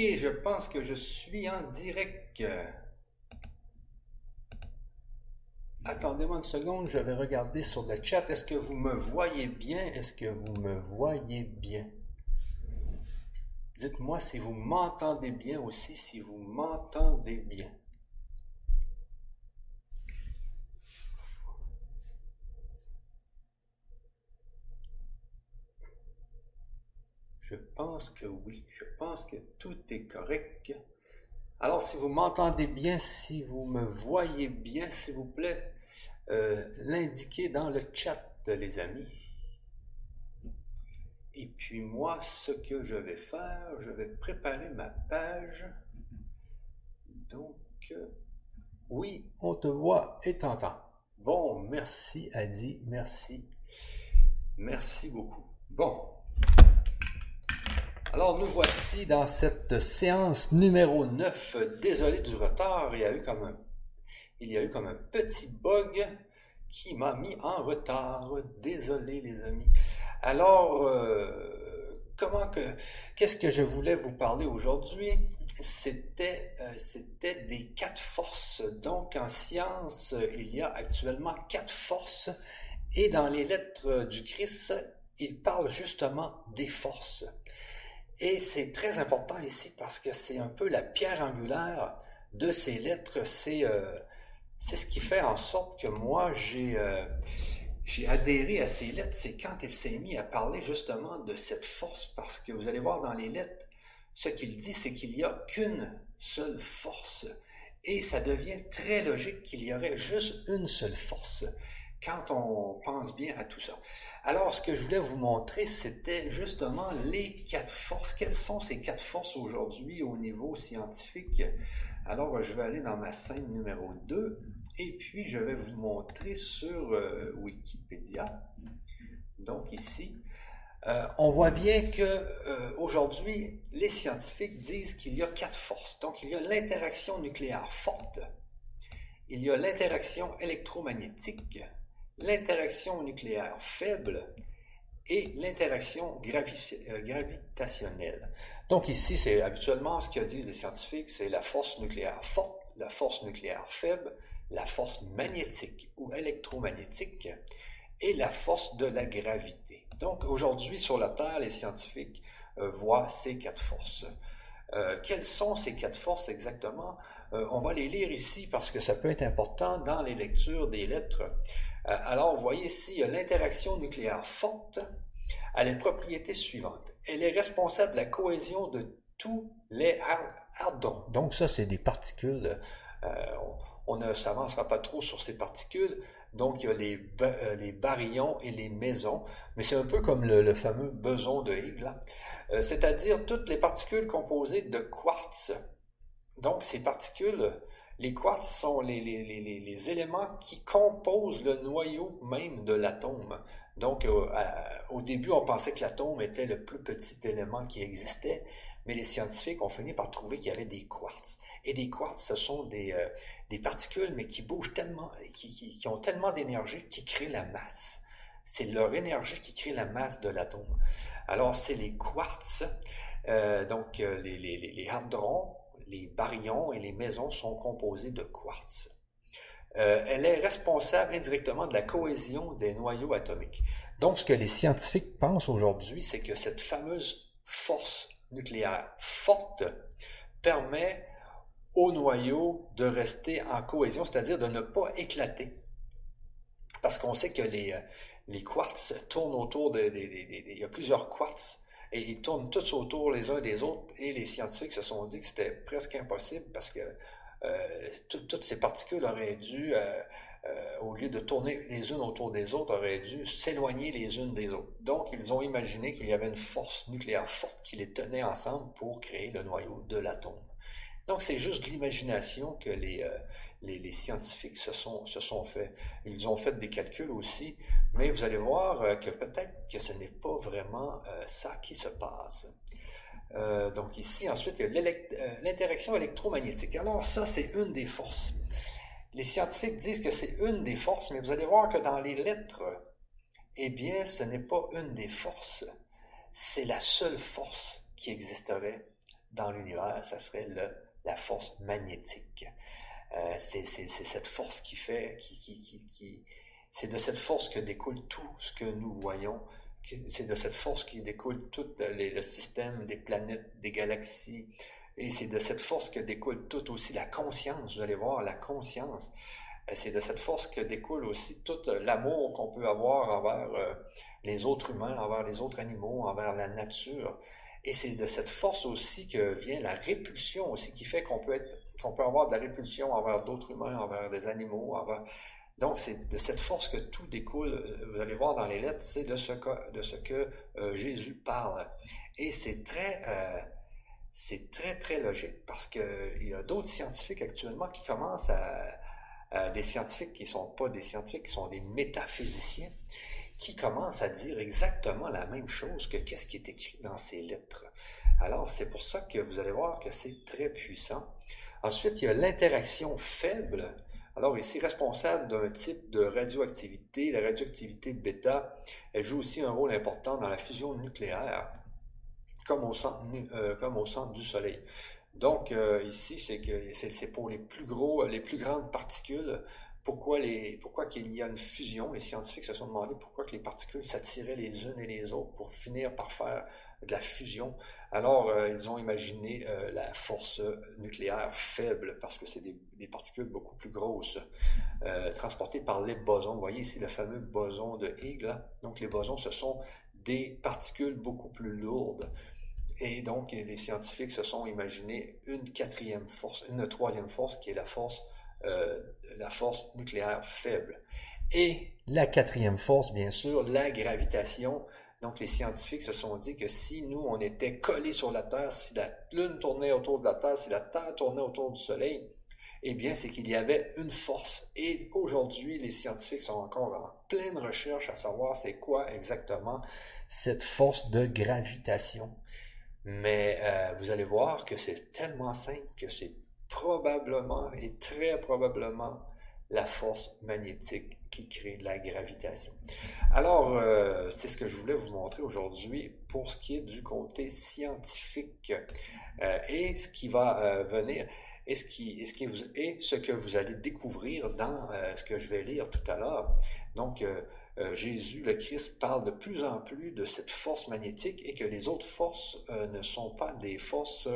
je pense que je suis en direct. Attendez-moi une seconde, je vais regarder sur le chat. Est-ce que vous me voyez bien? Est-ce que vous me voyez bien? Dites-moi si vous m'entendez bien aussi, si vous m'entendez bien. Je pense que oui, je pense que tout est correct. Alors, si vous m'entendez bien, si vous me voyez bien, s'il vous plaît, euh, l'indiquez dans le chat, les amis. Et puis moi, ce que je vais faire, je vais préparer ma page. Donc, euh, oui, on te voit et t'entend. Bon, merci Adi, merci. Merci beaucoup. Bon, alors nous voici dans cette séance numéro 9. Désolé du retard, il y a eu comme un, petit bug qui m'a mis en retard. Désolé les amis. Alors, euh, comment que, qu'est-ce que je voulais vous parler aujourd'hui? Euh, c'était des quatre forces. Donc en science, il y a actuellement quatre forces et dans les lettres du Christ, il parle justement des forces. Et c'est très important ici parce que c'est un peu la pierre angulaire de ces lettres. C'est euh, ce qui fait en sorte que moi, j'ai euh, adhéré à ces lettres. C'est quand il s'est mis à parler justement de cette force parce que vous allez voir dans les lettres, ce qu'il dit, c'est qu'il n'y a qu'une seule force. Et ça devient très logique qu'il y aurait juste une seule force quand on pense bien à tout ça. Alors, ce que je voulais vous montrer, c'était justement les quatre forces. Quelles sont ces quatre forces aujourd'hui au niveau scientifique? Alors, je vais aller dans ma scène numéro 2 et puis je vais vous montrer sur euh, Wikipédia. Donc ici, euh, on voit bien que euh, aujourd'hui, les scientifiques disent qu'il y a quatre forces. Donc, il y a l'interaction nucléaire forte, il y a l'interaction électromagnétique, l'interaction nucléaire faible et l'interaction euh, gravitationnelle. Donc ici, c'est habituellement ce que disent les scientifiques, c'est la force nucléaire forte, la force nucléaire faible, la force magnétique ou électromagnétique et la force de la gravité. Donc aujourd'hui, sur la Terre, les scientifiques euh, voient ces quatre forces. Euh, quelles sont ces quatre forces exactement? on va les lire ici parce que ça peut être important dans les lectures des lettres. Euh, alors, vous voyez ici, l'interaction nucléaire forte a les propriétés suivantes. Elle est responsable de la cohésion de tous les ardons. Donc ça, c'est des particules. Euh, on, ne s'avancera pas trop sur ces particules. Donc, il y a les, euh, baryons et les mésons, mais c'est un peu comme le, fameux boson de Higgs, c'est-à-dire toutes les particules composées de quartz. Donc, ces particules les quartz sont les, éléments qui composent le noyau même de l'atome. Donc, euh, au début, on pensait que l'atome était le plus petit élément qui existait, mais les scientifiques ont fini par trouver qu'il y avait des quartz. Et des quartz, ce sont des, euh, particules, mais qui bougent tellement, qui, ont tellement d'énergie qui créent la masse. C'est leur énergie qui crée la masse de l'atome. Alors, c'est les quartz, euh, donc les, les hadrons, les baryons et les mésons sont composés de quartz. Euh, elle est responsable indirectement de la cohésion des noyaux atomiques. Donc, ce que les scientifiques pensent aujourd'hui, c'est que cette fameuse force nucléaire forte permet aux noyaux de rester en cohésion, c'est-à-dire de ne pas éclater. Parce qu'on sait que les, euh, quartz tournent autour de... il y a plusieurs quartz et ils tournent tous autour les uns des autres et les scientifiques se sont dit que c'était presque impossible parce que euh, toutes ces particules auraient dû, euh, euh, au lieu de tourner les unes autour des autres, auraient dû s'éloigner les unes des autres. Donc, ils ont imaginé qu'il y avait une force nucléaire forte qui les tenait ensemble pour créer le noyau de l'atome. Donc, c'est juste l'imagination que les, les, scientifiques se sont, se. Ils ont fait des calculs aussi, mais vous allez voir euh, que peut-être que ce n'est pas vraiment euh, ça qui se passe. Euh, donc ici, ensuite, il y a l'interaction électromagnétique. Alors ça, c'est une des forces. Les scientifiques disent que c'est une des forces, mais vous allez voir que dans les lettres, eh bien, ce n'est pas une des forces. C'est la seule force qui existerait dans l'univers, ça serait le, la force magnétique. Euh, c'est cette force qui fait, qui, qui, qui, c'est de cette force que découle tout ce que nous voyons. C'est de cette force qui découle tout le système des planètes, des galaxies. Et c'est de cette force que découle tout aussi la conscience. Vous allez voir, la conscience. Euh, c'est de cette force que découle aussi tout l'amour qu'on peut avoir envers euh, les autres humains, envers les autres animaux, envers la nature. Et c'est de cette force aussi que vient la répulsion aussi, qui fait qu'on peut être, qu'on peut avoir de la répulsion envers d'autres humains, envers des animaux, envers... Donc, c'est de cette force que tout découle. Euh, vous allez voir dans les lettres, c'est de ce que, de ce que euh, Jésus parle. Et c'est très, euh, c'est très, très logique parce qu'il y a d'autres scientifiques actuellement qui commencent à, des scientifiques qui ne sont pas des scientifiques, qui sont des métaphysiciens, qui commence à dire exactement la même chose que qu'est-ce qui est écrit dans ces lettres. Alors, c'est pour ça que vous allez voir que c'est très puissant. Ensuite, il y a l'interaction faible. Alors, ici, responsable d'un type de radioactivité, la radioactivité bêta, elle joue aussi un rôle important dans la fusion nucléaire, comme au centre, euh, du Soleil. Donc, euh, ici, c'est pour les plus gros, les plus grandes particules pourquoi, les, pourquoi qu'il y a une fusion. Les scientifiques se sont demandé pourquoi les particules s'attiraient les unes et les autres pour finir par faire de la fusion. Alors, euh, ils ont imaginé euh, la force nucléaire faible parce que c'est des, particules beaucoup plus grosses euh, transportées par les bosons. Vous voyez ici le fameux boson de Higgs. Donc, les bosons, ce sont des particules beaucoup plus lourdes. Et donc, les scientifiques se sont imaginé une quatrième force, une troisième force qui est la force euh, la force nucléaire faible. Et la quatrième force, bien sûr, la gravitation. Donc les scientifiques se sont dit que si nous, on était collés sur la Terre, si la Lune tournait autour de la Terre, si la Terre tournait autour du Soleil, eh bien, c'est qu'il y avait une force. Et aujourd'hui, les scientifiques sont encore en pleine recherche à savoir c'est quoi exactement cette force de gravitation. Mais euh, vous allez voir que c'est tellement simple que c'est probablement et très probablement la force magnétique qui crée la gravitation. Alors, euh, c'est ce que je voulais vous montrer aujourd'hui pour ce qui est du côté scientifique euh, et ce qui va euh, venir et ce, et ce que vous allez découvrir dans ce que je vais lire tout à l'heure. Donc, Jésus, le Christ, parle de plus en plus de cette force magnétique et que les autres forces ne sont pas des forces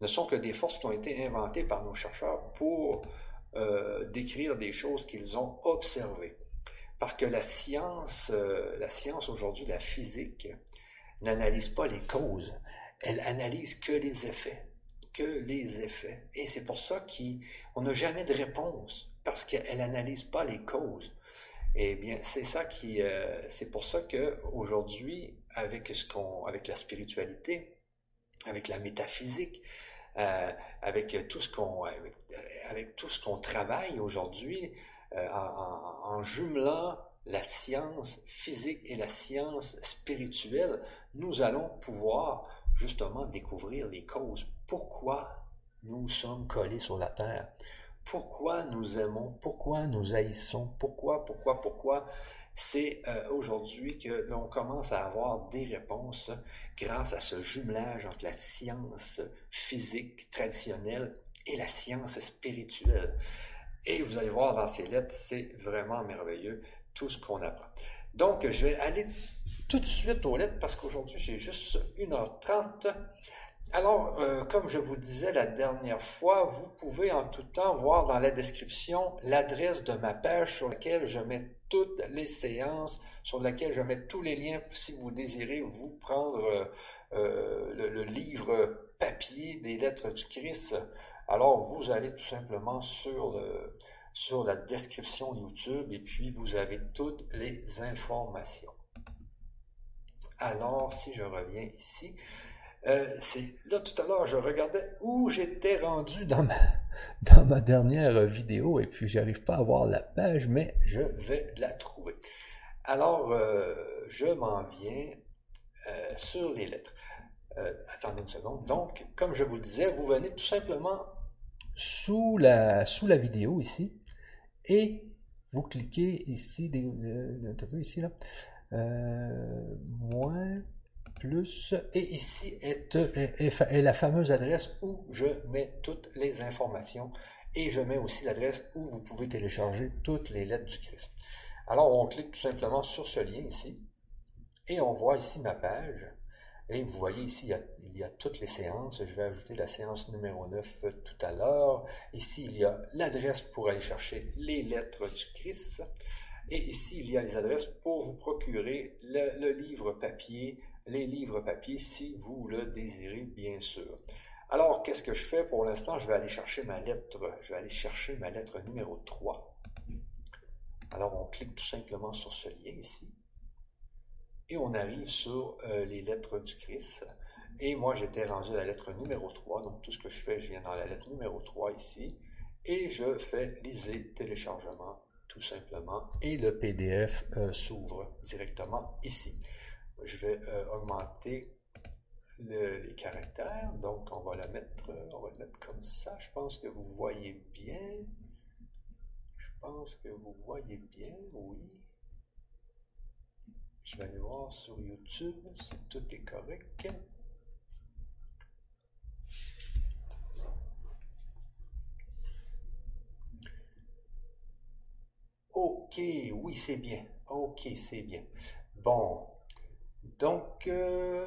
ne sont que des forces qui ont été inventées par nos chercheurs pour euh, décrire des choses qu'ils ont observées. Parce que la science, euh, la science aujourd'hui, la physique, n'analyse pas les causes, elle analyse que les effets, que les effets. Et c'est pour ça qu'on n'a jamais de réponse, parce qu'elle n'analyse pas les causes. Eh bien, c'est ça qui, euh, c'est pour ça que aujourd'hui, avec ce qu'on, avec la spiritualité, avec la métaphysique, euh, avec tout ce qu'on avec, tout ce qu'on travaille aujourd'hui euh, en, jumelant la science physique et la science spirituelle, nous allons pouvoir justement découvrir les causes. Pourquoi nous sommes collés sur la terre? Pourquoi nous aimons? Pourquoi nous haïssons? Pourquoi, pourquoi, pourquoi? C'est euh, aujourd'hui que l'on commence à avoir des réponses grâce à ce jumelage entre la science physique traditionnelle et la science spirituelle. Et vous allez voir dans ces lettres, c'est vraiment merveilleux tout ce qu'on apprend. Donc, je vais aller tout de suite aux lettres parce qu'aujourd'hui, j'ai juste 1h30. Alors, euh, comme je vous disais la dernière fois, vous pouvez en tout temps voir dans la description l'adresse de ma page sur laquelle je mets toutes les séances, sur laquelle je mets tous les liens si vous désirez vous prendre euh, euh, le, livre papier des lettres du Christ. Alors, vous allez tout simplement sur, sur la description YouTube et puis vous avez toutes les informations. Alors, si je reviens ici, euh, là tout à l'heure, je regardais où j'étais rendu dans ma, dans ma dernière vidéo et puis j'arrive pas à voir la page, mais je vais la trouver. Alors, euh, je m'en viens euh, sur les lettres. attendez une seconde. Donc, comme je vous disais, vous venez tout simplement sous la, sous la vidéo ici et vous cliquez ici, des, ici là, moins plus. Et ici est, la fameuse adresse où je mets toutes les informations. Et je mets aussi l'adresse où vous pouvez télécharger toutes les lettres du Christ. Alors, on clique tout simplement sur ce lien ici. Et on voit ici ma page. Et vous voyez ici, il y, a, toutes les séances. Je vais ajouter la séance numéro 9 tout à l'heure. Ici, il y a l'adresse pour aller chercher les lettres du Christ. Et ici, il y a les adresses pour vous procurer le, livre papier, les livres papier si vous le désirez, bien sûr. Alors, qu'est-ce que je fais pour l'instant? Je vais aller chercher ma lettre. Je vais aller chercher ma lettre numéro 3. Alors, on clique tout simplement sur ce lien ici. Et on arrive sur euh, les lettres du Christ. Et moi, j'étais rendu à la lettre numéro 3. Donc, tout ce que je fais, je viens dans la lettre numéro 3 ici. Et je fais liser téléchargement tout simplement, et le PDF euh, s'ouvre directement ici. Je vais euh, augmenter les caractères, donc on va la mettre, euh, on va le mettre comme ça. Je pense que vous voyez bien. Je pense que vous voyez bien, oui. Je vais aller voir sur YouTube si tout est correct. OK, oui, c'est bien. OK, c'est bien. Bon. Donc, euh,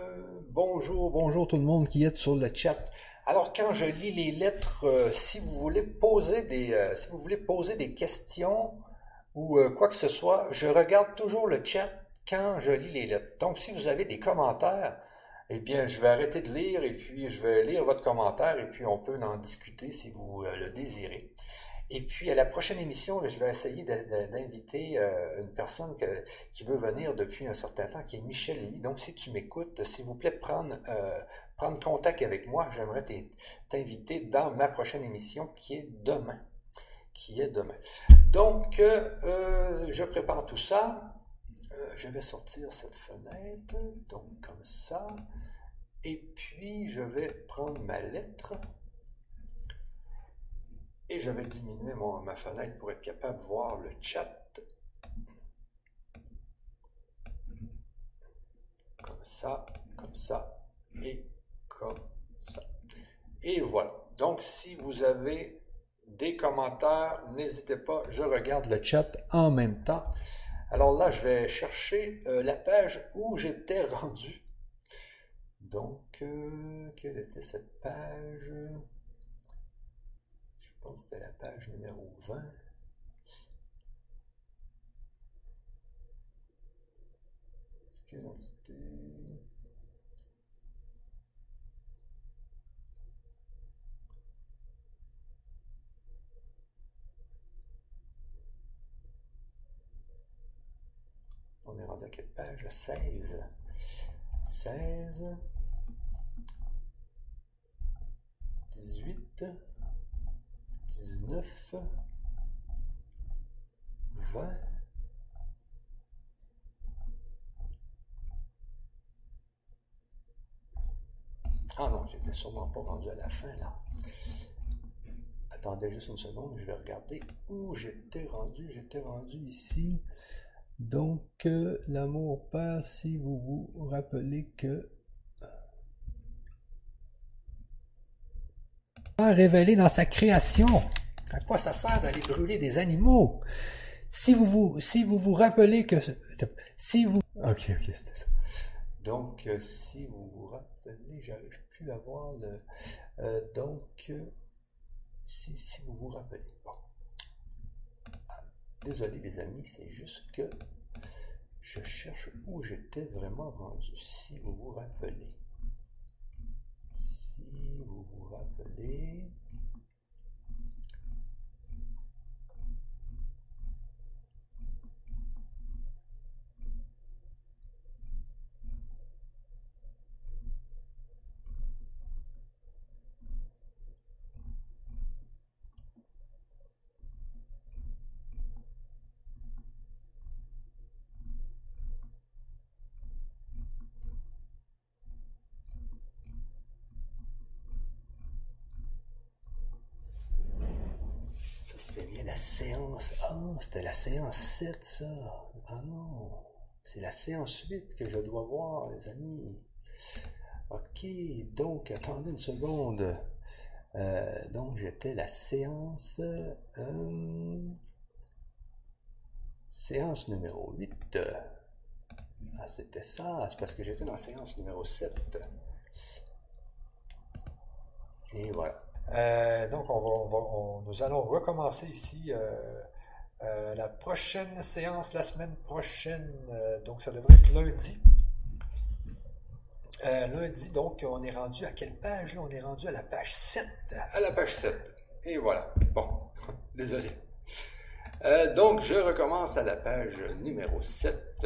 bonjour, bonjour tout le monde qui est sur le chat. Alors, quand je lis les lettres, euh, si vous voulez poser des, euh, si vous voulez poser des questions ou quoi que ce soit, je regarde toujours le chat quand je lis les lettres. Donc, si vous avez des commentaires, eh bien, je vais arrêter de lire et puis je vais lire votre commentaire et puis on peut en discuter si vous le désirez. Et puis, à la prochaine émission, je vais essayer d'inviter euh, une personne qui veut venir depuis un certain temps, qui est Michel Lee. Donc, si tu m'écoutes, s'il vous plaît, prendre, euh, prendre contact avec moi. J'aimerais t'inviter dans ma prochaine émission qui est demain. Qui est demain. Donc, euh, je prépare tout ça. je vais sortir cette fenêtre. Donc, comme ça. Et puis, je vais prendre ma lettre. Et je vais diminuer ma fenêtre pour être capable de voir le chat. Comme ça, comme ça et comme ça. Et voilà. Donc, si vous avez des commentaires, n'hésitez pas, je regarde le chat en même temps. Alors là, je vais chercher euh, la page où j'étais rendu. Donc, euh, quelle était cette page? Pense que c'était la page numéro 20. Est-ce que l'entité... On est rendu à quelle page? 16. 16. 18. 19, 20, Ah non, j'étais sûrement pas rendu à la fin là. Attendez juste une seconde, je vais regarder où j'étais rendu. J'étais rendu ici. Donc, euh, l'amour père, si vous vous rappelez que révélé dans sa création. À quoi ça sert d'aller brûler des animaux? Si vous vous, si vous vous rappelez que, si vous, ok, ok, c'était ça. Donc, euh, si vous vous rappelez, j'arrive plus à voir le, euh, donc, euh, si, si vous vous rappelez, bon. Désolé les amis, c'est juste que je cherche où j'étais vraiment rendu, si vous vous rappelez si vous vous rappelez, Ah, c'était la séance 7, ça. Ah non. C'est la séance 8 que je dois voir, les amis. Ok, donc attendez une seconde. Euh, donc j'étais la séance... Euh, séance numéro 8. Ah, c'était ça, c'est parce que j'étais dans la séance numéro 7. Et voilà. Euh, donc, nous allons recommencer ici euh, euh, la prochaine séance, la semaine prochaine. donc, ça devrait être lundi. lundi, donc, on est rendu à quelle page? Là? On est rendu à la page 7. À la page 7. Et voilà. Bon, désolé. donc, je recommence à la page numéro 7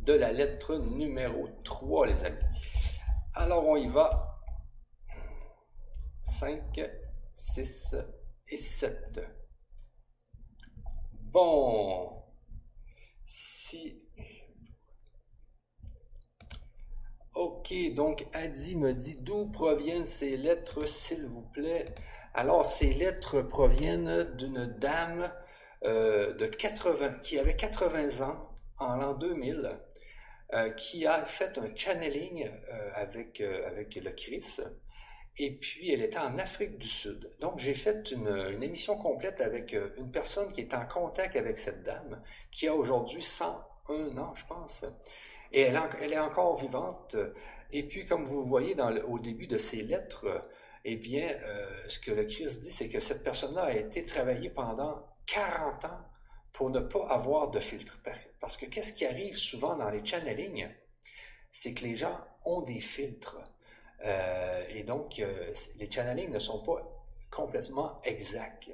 de la lettre numéro 3, les amis. Alors, on y va. 5, 6 et 7. Bon. Si. Ok, donc Adi me dit d'où proviennent ces lettres, s'il vous plaît? Alors, ces lettres proviennent d'une dame euh, de 80, qui avait 80 ans en l'an 2000, euh, qui a fait un channeling euh, avec, avec le Christ et puis, elle était en Afrique du Sud. Donc, j'ai fait une, émission complète avec euh, une personne qui est en contact avec cette dame, qui a aujourd'hui 101 ans, je pense. Et elle, est encore vivante. Et puis, comme vous voyez au début de ses lettres, eh bien, euh, ce que le Christ dit, c'est que cette personne-là a été travaillée pendant 40 ans pour ne pas avoir de filtre. Parce que qu'est-ce qui arrive souvent dans les channelings? C'est que les gens ont des filtres. Euh, et donc, euh, les channelings ne sont pas complètement exacts.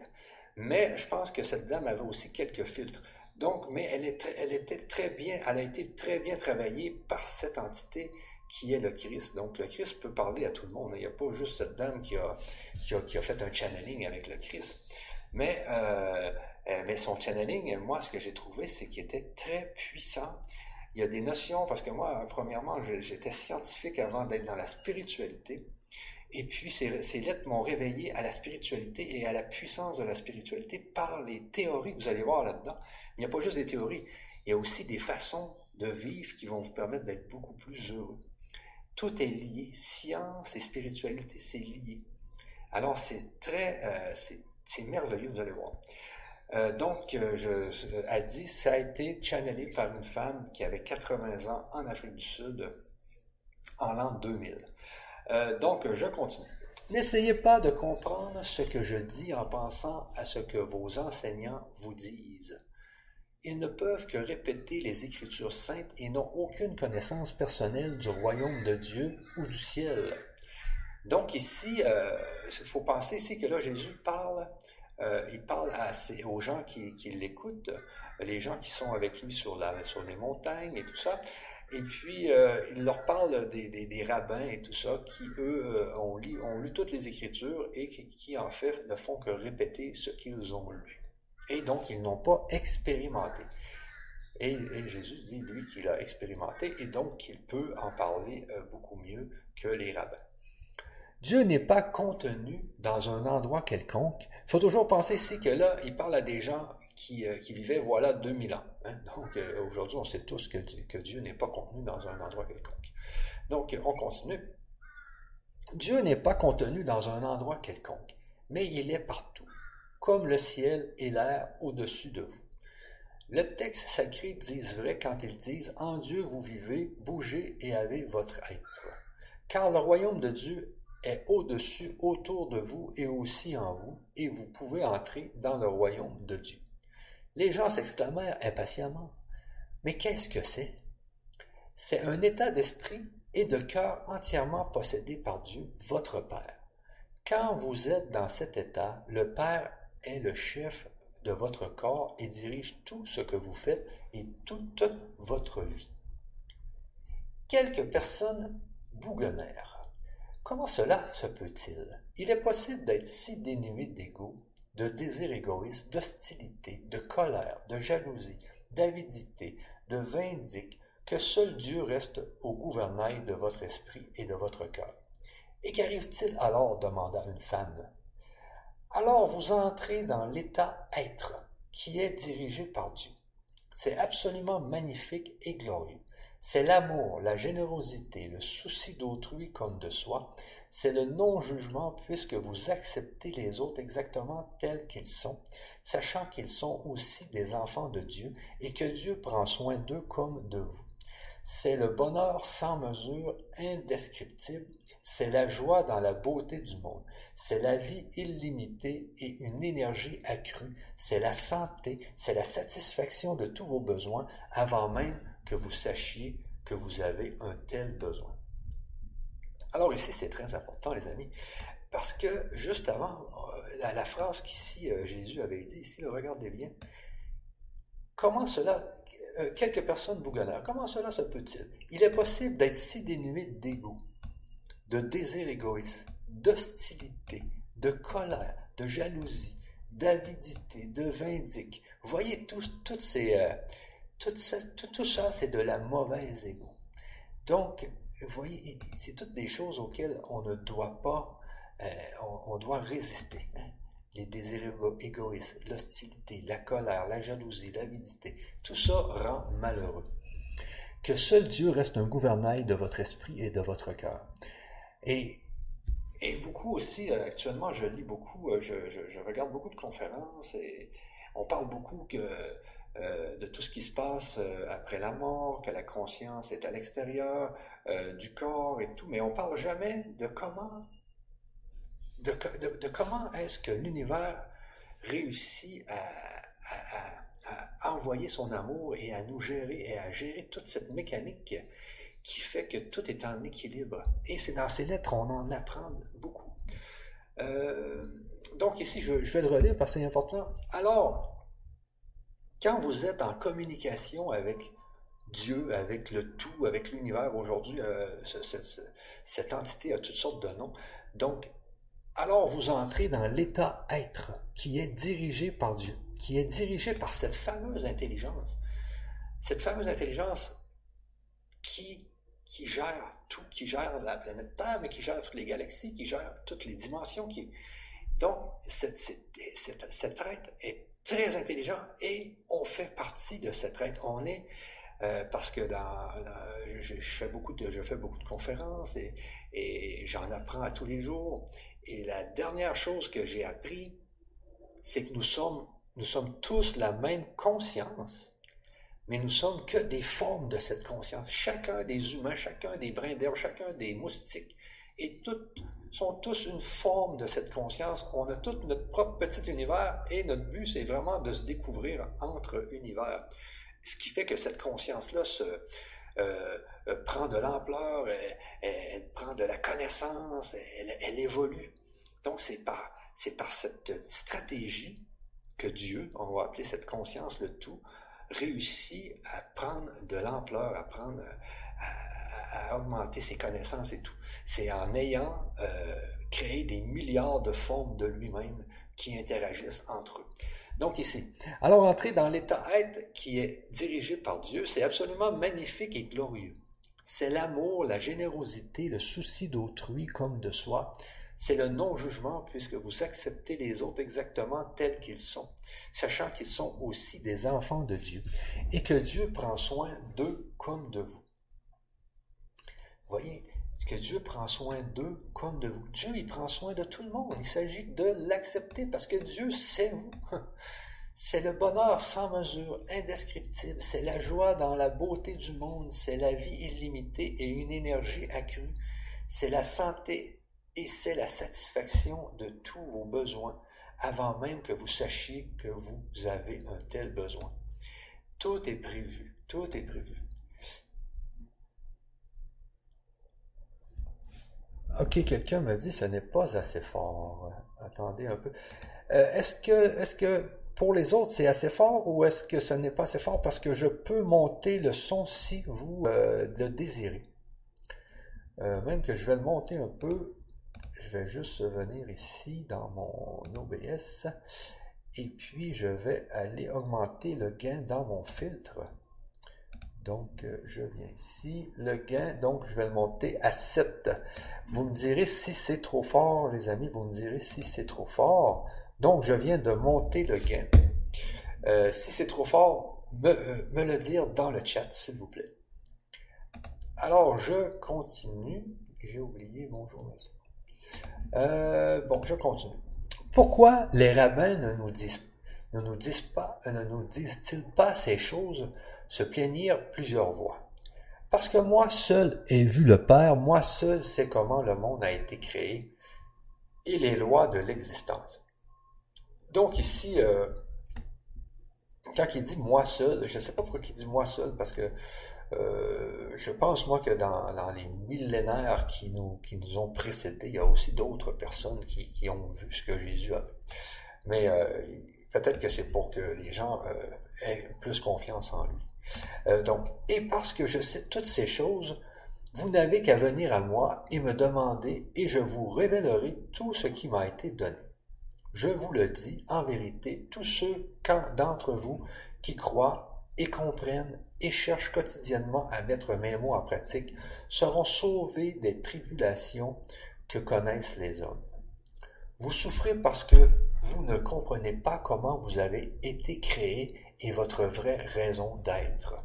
Mais je pense que cette dame avait aussi quelques filtres. Donc, mais elle, était très bien, elle a été très bien travaillée par cette entité qui est le Christ. Donc, le Christ peut parler à tout le monde. Il n'y a pas juste cette dame qui a, qui a, qui a fait un channeling avec le Christ. Mais, euh, mais son channeling, moi, ce que j'ai trouvé, c'est qu'il était très puissant il y a des notions, parce que moi, premièrement, j'étais scientifique avant d'être dans la spiritualité. Et puis, ces, lettres m'ont réveillé à la spiritualité et à la puissance de la spiritualité par les théories que vous allez voir là-dedans. Il n'y a pas juste des théories, il y a aussi des façons de vivre qui vont vous permettre d'être beaucoup plus heureux. Tout est lié. Science et spiritualité, c'est lié. Alors, c'est très, euh, c'est merveilleux, vous allez voir. Euh, donc, euh, je, a dit, ça a été channelé par une femme qui avait 80 ans en Afrique du Sud en l'an 2000. Euh, donc, je continue. N'essayez pas de comprendre ce que je dis en pensant à ce que vos enseignants vous disent. Ils ne peuvent que répéter les Écritures saintes et n'ont aucune connaissance personnelle du royaume de Dieu ou du ciel. Donc ici, il faut penser ici que là, Jésus parle euh, il parle aux gens qui, l'écoutent, les gens qui sont avec lui sur, les montagnes et tout ça. Et puis, euh, il leur parle des, rabbins et tout ça, qui, eux, euh, ont, lu, toutes les Écritures et qui, en fait, ne font que répéter ce qu'ils ont lu. Et donc, ils n'ont pas expérimenté. Et, Jésus dit, lui, qu'il a expérimenté et donc qu'il peut en parler beaucoup mieux que les rabbins. Dieu n'est pas contenu dans un endroit quelconque. Il faut toujours penser ici que là, il parle à des gens qui, euh, vivaient, voilà, 2000 ans. Hein. Donc, euh, aujourd'hui, on sait tous que, Dieu n'est pas contenu dans un endroit quelconque. Donc, on continue. Dieu n'est pas contenu dans un endroit quelconque, mais il est partout, comme le ciel et l'air au-dessus de vous. Le texte sacré dit vrai quand ils disent En Dieu vous vivez, bougez et avez votre être. Car le royaume de Dieu est au-dessus, autour de vous et aussi en vous, et vous pouvez entrer dans le royaume de Dieu. Les gens s'exclamèrent impatiemment. Mais qu'est-ce que c'est? C'est un état d'esprit et de cœur entièrement possédé par Dieu, votre Père. Quand vous êtes dans cet état, le Père est le chef de votre corps et dirige tout ce que vous faites et toute votre vie. Quelques personnes bougonnèrent. Comment cela se peut-il? Il est possible d'être si dénué d'ego, de désir égoïste, d'hostilité, de colère, de jalousie, d'avidité, de vindique, que seul Dieu reste au gouvernail de votre esprit et de votre cœur. Et qu'arrive-t-il alors? demanda une femme. Alors vous entrez dans l'état être, qui est dirigé par Dieu. C'est absolument magnifique et glorieux. C'est l'amour, la générosité, le souci d'autrui comme de soi. C'est le non-jugement puisque vous acceptez les autres exactement tels qu'ils sont, sachant qu'ils sont aussi des enfants de Dieu et que Dieu prend soin d'eux comme de vous. C'est le bonheur sans mesure, indescriptible, c'est la joie dans la beauté du monde, c'est la vie illimitée et une énergie accrue, c'est la santé, c'est la satisfaction de tous vos besoins avant même que vous sachiez que vous avez un tel besoin. Alors ici, c'est très important, les amis, parce que juste avant, euh, la, phrase qu'ici euh, Jésus avait dit, ici, regardez bien, comment cela, euh, quelques personnes bougonnaires, comment cela se peut-il? Il est possible d'être si dénué d'égo, de désir égoïste, d'hostilité, de colère, de jalousie, d'avidité, de vindique. Vous voyez, toutes ces, tout ça, tout, ça c'est de la mauvaise égo. Donc, vous voyez, c'est toutes des choses auxquelles on ne doit pas, euh, on, doit résister. Hein. Les désirs égoïstes, l'hostilité, la colère, la jalousie, l'avidité, tout ça rend malheureux. Que seul Dieu reste un gouvernail de votre esprit et de votre cœur. Et, et beaucoup aussi, euh, actuellement, je lis beaucoup, euh, je, je, je, regarde beaucoup de conférences et on parle beaucoup que euh, de tout ce qui se passe euh, après la mort, que la conscience est à l'extérieur euh, du corps et tout, mais on parle jamais de comment, de, comment est-ce que l'univers réussit à, envoyer son amour et à nous gérer et à gérer toute cette mécanique qui fait que tout est en équilibre. Et c'est dans ces lettres, on en apprend beaucoup. donc ici, je, je vais le relire parce que c'est important. Alors, quand vous êtes en communication avec Dieu, avec le tout, avec l'univers, aujourd'hui, euh, cette entité a toutes sortes de noms. Donc, alors vous entrez dans l'état être qui est dirigé par Dieu, qui est dirigé par cette fameuse intelligence. Cette fameuse intelligence qui, qui gère tout, qui gère la planète Terre, mais qui gère toutes les galaxies, qui gère toutes les dimensions. Donc, cette, cette, cette, cette être est très intelligent et on fait partie de cette être. On est, euh, parce que je, fais beaucoup de, je fais beaucoup de conférences et, et j'en apprends à tous les jours. Et la dernière chose que j'ai appris, c'est que nous sommes, nous sommes tous la même conscience, mais nous sommes que des formes de cette conscience. Chacun des humains, chacun des brins d'herbe, chacun des moustiques, et toutes sont tous une forme de cette conscience. On a tout notre propre petit univers et notre but, c'est vraiment de se découvrir entre univers. Ce qui fait que cette conscience-là euh, euh, prend de l'ampleur, elle, prend de la connaissance, elle, évolue. Donc c'est par, c'est par cette stratégie que Dieu, on va appeler cette conscience le tout, réussit à prendre de l'ampleur, à prendre, augmenter ses connaissances et tout. C'est en ayant euh, créé des milliards de formes de lui-même qui interagissent entre eux. Donc ici, alors entrer dans l'état être qui est dirigé par Dieu, c'est absolument magnifique et glorieux. C'est l'amour, la générosité, le souci d'autrui comme de soi. C'est le non-jugement puisque vous acceptez les autres exactement tels qu'ils sont, sachant qu'ils sont aussi des enfants de Dieu et que Dieu prend soin d'eux comme de vous voyez, que Dieu prend soin d'eux comme de vous. Dieu, il prend soin de tout le monde. Il s'agit de l'accepter parce que Dieu, c'est vous. C'est le bonheur sans mesure, indescriptible. C'est la joie dans la beauté du monde. C'est la vie illimitée et une énergie accrue. C'est la santé et c'est la satisfaction de tous vos besoins avant même que vous sachiez que vous avez un tel besoin. Tout est prévu. Tout est prévu. Ok, quelqu'un me dit ce n'est pas assez fort. Attendez un peu. Euh, est-ce que, est-ce que pour les autres c'est assez fort ou est-ce que ce n'est pas assez fort parce que je peux monter le son si vous euh, le désirez? Euh, même que je vais le monter un peu, je vais juste venir ici dans mon OBS et puis je vais aller augmenter le gain dans mon filtre. Donc, euh, je viens ici. Le gain, donc, je vais le monter à 7. Vous me direz si c'est trop fort, les amis. Vous me direz si c'est trop fort. Donc, je viens de monter le gain. Euh, si c'est trop fort, me, euh, me le dire dans le chat, s'il vous plaît. Alors, je continue. J'ai oublié, bonjour. Euh, bon, je continue. Pourquoi les rabbins ne nous disent, ne nous disent pas, ne nous disent-ils pas ces choses, se plaignir plusieurs fois? Parce que moi seul ai vu le Père, moi seul sais comment le monde a été créé et les lois de l'existence. Donc ici, euh, quand il dit moi seul, je ne sais pas pourquoi il dit moi seul, parce que euh, je pense moi que dans, les millénaires qui nous, ont précédés, il y a aussi d'autres personnes qui, ont vu ce que Jésus a vu. Mais euh, peut-être que c'est pour que les gens aient plus confiance en lui. Donc, et parce que je sais toutes ces choses, vous n'avez qu'à venir à moi et me demander, et je vous révélerai tout ce qui m'a été donné. Je vous le dis, en vérité, tous ceux d'entre vous qui croient et comprennent et cherchent quotidiennement à mettre mes mots en pratique seront sauvés des tribulations que connaissent les hommes. Vous souffrez parce que vous ne comprenez pas comment vous avez été créé et votre vraie raison d'être.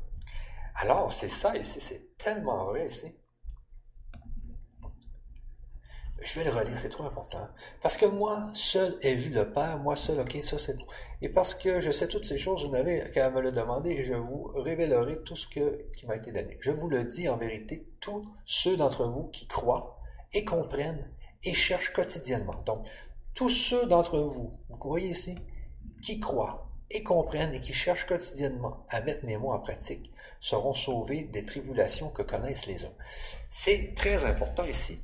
Alors, c'est ça ici, c'est tellement vrai ici. Je vais le relire, c'est trop important. Parce que moi seul ai vu le Père, moi seul, ok, ça c'est bon. Et parce que je sais toutes ces choses, vous n'avez qu'à me le demander et je vous révélerai tout ce qui m'a été donné. Je vous le dis en vérité, tous ceux d'entre vous qui croient et comprennent et cherchent quotidiennement. Donc, tous ceux d'entre vous, vous voyez ici, qui croient et comprennent et qui cherchent quotidiennement à mettre mes mots en pratique, seront sauvés des tribulations que connaissent les hommes. C'est très important ici.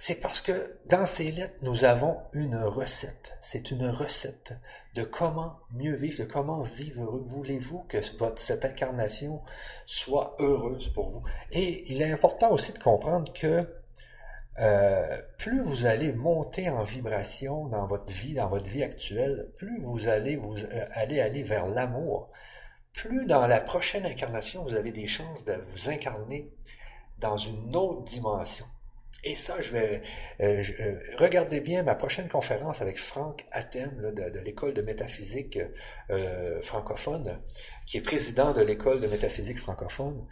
C'est parce que dans ces lettres, nous avons une recette. C'est une recette de comment mieux vivre, de comment vivre heureux. Voulez-vous que votre, cette incarnation soit heureuse pour vous? Et il est important aussi de comprendre que euh, plus vous allez monter en vibration dans votre vie, dans votre vie actuelle, plus vous allez vous euh, aller vers l'amour, plus dans la prochaine incarnation, vous avez des chances de vous incarner dans une autre dimension. Et ça, je vais euh, regarder bien ma prochaine conférence avec Franck Athème de, l'école de métaphysique francophone, qui est président de l'école de métaphysique francophone.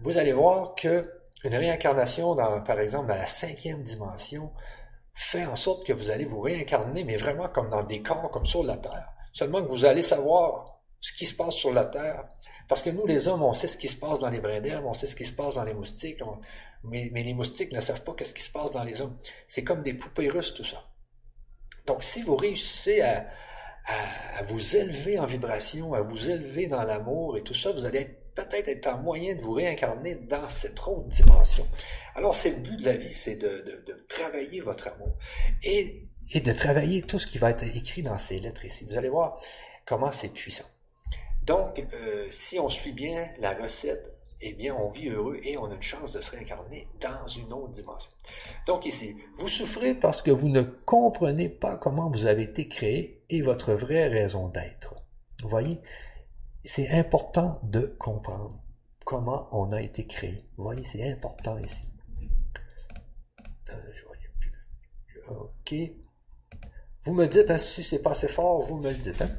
Vous allez voir que une réincarnation, par exemple, dans la cinquième dimension, fait en sorte que vous allez vous réincarner, mais vraiment comme dans des corps comme sur la Terre. Seulement que vous allez savoir ce qui se passe sur la Terre. Parce que nous, les hommes, on sait ce qui se passe dans les brins d'herbe, on sait ce qui se passe dans les moustiques, mais, les moustiques ne savent pas qu'est-ce qui se passe dans les hommes. C'est comme des poupées russes, tout ça. Donc, si vous réussissez à, vous élever en vibration, à vous élever dans l'amour et tout ça, vous allez peut-être être en moyen de vous réincarner dans cette autre dimension. Alors, c'est le but de la vie, c'est de, travailler votre amour et, et de travailler tout ce qui va être écrit dans ces lettres ici. Vous allez voir comment c'est puissant. Donc, euh, si on suit bien la recette eh bien, on vit heureux et on a une chance de se réincarner dans une autre dimension. Donc ici, vous souffrez parce que vous ne comprenez pas comment vous avez été créé et votre vraie raison d'être. Vous voyez, c'est important de comprendre comment on a été créé. Vous voyez, c'est important ici. Je voyais plus. OK. Vous me dites, hein, si c'est pas assez fort, vous me le dites. Hein?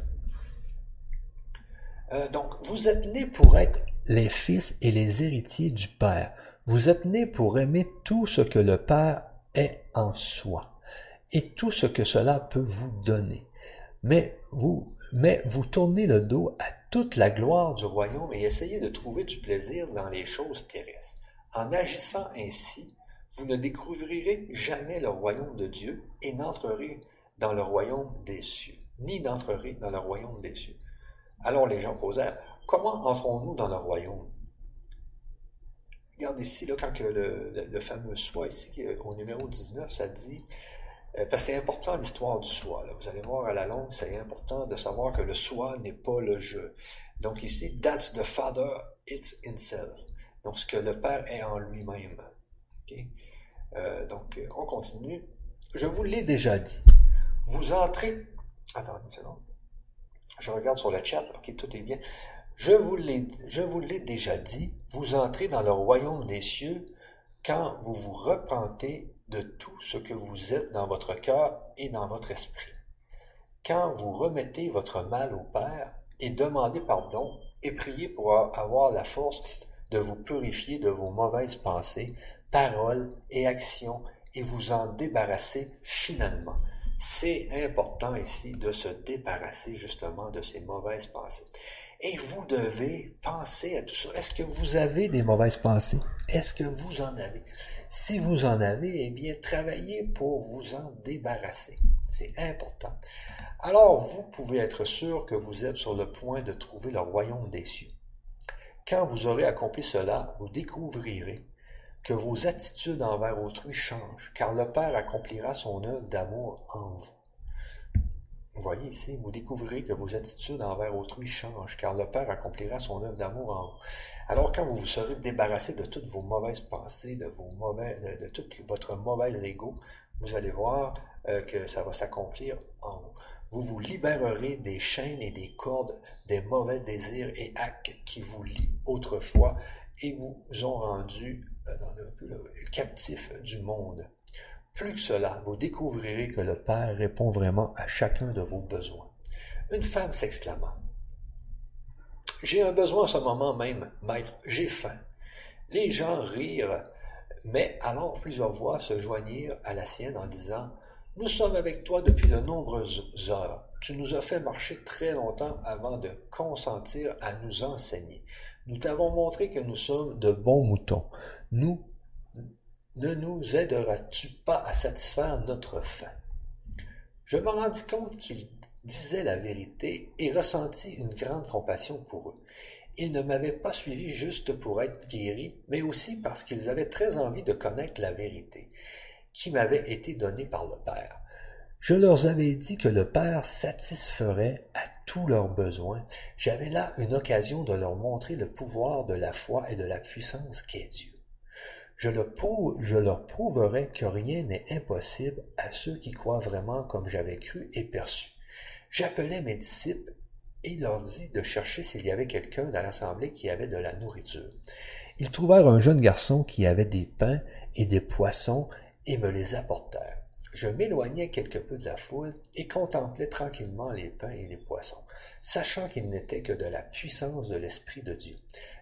Euh, donc, vous êtes né pour être les fils et les héritiers du Père. Vous êtes nés pour aimer tout ce que le Père est en soi et tout ce que cela peut vous donner. Mais vous, mais vous tournez le dos à toute la gloire du royaume et essayez de trouver du plaisir dans les choses terrestres. En agissant ainsi, vous ne découvrirez jamais le royaume de Dieu et n'entrerez dans le royaume des cieux, ni n'entrerez dans le royaume des cieux. Alors les gens posèrent, comment entrons-nous dans le royaume? Regarde ici, là, quand le, fameux soi, ici, au numéro 19, ça dit, euh, parce que c'est important l'histoire du soi. Vous allez voir à la longue, c'est important de savoir que le soi n'est pas le jeu. Donc ici, that's the Father, it's himself. Donc ce que le Père est en lui-même. Euh, donc on continue. Je vous l'ai déjà dit. Vous entrez. Attendez une seconde. Je regarde sur le chat, ok, tout est bien. Je vous l'ai déjà dit, vous entrez dans le royaume des cieux quand vous vous repentez de tout ce que vous êtes dans votre cœur et dans votre esprit. Quand vous remettez votre mal au Père et demandez pardon et priez pour avoir la force de vous purifier de vos mauvaises pensées, paroles et actions et vous en débarrasser finalement. C'est important ici de se débarrasser justement de ces mauvaises pensées. Et vous devez penser à tout ça. Est-ce que vous avez des mauvaises pensées? Est-ce que vous en avez? Si vous en avez, eh bien, travaillez pour vous en débarrasser. C'est important. Alors, vous pouvez être sûr que vous êtes sur le point de trouver le royaume des cieux. Quand vous aurez accompli cela, vous découvrirez que vos attitudes envers autrui changent, car le Père accomplira son œuvre d'amour en vous. Vous voyez ici, vous découvrirez que vos attitudes envers autrui changent, car le Père accomplira son œuvre d'amour en vous. Alors quand vous vous serez débarrassé de toutes vos mauvaises pensées, de, vos mauvais, de, tout votre mauvais ego, vous allez voir euh, que ça va s'accomplir en vous. Vous vous libérerez des chaînes et des cordes des mauvais désirs et actes qui vous lient autrefois et vous ont rendu euh, captifs du monde. Plus que cela, vous découvrirez que le Père répond vraiment à chacun de vos besoins. Une femme s'exclama. J'ai un besoin en ce moment même, maître, j'ai faim. Les gens rirent, mais alors plusieurs voix se joignirent à la sienne en disant Nous sommes avec toi depuis de nombreuses heures. Tu nous as fait marcher très longtemps avant de consentir à nous enseigner. Nous t'avons montré que nous sommes de bons moutons. Nous ne nous aideras-tu pas à satisfaire notre faim? Je me rendis compte qu'ils disaient la vérité et ressentis une grande compassion pour eux. Ils ne m'avaient pas suivi juste pour être guéris, mais aussi parce qu'ils avaient très envie de connaître la vérité, qui m'avait été donnée par le Père. Je leur avais dit que le Père satisferait à tous leurs besoins. J'avais là une occasion de leur montrer le pouvoir de la foi et de la puissance qu'est Dieu. Je, leur prouverai que rien n'est impossible à ceux qui croient vraiment comme j'avais cru et perçu. J'appelai mes disciples et leur dis de chercher s'il y avait quelqu'un dans l'assemblée qui avait de la nourriture. Ils trouvèrent un jeune garçon qui avait des pains et des poissons et me les apportèrent. Je m'éloignai quelque peu de la foule et contemplai tranquillement les pains et les poissons, sachant qu'ils n'étaient que de la puissance de l'Esprit de Dieu,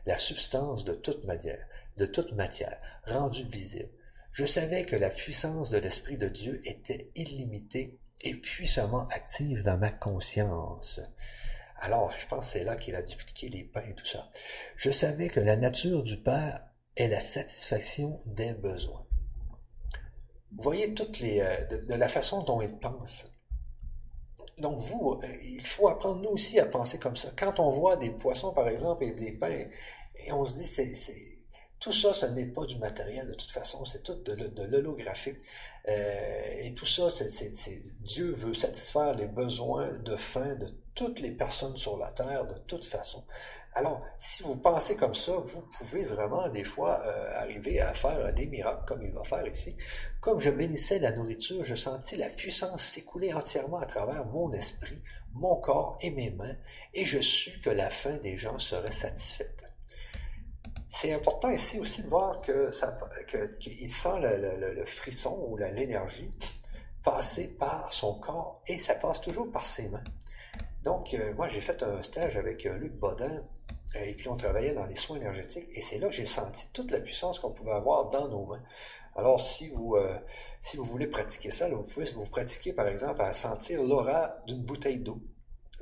la substance de toute matière de toute matière, rendue visible. Je savais que la puissance de l'Esprit de Dieu était illimitée et puissamment active dans ma conscience. Alors, je pense que c'est là qu'il a dupliqué les pains et tout ça. Je savais que la nature du Père est la satisfaction des besoins. Vous voyez toutes les, euh, de, la façon dont il pense. Donc vous, euh, il faut apprendre nous aussi à penser comme ça. Quand on voit des poissons, par exemple, et des pains, et on se dit, c'est, tout ça, ce n'est pas du matériel de toute façon, c'est tout de, l'holographique. Euh, et tout ça, c'est, Dieu veut satisfaire les besoins de faim de toutes les personnes sur la terre de toute façon. Alors, si vous pensez comme ça, vous pouvez vraiment des fois euh, arriver à faire des miracles comme il va faire ici. Comme je bénissais la nourriture, je sentis la puissance s'écouler entièrement à travers mon esprit, mon corps et mes mains, et je sus que la faim des gens serait satisfaite. C'est important ici aussi de voir que ça, qu'il sent le, frisson ou l'énergie passer par son corps et ça passe toujours par ses mains. Donc, euh, moi, j'ai fait un stage avec euh, Luc Bodin euh, et puis on travaillait dans les soins énergétiques et c'est là que j'ai senti toute la puissance qu'on pouvait avoir dans nos mains. Alors, si vous, si vous voulez pratiquer ça, vous pouvez vous pratiquer, par exemple, à sentir l'aura d'une bouteille d'eau.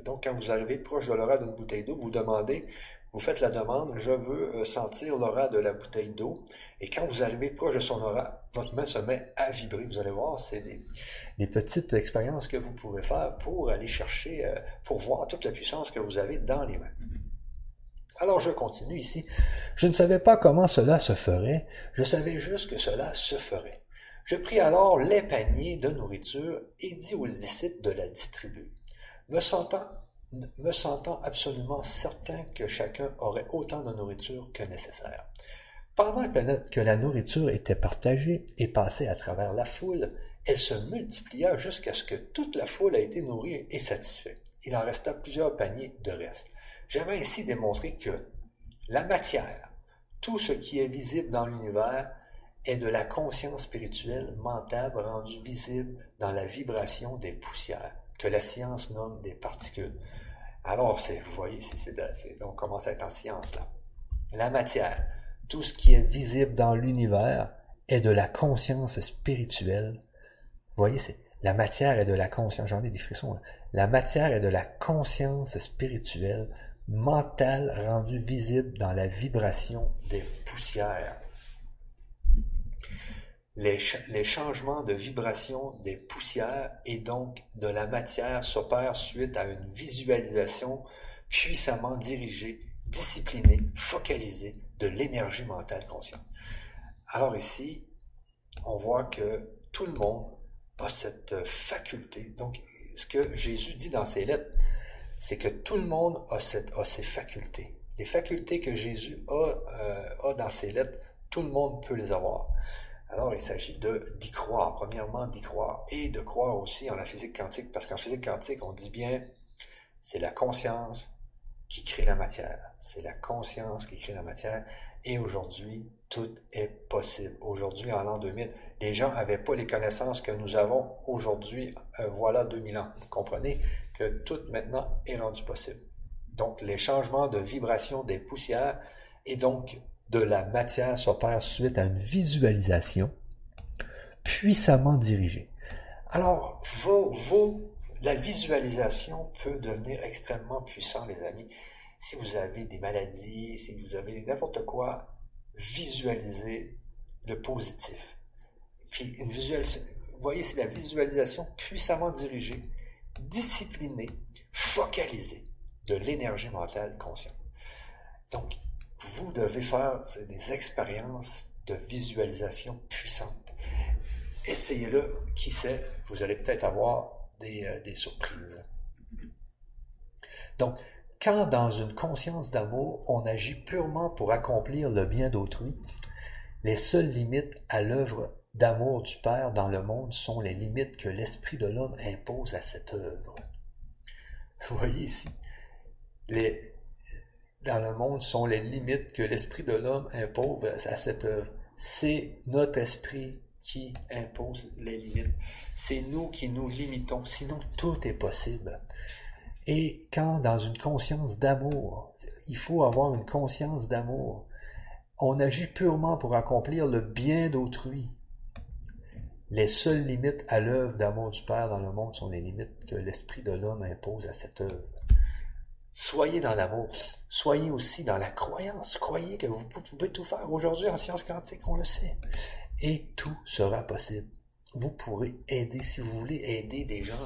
Donc, quand vous arrivez proche de l'aura d'une bouteille d'eau, vous demandez vous faites la demande, je veux euh, sentir l'aura de la bouteille d'eau. Et quand vous arrivez proche de son aura, votre main se met à vibrer. Vous allez voir, c'est des, petites expériences que vous pouvez faire pour aller chercher, euh, pour voir toute la puissance que vous avez dans les mains. Alors je continue ici. Je ne savais pas comment cela se ferait, je savais juste que cela se ferait. Je pris alors les paniers de nourriture et dis aux disciples de la distribuer. Me sentant me sentant absolument certain que chacun aurait autant de nourriture que nécessaire. Pendant que la nourriture était partagée et passée à travers la foule, elle se multiplia jusqu'à ce que toute la foule ait été nourrie et satisfaite. Il en resta plusieurs paniers de reste. J'avais ainsi démontré que la matière, tout ce qui est visible dans l'univers, est de la conscience spirituelle mentale rendue visible dans la vibration des poussières, que la science nomme des particules. Alors, vous voyez, c'est, on commence à être en science là. La matière, tout ce qui est visible dans l'univers est de la conscience spirituelle. Vous voyez, c'est la matière est de la conscience. J'en ai des frissons. La matière est de la conscience spirituelle, mentale, rendue visible dans la vibration des poussières. Les, changements de vibration des poussières et donc de la matière s'opèrent suite à une visualisation puissamment dirigée, disciplinée, focalisée de l'énergie mentale consciente. Alors ici, on voit que tout le monde a cette faculté. Donc, ce que Jésus dit dans ses lettres, c'est que tout le monde a, cette, a ces facultés. Les facultés que Jésus euh, a dans ses lettres, tout le monde peut les avoir. Alors, il s'agit d'y croire, premièrement d'y croire, et de croire aussi en la physique quantique, parce qu'en physique quantique, on dit bien, c'est la conscience qui crée la matière. C'est la conscience qui crée la matière. Et aujourd'hui, tout est possible. Aujourd'hui, en l'an 2000, les gens n'avaient pas les connaissances que nous avons aujourd'hui, euh, voilà 2000 ans. Vous comprenez que tout maintenant est rendu possible. Donc, les changements de vibration des poussières et donc de la matière s'opèrent suite à une visualisation puissamment dirigée. Alors, la visualisation peut devenir extrêmement puissante, les amis. Si vous avez des maladies, si vous avez n'importe quoi, visualisez le positif. Puis une visualisation, vous voyez, c'est la visualisation puissamment dirigée, disciplinée, focalisée de l'énergie mentale consciente. Donc, vous devez faire des expériences de visualisation puissante. Essayez-le, qui sait, vous allez peut-être avoir des, euh, des surprises. Donc, quand dans une conscience d'amour, on agit purement pour accomplir le bien d'autrui, les seules limites à l'œuvre d'amour du Père dans le monde sont les limites que l'Esprit de l'homme impose à cette œuvre. Vous voyez ici, les, dans le monde sont les limites que l'Esprit de l'homme impose à cette œuvre. C'est notre esprit qui impose les limites. C'est nous qui nous limitons. Sinon, tout est possible. Et quand dans une conscience d'amour, il faut avoir une conscience d'amour, on agit purement pour accomplir le bien d'autrui. Les seules limites à l'œuvre d'amour du Père dans le monde sont les limites que l'Esprit de l'homme impose à cette œuvre. Soyez dans l'amour, soyez aussi dans la croyance. Croyez que vous pouvez tout faire. Aujourd'hui, en sciences quantiques, on le sait. Et tout sera possible. Vous pourrez aider, si vous voulez aider des gens,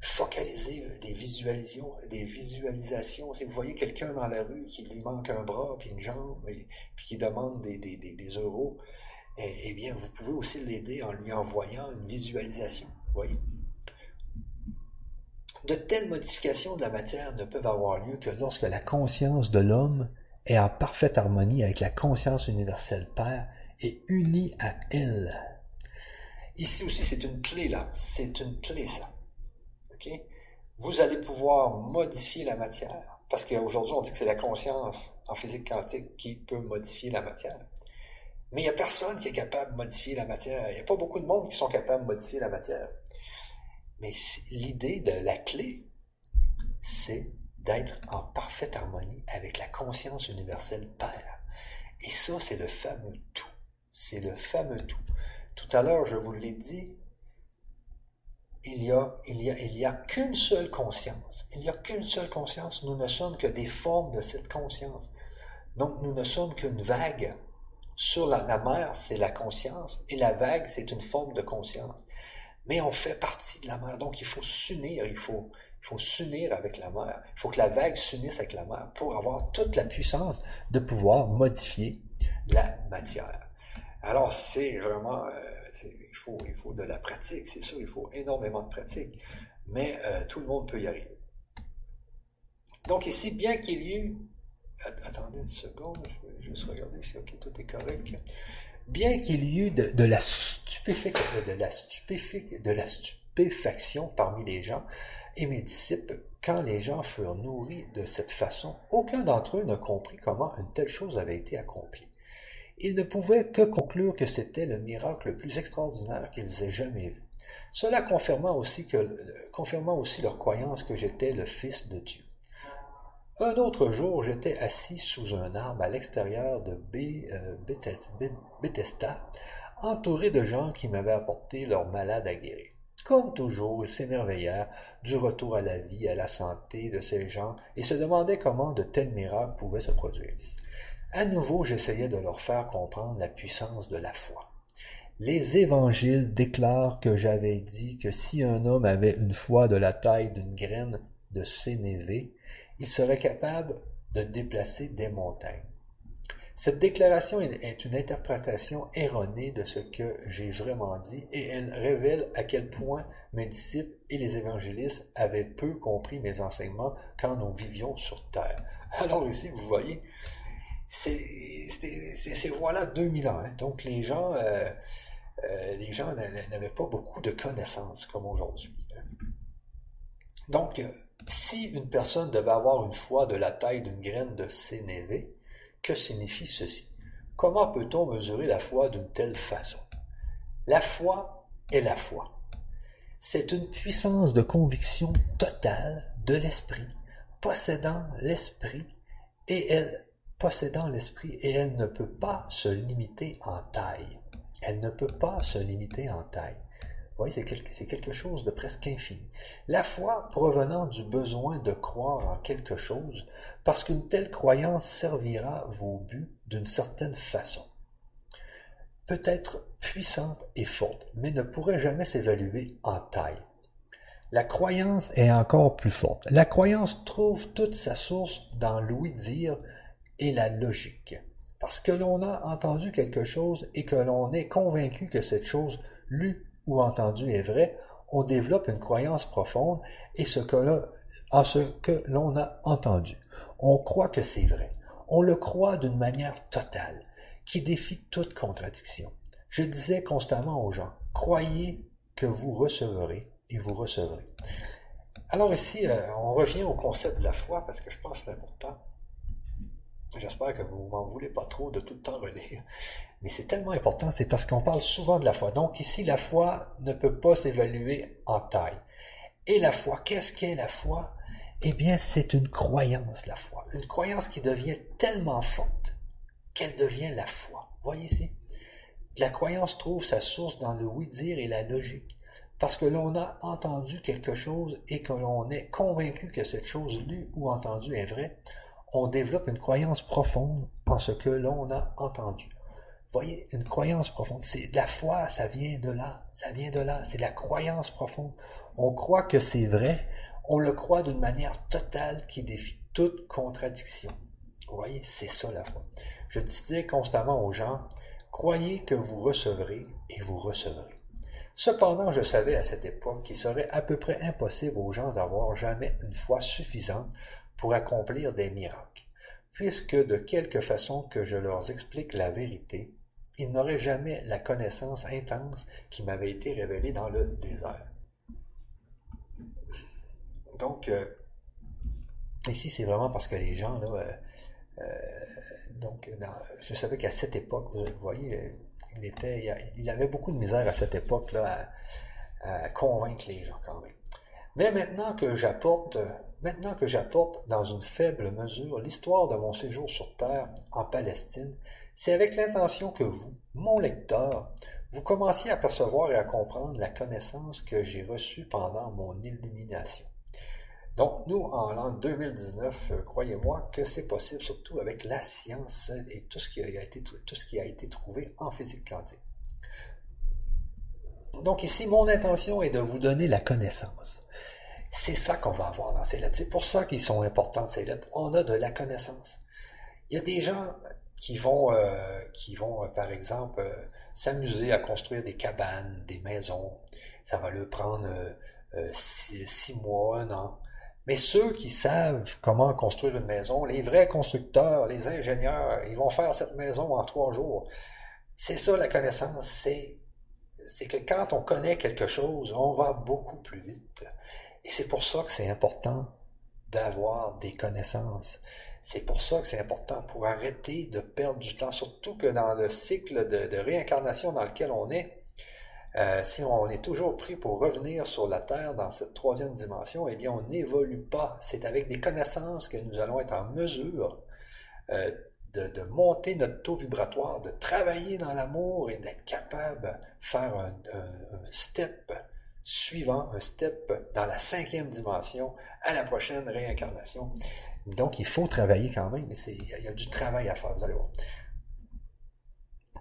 focaliser des visualisations, des visualisations. Si vous voyez quelqu'un dans la rue qui lui manque un bras puis une jambe, et, puis qui demande des, euros, eh, eh, bien, vous pouvez aussi l'aider en lui envoyant une visualisation. voyez? De telles modifications de la matière ne peuvent avoir lieu que lorsque la conscience de l'homme est en parfaite harmonie avec la conscience universelle Père et unie à elle. Ici aussi, c'est une clé, là. C'est une clé, ça. Vous allez pouvoir modifier la matière, parce qu'aujourd'hui, on dit que c'est la conscience en physique quantique qui peut modifier la matière. Mais il n'y a personne qui est capable de modifier la matière. Il n'y a pas beaucoup de monde qui sont capables de modifier la matière. Mais l'idée de la clé, c'est d'être en parfaite harmonie avec la conscience universelle Père. Et ça, c'est le fameux tout. C'est le fameux tout. Tout à l'heure, je vous l'ai dit, il y a, il y a, il y a qu'une seule conscience. Il n'y a qu'une seule conscience. Nous ne sommes que des formes de cette conscience. Donc, nous ne sommes qu'une vague. Sur la mer, c'est la conscience, et la vague, c'est une forme de conscience. Mais on fait partie de la mer, donc il faut s'unir, il faut, s'unir avec la mer. Il faut que la vague s'unisse avec la mer pour avoir toute la puissance de pouvoir modifier la matière. Alors, c'est vraiment... Euh, il faut, il faut de la pratique, c'est sûr, il faut énormément de pratique, mais euh, tout le monde peut y arriver. Donc ici, bien qu'il y ait Attendez une seconde, je vais juste regarder si tout est correct. Bien qu'il y eût de, la stupéfaction parmi les gens et mes disciples, quand les gens furent nourris de cette façon, aucun d'entre eux ne comprit comment une telle chose avait été accomplie. Ils ne pouvaient que conclure que c'était le miracle le plus extraordinaire qu'ils aient jamais vu. cela que, confirmant aussi leur croyance que j'étais le Fils de Dieu. Un autre jour, j'étais assis sous un arbre à l'extérieur de euh, Bethesda, entouré de gens qui m'avaient apporté leurs malades à guérir. Comme toujours, ils s'émerveillèrent du retour à la vie, à la santé de ces gens, et se demandaient comment de tels miracles pouvaient se produire. À nouveau, j'essayais de leur faire comprendre la puissance de la foi. Les évangiles déclarent que j'avais dit que si un homme avait une foi de la taille d'une graine de il serait capable de déplacer des montagnes. Cette déclaration est une interprétation erronée de ce que j'ai vraiment dit et elle révèle à quel point mes disciples et les évangélistes avaient peu compris mes enseignements quand nous vivions sur terre. Alors ici, vous voyez, c'est voilà 2000 ans. Hein. Donc les gens, euh, euh, les gens n'avaient pas beaucoup de connaissances comme aujourd'hui. Donc, si une personne devait avoir une foi de la taille d'une graine de sénévé, que signifie ceci? Comment peut-on mesurer la foi d'une telle façon? La foi est la foi. C'est une puissance de conviction totale de l'esprit, possédant l'esprit et elle possédant l'esprit et elle ne peut pas se limiter en taille. Elle ne peut pas se limiter en taille. Oui, c'est quelque, chose de presque infini. La foi provenant du besoin de croire en quelque chose, parce qu'une telle croyance servira vos buts d'une certaine façon. Peut être puissante et forte, mais ne pourrait jamais s'évaluer en taille. La croyance est encore plus forte. La croyance trouve toute sa source dans l'ouï-dire et la logique. Parce que l'on a entendu quelque chose et que l'on est convaincu que cette chose l'eût ou entendu est vrai, on développe une croyance profonde et ce que en ce que l'on a entendu. On croit que c'est vrai. On le croit d'une manière totale, qui défie toute contradiction. Je disais constamment aux gens, croyez que vous recevrez et vous recevrez. Alors ici, euh, on revient au concept de la foi parce que je pense que c'est important. J'espère que vous m'en voulez pas trop de tout le temps relire. Mais c'est tellement important, c'est parce qu'on parle souvent de la foi. Donc ici, la foi ne peut pas s'évaluer en taille. Et la foi, qu'est-ce qu'est la foi? Eh bien, c'est une croyance, la foi. Une croyance qui devient tellement forte qu'elle devient la foi. Voyez ici? La croyance trouve sa source dans le oui-dire et la logique. Parce que l'on a entendu quelque chose et que l'on est convaincu que cette chose lue ou entendue est vraie, on développe une croyance profonde en ce que l'on a entendu. Voyez, une croyance profonde. C'est la foi, ça vient de là, ça vient de là. C'est la croyance profonde. On croit que c'est vrai. On le croit d'une manière totale qui défie toute contradiction. Vous voyez, c'est ça la foi. Je disais constamment aux gens, croyez que vous recevrez et vous recevrez. Cependant, je savais à cette époque qu'il serait à peu près impossible aux gens d'avoir jamais une foi suffisante pour accomplir des miracles, puisque de quelque façon que je leur explique la vérité, ils n'auraient jamais la connaissance intense qui m'avait été révélée dans le désert. Donc, euh, ici, c'est vraiment parce que les gens, là, euh, euh, donc, je savais qu'à cette époque, vous voyez, il, était, il avait beaucoup de misère à cette époque-là à, à convaincre les gens quand même. Mais maintenant que j'apporte Maintenant que j'apporte dans une faible mesure l'histoire de mon séjour sur Terre en Palestine, c'est avec l'intention que vous, mon lecteur, vous commenciez à percevoir et à comprendre la connaissance que j'ai reçue pendant mon illumination. Donc, nous, en l'an 2019, euh, croyez-moi que c'est possible, surtout avec la science et tout ce, qui a été, tout ce qui a été trouvé en physique quantique. Donc ici, mon intention est de vous donner la connaissance. C'est ça qu'on va avoir dans ces lettres. C'est pour ça qu'ils sont importantes, ces lettres. On a de la connaissance. Il y a des gens qui vont, euh, euh, par exemple, euh, s'amuser à construire des cabanes, des maisons. Ça va leur prendre six, mois, un an. Mais ceux qui savent comment construire une maison, les vrais constructeurs, les ingénieurs, ils vont faire cette maison en trois jours. C'est ça la connaissance, c'est que quand on connaît quelque chose, on va beaucoup plus vite. Et c'est pour ça que c'est important d'avoir des connaissances. C'est pour ça que c'est important pour arrêter de perdre du temps, surtout que dans le cycle de, réincarnation dans lequel on est, Euh, si on est toujours pris pour revenir sur la Terre dans cette troisième dimension, eh bien, on n'évolue pas. C'est avec des connaissances que nous allons être en mesure euh, de, monter notre taux vibratoire, de travailler dans l'amour et d'être capable de faire un, step suivant, un step dans la cinquième dimension à la prochaine réincarnation. Donc, il faut travailler quand même, mais il y a du travail à faire, vous allez voir.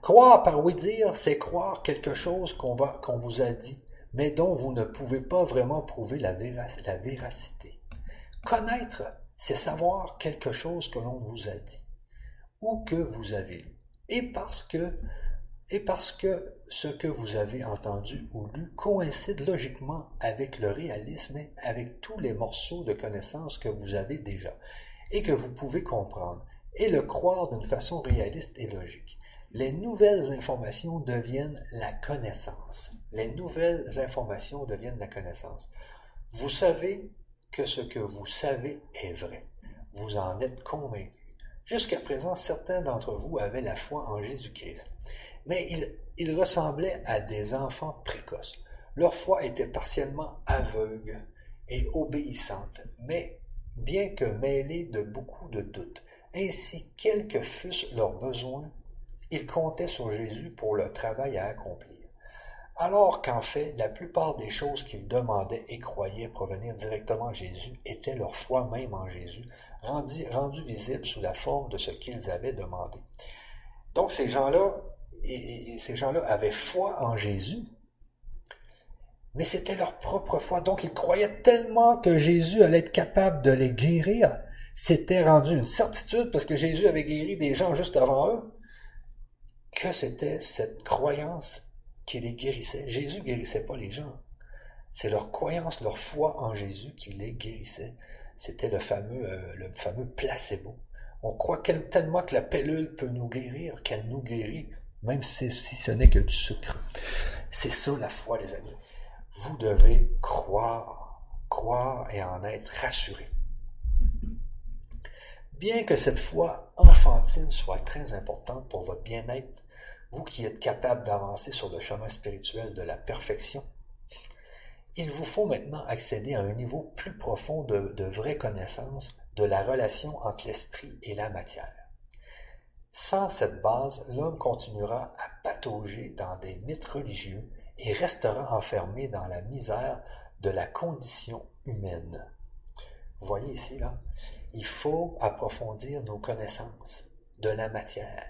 Croire par oui dire, c'est croire quelque chose qu'on vous a dit, mais dont vous ne pouvez pas vraiment prouver la véracité. Connaître, c'est savoir quelque chose que l'on vous a dit ou que vous avez lu. Et parce que et parce que ce que vous avez entendu ou lu coïncide logiquement avec le réalisme et avec tous les morceaux de connaissances que vous avez déjà et que vous pouvez comprendre et le croire d'une façon réaliste et logique les nouvelles informations deviennent la connaissance. Les nouvelles informations deviennent la connaissance. Vous savez que ce que vous savez est vrai. Vous en êtes convaincu. Jusqu'à présent, certains d'entre vous avaient la foi en Jésus-Christ, mais ils, ressemblaient à des enfants précoces. Leur foi était partiellement aveugle et obéissante, mais bien que mêlée de beaucoup de doutes. Ainsi, quels que fussent leurs besoins, ils comptaient sur Jésus pour le travail à accomplir. Alors qu'en fait, la plupart des choses qu'ils demandaient et croyaient provenir directement de Jésus étaient leur foi même en Jésus, rendue, rendu visible sous la forme de ce qu'ils avaient demandé. Donc ces gens-là, ces gens-là avaient foi en Jésus, mais c'était leur propre foi. Donc ils croyaient tellement que Jésus allait être capable de les guérir. C'était rendu une certitude parce que Jésus avait guéri des gens juste avant eux que c'était cette croyance qui les guérissait. Jésus guérissait pas les gens. C'est leur croyance, leur foi en Jésus qui les guérissait. C'était le fameux, euh, le fameux placebo. On croit tellement que la pilule peut nous guérir qu'elle nous guérit, même si, ce n'est que du sucre. C'est ça la foi, les amis. Vous devez croire, croire et en être rassuré. Bien que cette foi enfantine soit très importante pour votre bien-être, vous qui êtes capable d'avancer sur le chemin spirituel de la perfection, il vous faut maintenant accéder à un niveau plus profond de vraie connaissance de la relation entre l'esprit et la matière. Sans cette base, l'homme continuera à patauger dans des mythes religieux et restera enfermé dans la misère de la condition humaine. Voyez ici, il faut approfondir nos connaissances de la matière,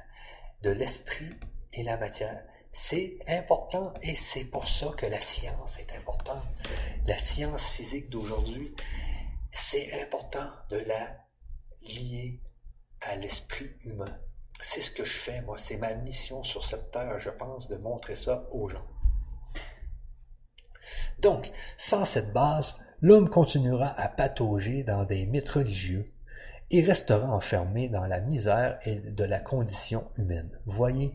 de l'esprit et la matière. C'est important et c'est pour ça que la science est importante. La science physique d'aujourd'hui, c'est important de la lier à l'esprit humain. C'est ce que je fais, moi. C'est ma mission sur cette terre, je pense, de montrer ça aux gens. Donc, sans cette base, l'homme continuera à patauger dans des mythes religieux et restera enfermé dans la misère et de la condition humaine. Voyez,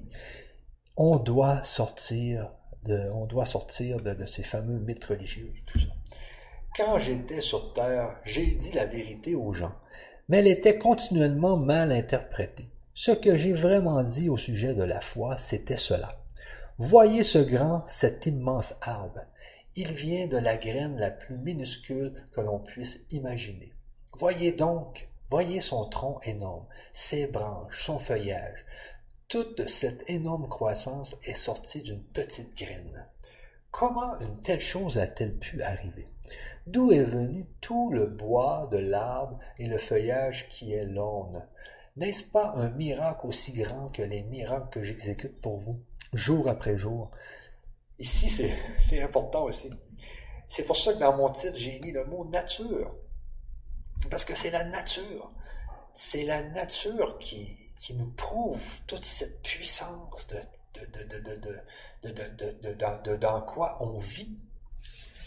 on doit sortir de, de, ces fameux mythes religieux. Quand j'étais sur Terre, j'ai dit la vérité aux gens, mais elle était continuellement mal interprétée. Ce que j'ai vraiment dit au sujet de la foi, c'était cela. Voyez ce grand, cet immense arbre. Il vient de la graine la plus minuscule que l'on puisse imaginer. Voyez donc, voyez son tronc énorme, ses branches, son feuillage. Toute cette énorme croissance est sortie d'une petite graine. Comment une telle chose a-t-elle pu arriver? D'où est venu tout le bois de l'arbre et le feuillage qui est l'aune? N'est-ce pas un miracle aussi grand que les miracles que j'exécute pour vous, jour après jour Ici, c'est important aussi. C'est pour ça que dans mon titre, j'ai mis le mot nature. Parce que c'est la nature. C'est la nature qui, nous prouve toute cette puissance de, de, dans quoi on vit.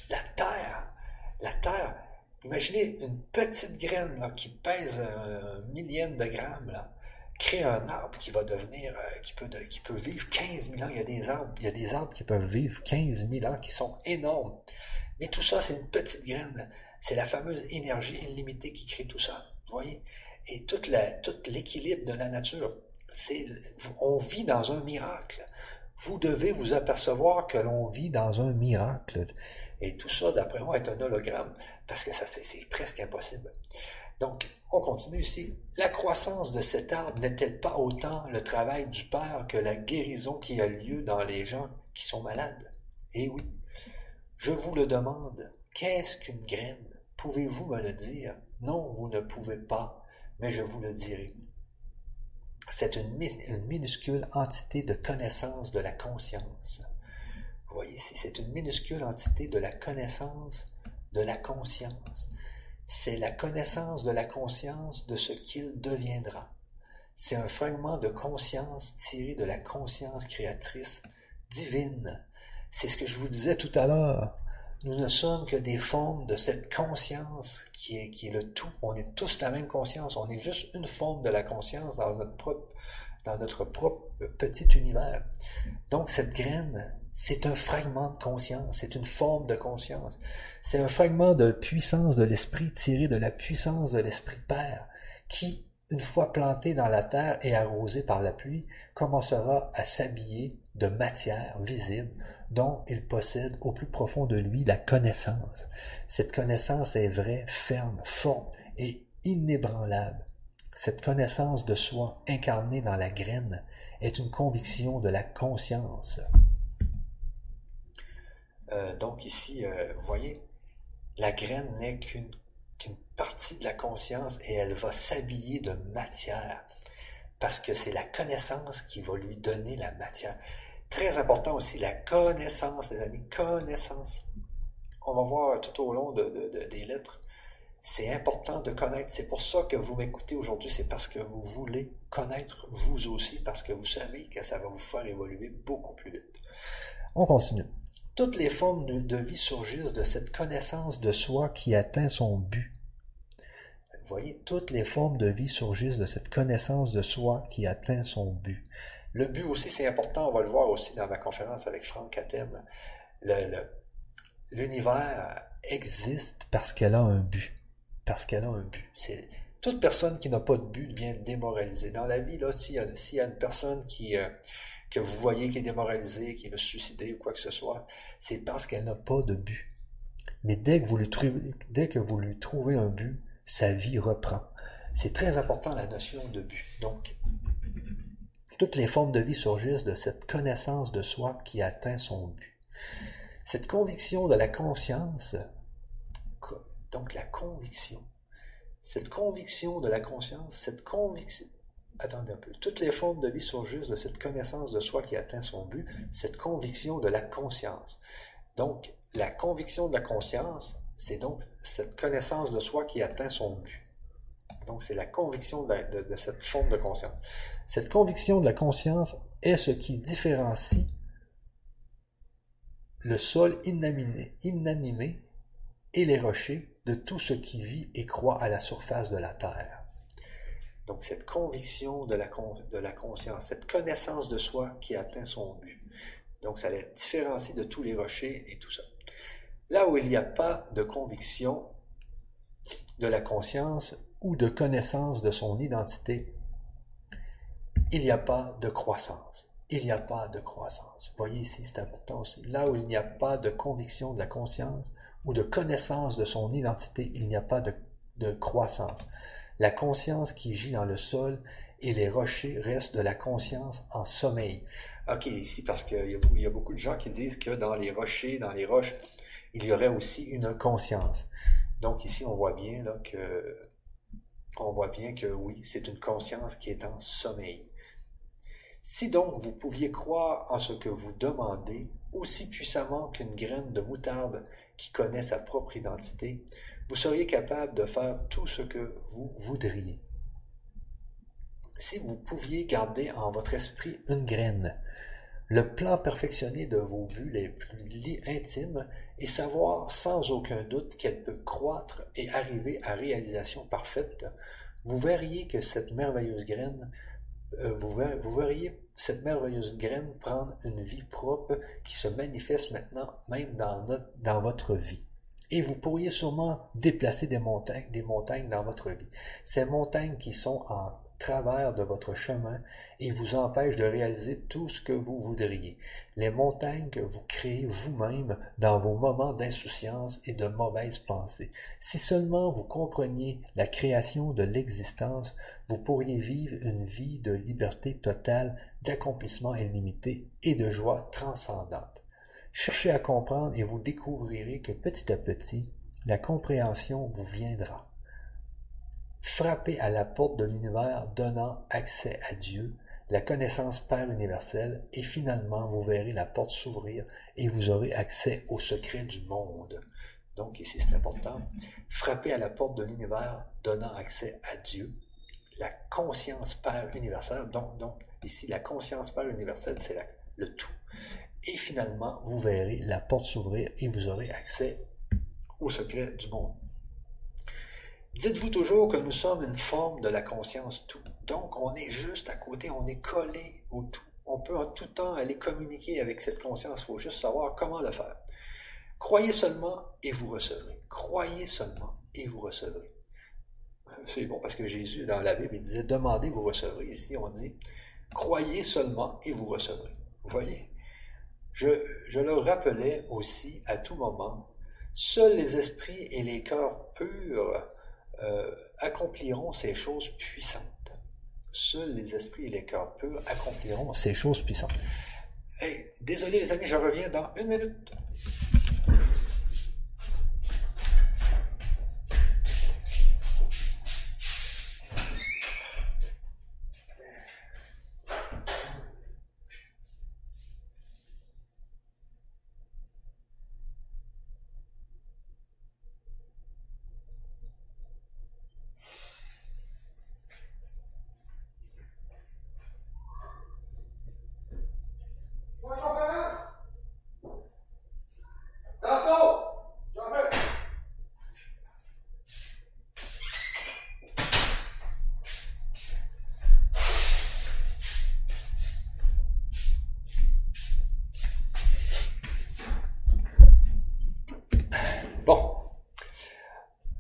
La terre. La terre. Imaginez une petite graine qui pèse un millième de grammes. Là crée un arbre qui va devenir, euh, qui, peut, vivre 15 000 ans. Il y a des arbres, qui peuvent vivre 15 000 ans, qui sont énormes. Mais tout ça, c'est une petite graine. C'est la fameuse énergie illimitée qui crée tout ça. Voyez? Et tout l'équilibre de la nature. C'est, on vit dans un miracle. Vous devez vous apercevoir que l'on vit dans un miracle. Et tout ça, d'après moi, est un hologramme, parce que ça, c'est presque impossible. Donc, on continue ici. La croissance de cet arbre n'est-elle pas autant le travail du Père que la guérison qui a lieu dans les gens qui sont malades? Eh oui. Je vous le demande. Qu'est-ce qu'une graine? Pouvez-vous me le dire? Non, vous ne pouvez pas, mais je vous le dirai. C'est une, minuscule entité de connaissance de la conscience. Vous voyez ici, c'est une minuscule entité de la connaissance de la conscience c'est la connaissance de la conscience de ce qu'il deviendra. C'est un fragment de conscience tiré de la conscience créatrice divine. C'est ce que je vous disais tout à l'heure. Nous ne sommes que des formes de cette conscience qui est, qui est le tout. On est tous la même conscience. On est juste une forme de la conscience dans notre propre, dans notre propre petit univers. Donc cette graine, c'est un fragment de conscience, c'est une forme de conscience. C'est un fragment de puissance de l'esprit tiré de la puissance de l'esprit Père, qui, une fois planté dans la terre et arrosé par la pluie, commencera à s'habiller de matière visible dont il possède au plus profond de lui la connaissance. Cette connaissance est vraie, ferme, forte et inébranlable. Cette connaissance de soi incarnée dans la graine est une conviction de la conscience. Euh, donc ici, euh, vous voyez, la graine n'est qu'une partie de la conscience et elle va s'habiller de matière parce que c'est la connaissance qui va lui donner la matière. Très important aussi, la connaissance, les amis, connaissance. On va voir tout au long des lettres. C'est important de connaître. C'est pour ça que vous m'écoutez aujourd'hui. C'est parce que vous voulez connaître vous aussi, parce que vous savez que ça va vous faire évoluer beaucoup plus vite. On continue. Toutes les formes de vie surgissent de cette connaissance de soi qui atteint son but. Vous voyez, toutes les formes de vie surgissent de cette connaissance de soi qui atteint son but. Le but aussi, c'est important, on va le voir aussi dans ma conférence avec Franck Atem. L'univers existe parce qu'elle a un but. Parce qu'elle a un but. Toute personne qui n'a pas de but devient démoralisée. Dans la vie, s'il y, a une personne qui, euh, que vous voyez qui est démoralisée, qui veut se suicider ou quoi que ce soit, c'est parce qu'elle n'a pas de but. Mais dès que vous lui trouvez, dès que vous lui trouvez un but, sa vie reprend. C'est très important la notion de but. Donc, toutes les formes de vie surgissent de cette connaissance de soi qui atteint son but. Cette conviction de la conscience, donc la conviction, cette conviction de la conscience, cette conviction, attendez un peu, toutes les formes de vie sont juste de cette connaissance de soi qui atteint son but, cette conviction de la conscience. Donc, la conviction de la conscience, c'est donc cette connaissance de soi qui atteint son but. Donc, c'est la conviction de, cette forme de conscience. Cette conviction de la conscience est ce qui différencie le sol inanimé et les rochers de tout ce qui vit et croit à la surface de la terre. Donc cette conviction de la, conscience, cette connaissance de soi qui atteint son but. Donc ça la différencie de tous les rochers et tout ça. Là où il n'y a pas de conviction de la conscience ou de connaissance de son identité, il n'y a pas de croissance. Il n'y a pas de croissance. Voyez ici, c'est important aussi. Là où il n'y a pas de conviction de la conscience ou de connaissance de son identité, il n'y a pas de croissance. La conscience qui gît dans le sol et les rochers restent de la conscience en sommeil. Ok, ici, parce qu'il y, a beaucoup de gens qui disent que dans les rochers, dans les roches, il y aurait aussi une conscience. Donc ici, on voit bien que on voit bien que oui, c'est une conscience qui est en sommeil. Si donc vous pouviez croire en ce que vous demandez aussi puissamment qu'une graine de moutarde qui connaît sa propre identité, vous seriez capable de faire tout ce que vous voudriez. Si vous pouviez garder en votre esprit une graine, le plan perfectionné de vos buts les plus intimes et savoir sans aucun doute qu'elle peut croître et arriver à réalisation parfaite, vous verriez que cette merveilleuse graine, euh, vous, verriez cette merveilleuse graine prendre une vie propre qui se manifeste maintenant même dans, dans votre vie. Et vous pourriez sûrement déplacer des montagnes, dans votre vie. Ces montagnes qui sont en, travers de votre chemin et vous empêche de réaliser tout ce que vous voudriez. Les montagnes que vous créez vous-même dans vos moments d'insouciance et de mauvaises pensées. Si seulement vous compreniez la création de l'existence, vous pourriez vivre une vie de liberté totale, d'accomplissement illimité et de joie transcendante. Cherchez à comprendre et vous découvrirez que petit à petit, la compréhension vous viendra. Frappez à la porte de l'univers donnant accès à Dieu, la connaissance Père universelle, et finalement vous verrez la porte s'ouvrir et vous aurez accès au secret du monde. Donc ici c'est important. Frappez à la porte de l'univers donnant accès à Dieu, la conscience Père universelle. Donc, donc ici la conscience Père universelle c'est le tout. Et finalement vous verrez la porte s'ouvrir et vous aurez accès au secret du monde. Dites-vous toujours que nous sommes une forme de la conscience tout. Donc, on est juste à côté, on est collé au tout. On peut en tout temps aller communiquer avec cette conscience, il faut juste savoir comment le faire. Croyez seulement et vous recevrez. Croyez seulement et vous recevrez. C'est bon parce que Jésus, dans la Bible, il disait Demandez, vous recevrez. Ici, on dit Croyez seulement et vous recevrez. Vous voyez? Je, je le rappelais aussi à tout moment Seuls les esprits et les cœurs purs euh, accompliront ces choses puissantes. Seuls les esprits et les cœurs purs accompliront ces choses puissantes. désolé les amis, je reviens dans une minute.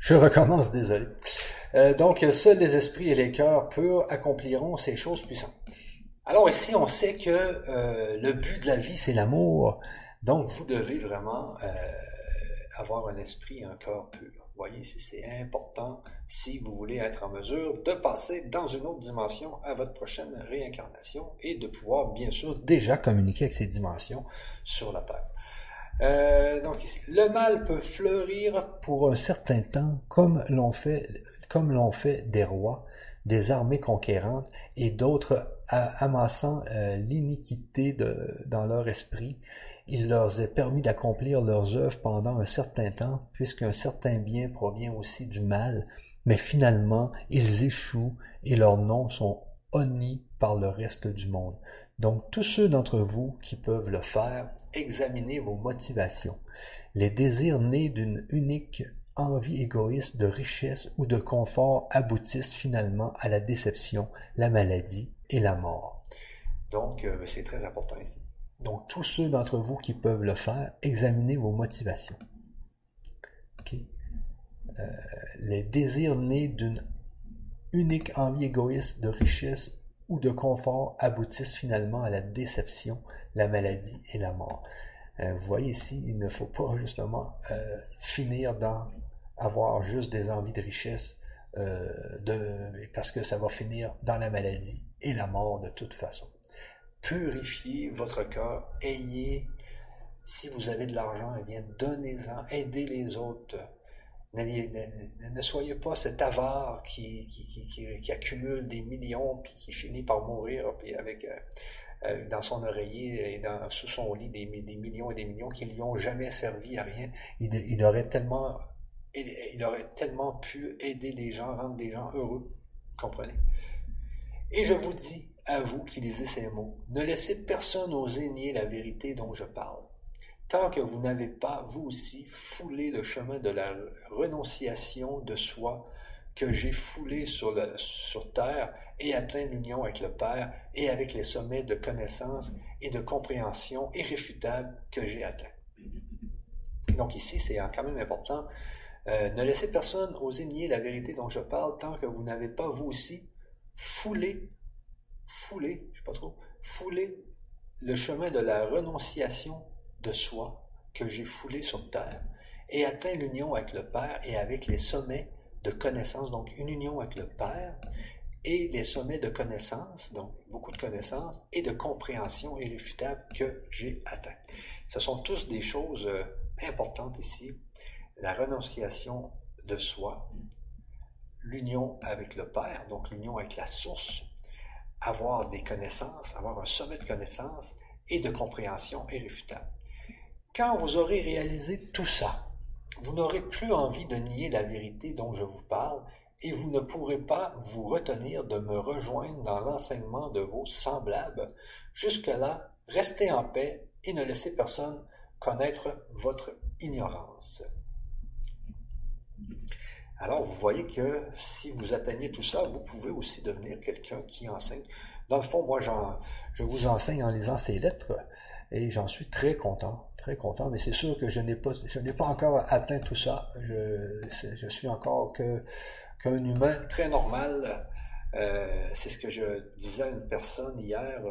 Je recommence, désolé. Euh, donc, seuls les esprits et les cœurs purs accompliront ces choses puissantes. Alors ici, on sait que euh, le but de la vie, c'est l'amour. Donc, vous devez vraiment euh, avoir un esprit et un cœur pur. Vous voyez, c'est important si vous voulez être en mesure de passer dans une autre dimension à votre prochaine réincarnation et de pouvoir, bien sûr, déjà communiquer avec ces dimensions sur la Terre. Euh, donc le mal peut fleurir pour un certain temps, comme l'ont fait, comme l'ont fait des rois, des armées conquérantes et d'autres amassant euh, l'iniquité dans leur esprit. Il leur est permis d'accomplir leurs œuvres pendant un certain temps, puisqu'un certain bien provient aussi du mal, mais finalement ils échouent et leurs noms sont honnis par le reste du monde. Donc tous ceux d'entre vous qui peuvent le faire, examinez vos motivations. Les désirs nés d'une unique envie égoïste de richesse ou de confort aboutissent finalement à la déception, la maladie et la mort. Donc euh, c'est très important ici. Donc tous ceux d'entre vous qui peuvent le faire, examinez vos motivations. Euh, les désirs nés d'une unique envie égoïste de richesse ou de confort aboutissent finalement à la déception, la maladie et la mort. Euh, vous voyez ici, il ne faut pas justement euh, finir dans avoir juste des envies de richesse euh, parce que ça va finir dans la maladie et la mort de toute façon. Purifiez votre cœur, ayez, si vous avez de l'argent, eh bien donnez-en, aidez les autres ne, soyez pas cet avare qui, accumule des millions puis qui finit par mourir avec euh, euh, dans son oreiller et sous son lit des, millions et des millions qui lui ont jamais servi à rien. Il, aurait tellement il aurait tellement pu aider les gens, rendre des gens heureux. Comprenez? Et je vous dis, à vous qui lisez ces mots, ne laissez personne oser nier la vérité dont je parle tant que vous n'avez pas, vous aussi, foulé le chemin de la renonciation de soi que j'ai foulé sur, sur terre et atteint l'union avec le Père et avec les sommets de connaissance et de compréhension irréfutables que j'ai atteints. Donc ici, c'est quand même important. Euh, ne laissez personne oser nier la vérité dont je parle tant que vous n'avez pas, vous aussi, fouler, fouler, je sais pas trop, fouler le chemin de la renonciation de soi que j'ai foulé sur terre et atteint l'union avec le Père et avec les sommets de connaissance, donc une union avec le Père et les sommets de connaissance, donc beaucoup de connaissances et de compréhension irréfutable que j'ai atteint. Ce sont tous des choses euh, importantes ici. La renonciation de soi, l'union avec le Père, donc l'union avec la source, avoir des connaissances, avoir un sommet de connaissances et de compréhension irréfutable. Quand vous aurez réalisé tout ça, vous n'aurez plus envie de nier la vérité dont je vous parle et vous ne pourrez pas vous retenir de me rejoindre dans l'enseignement de vos semblables. Jusque-là, restez en paix et ne laissez personne connaître votre ignorance. Alors, vous voyez que si vous atteignez tout ça, vous pouvez aussi devenir quelqu'un qui enseigne. Dans le fond, moi, je vous enseigne en lisant ces lettres et j'en suis très content, très content, mais c'est sûr que je n'ai pas, je n'ai pas encore atteint tout ça. Je, je suis encore que, qu'un humain très normal. Euh, c'est ce que je disais à une personne hier.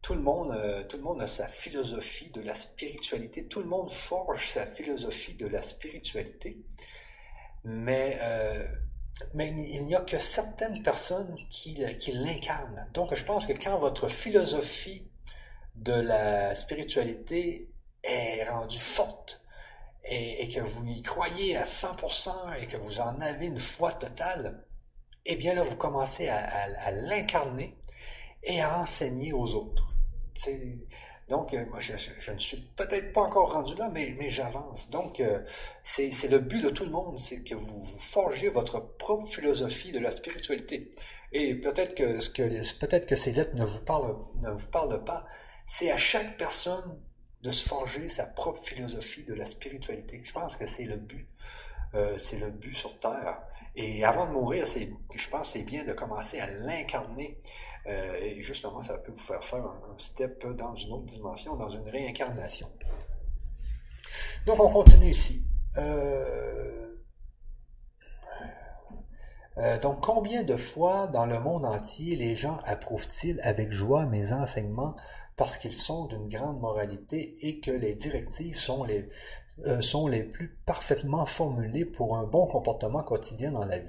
Tout le monde, euh, tout le monde a sa philosophie de la spiritualité. Tout le monde forge sa philosophie de la spiritualité. Mais, euh, mais il n'y a que certaines personnes qui, qui l'incarnent. Donc, je pense que quand votre philosophie de la spiritualité est rendue forte et, que vous y croyez à 100% et que vous en avez une foi totale, eh bien là, vous commencez à l'incarner et à enseigner aux autres. Donc, euh, moi, je, ne suis peut-être pas encore rendu là, mais, j'avance. Donc, euh, c'est le but de tout le monde, c'est que vous, vous forgez votre propre philosophie de la spiritualité. Et peut-être que, ces lettres ne vous parlent pas. C'est à chaque personne de se forger sa propre philosophie de la spiritualité. Je pense que c'est le but. Euh, c'est le but sur Terre. Et avant de mourir, je pense que c'est bien de commencer à l'incarner euh, et justement, ça peut vous faire faire un, step dans une autre dimension, dans une réincarnation. Donc, on continue ici. Euh, donc, combien de fois dans le monde entier les gens approuvent-ils avec joie mes enseignements parce qu'ils sont d'une grande moralité et que les directives sont les, euh, sont les plus parfaitement formulées pour un bon comportement quotidien dans la vie.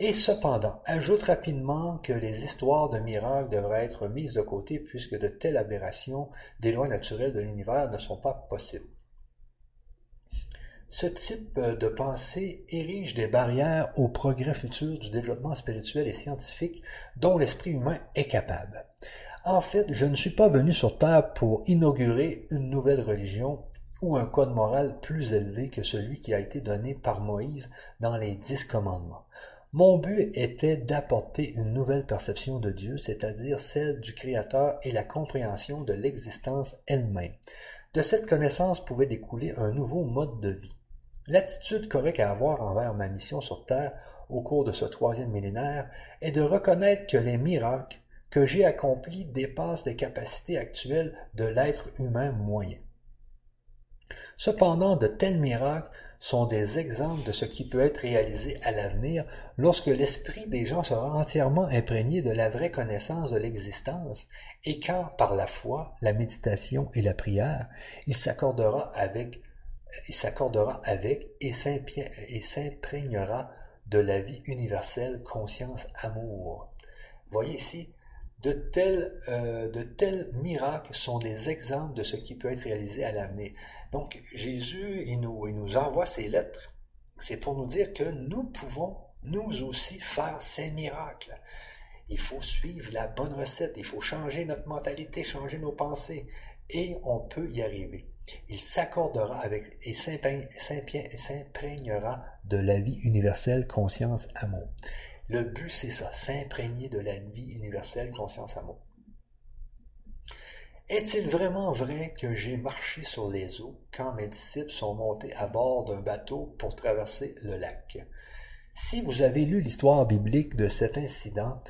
Et cependant, ajoute rapidement que les histoires de miracles devraient être mises de côté puisque de telles aberrations des lois naturelles de l'univers ne sont pas possibles. Ce type de pensée érige des barrières au progrès futur du développement spirituel et scientifique dont l'esprit humain est capable. En fait, je ne suis pas venu sur Terre pour inaugurer une nouvelle religion ou un code moral plus élevé que celui qui a été donné par Moïse dans les dix commandements. Mon but était d'apporter une nouvelle perception de Dieu, c'est-à-dire celle du Créateur et la compréhension de l'existence elle-même. De cette connaissance pouvait découler un nouveau mode de vie. L'attitude correcte à avoir envers ma mission sur Terre au cours de ce troisième millénaire est de reconnaître que les miracles que j'ai accomplis dépassent les capacités actuelles de l'être humain moyen. Cependant, de tels miracles sont des exemples de ce qui peut être réalisé à l'avenir lorsque l'esprit des gens sera entièrement imprégné de la vraie connaissance de l'existence et quand, par la foi, la méditation et la prière, il s'accordera avec, il s'accordera avec et s'imprégnera de la vie universelle, conscience, amour. Voyez ici, de tels, euh, de tels miracles sont des exemples de ce qui peut être réalisé à l'avenir. Donc Jésus, il nous, il nous envoie ces lettres. C'est pour nous dire que nous pouvons, nous aussi, faire ces miracles. Il faut suivre la bonne recette, il faut changer notre mentalité, changer nos pensées, et on peut y arriver. Il s'accordera avec et s'imprégnera de la vie universelle, conscience, amour. Le but, c'est ça, s'imprégner de la vie universelle, conscience, amour. Est-il vraiment vrai que j'ai marché sur les eaux quand mes disciples sont montés à bord d'un bateau pour traverser le lac? Si vous avez lu l'histoire biblique de cet incident,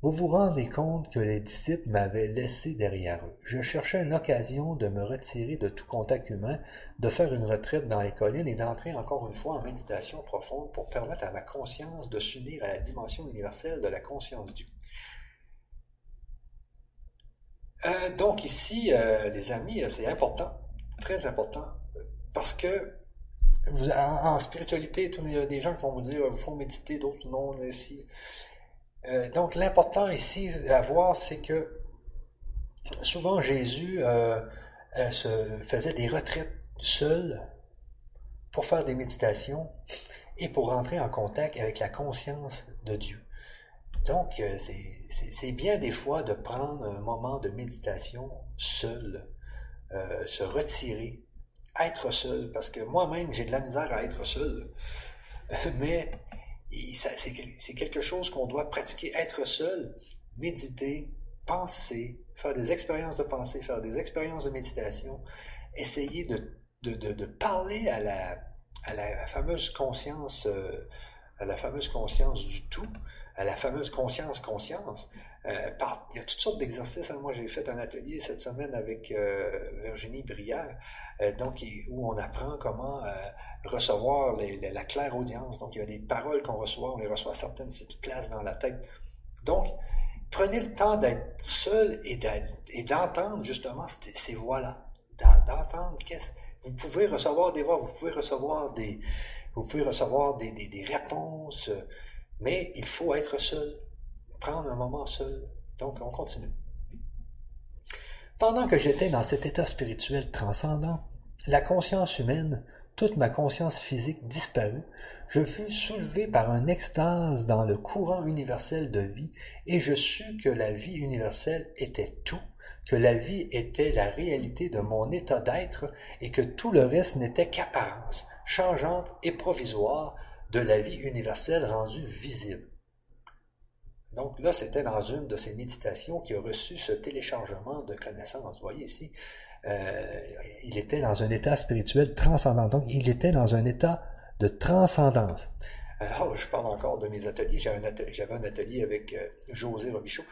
vous vous rendez compte que les disciples m'avaient laissé derrière eux. Je cherchais une occasion de me retirer de tout contact humain, de faire une retraite dans les collines et d'entrer encore une fois en méditation profonde pour permettre à ma conscience de s'unir à la dimension universelle de la conscience Dieu. Euh, donc ici, euh, les amis, c'est important, très important, parce que vous, en, spiritualité, il y a des gens qui vont vous dire, il faut méditer, d'autres non, ici. Euh, donc l'important ici à voir, c'est que souvent Jésus se faisait des retraites seul pour faire des méditations et pour rentrer en contact avec la conscience de Dieu. Donc, euh, c'est bien des fois de prendre un moment de méditation seul, euh, se retirer, être seul, parce que moi-même, j'ai de la misère à être seul, mais c'est quelque chose qu'on doit pratiquer, être seul, méditer, penser, faire des expériences de pensée, faire des expériences de méditation, essayer de, de, parler à la, à la fameuse conscience, euh, à la fameuse conscience du tout, à la fameuse conscience-conscience. Euh, il y a toutes sortes d'exercices. Hein. Moi, j'ai fait un atelier cette semaine avec euh, Virginie Brière, donc, où on apprend comment recevoir la claire audience. Donc, il y a des paroles qu'on reçoit, on les reçoit certaines places dans la tête. Donc, prenez le temps d'être seul et d'entendre justement ces voix-là. D'entendre qu'est-ce. Vous pouvez recevoir des voix, vous pouvez recevoir des, vous pouvez recevoir des réponses. Mais il faut être seul, prendre un moment seul. Donc, on continue. Pendant que j'étais dans cet état spirituel transcendant, la conscience humaine, toute ma conscience physique disparut, je fus soulevé par un extase dans le courant universel de vie, et je sus que la vie universelle était tout, que la vie était la réalité de mon état d'être, et que tout le reste n'était qu'apparence, changeante et provisoire, de la vie universelle rendue visible. Donc là, c'était dans une de ces méditations qui a reçu ce téléchargement de connaissances. Voyez ici, euh, il était dans un état spirituel transcendant. Donc, il était dans un état de transcendance. Alors, je parle encore de mes ateliers. J'avais un, atelier, avec euh, José Robichaud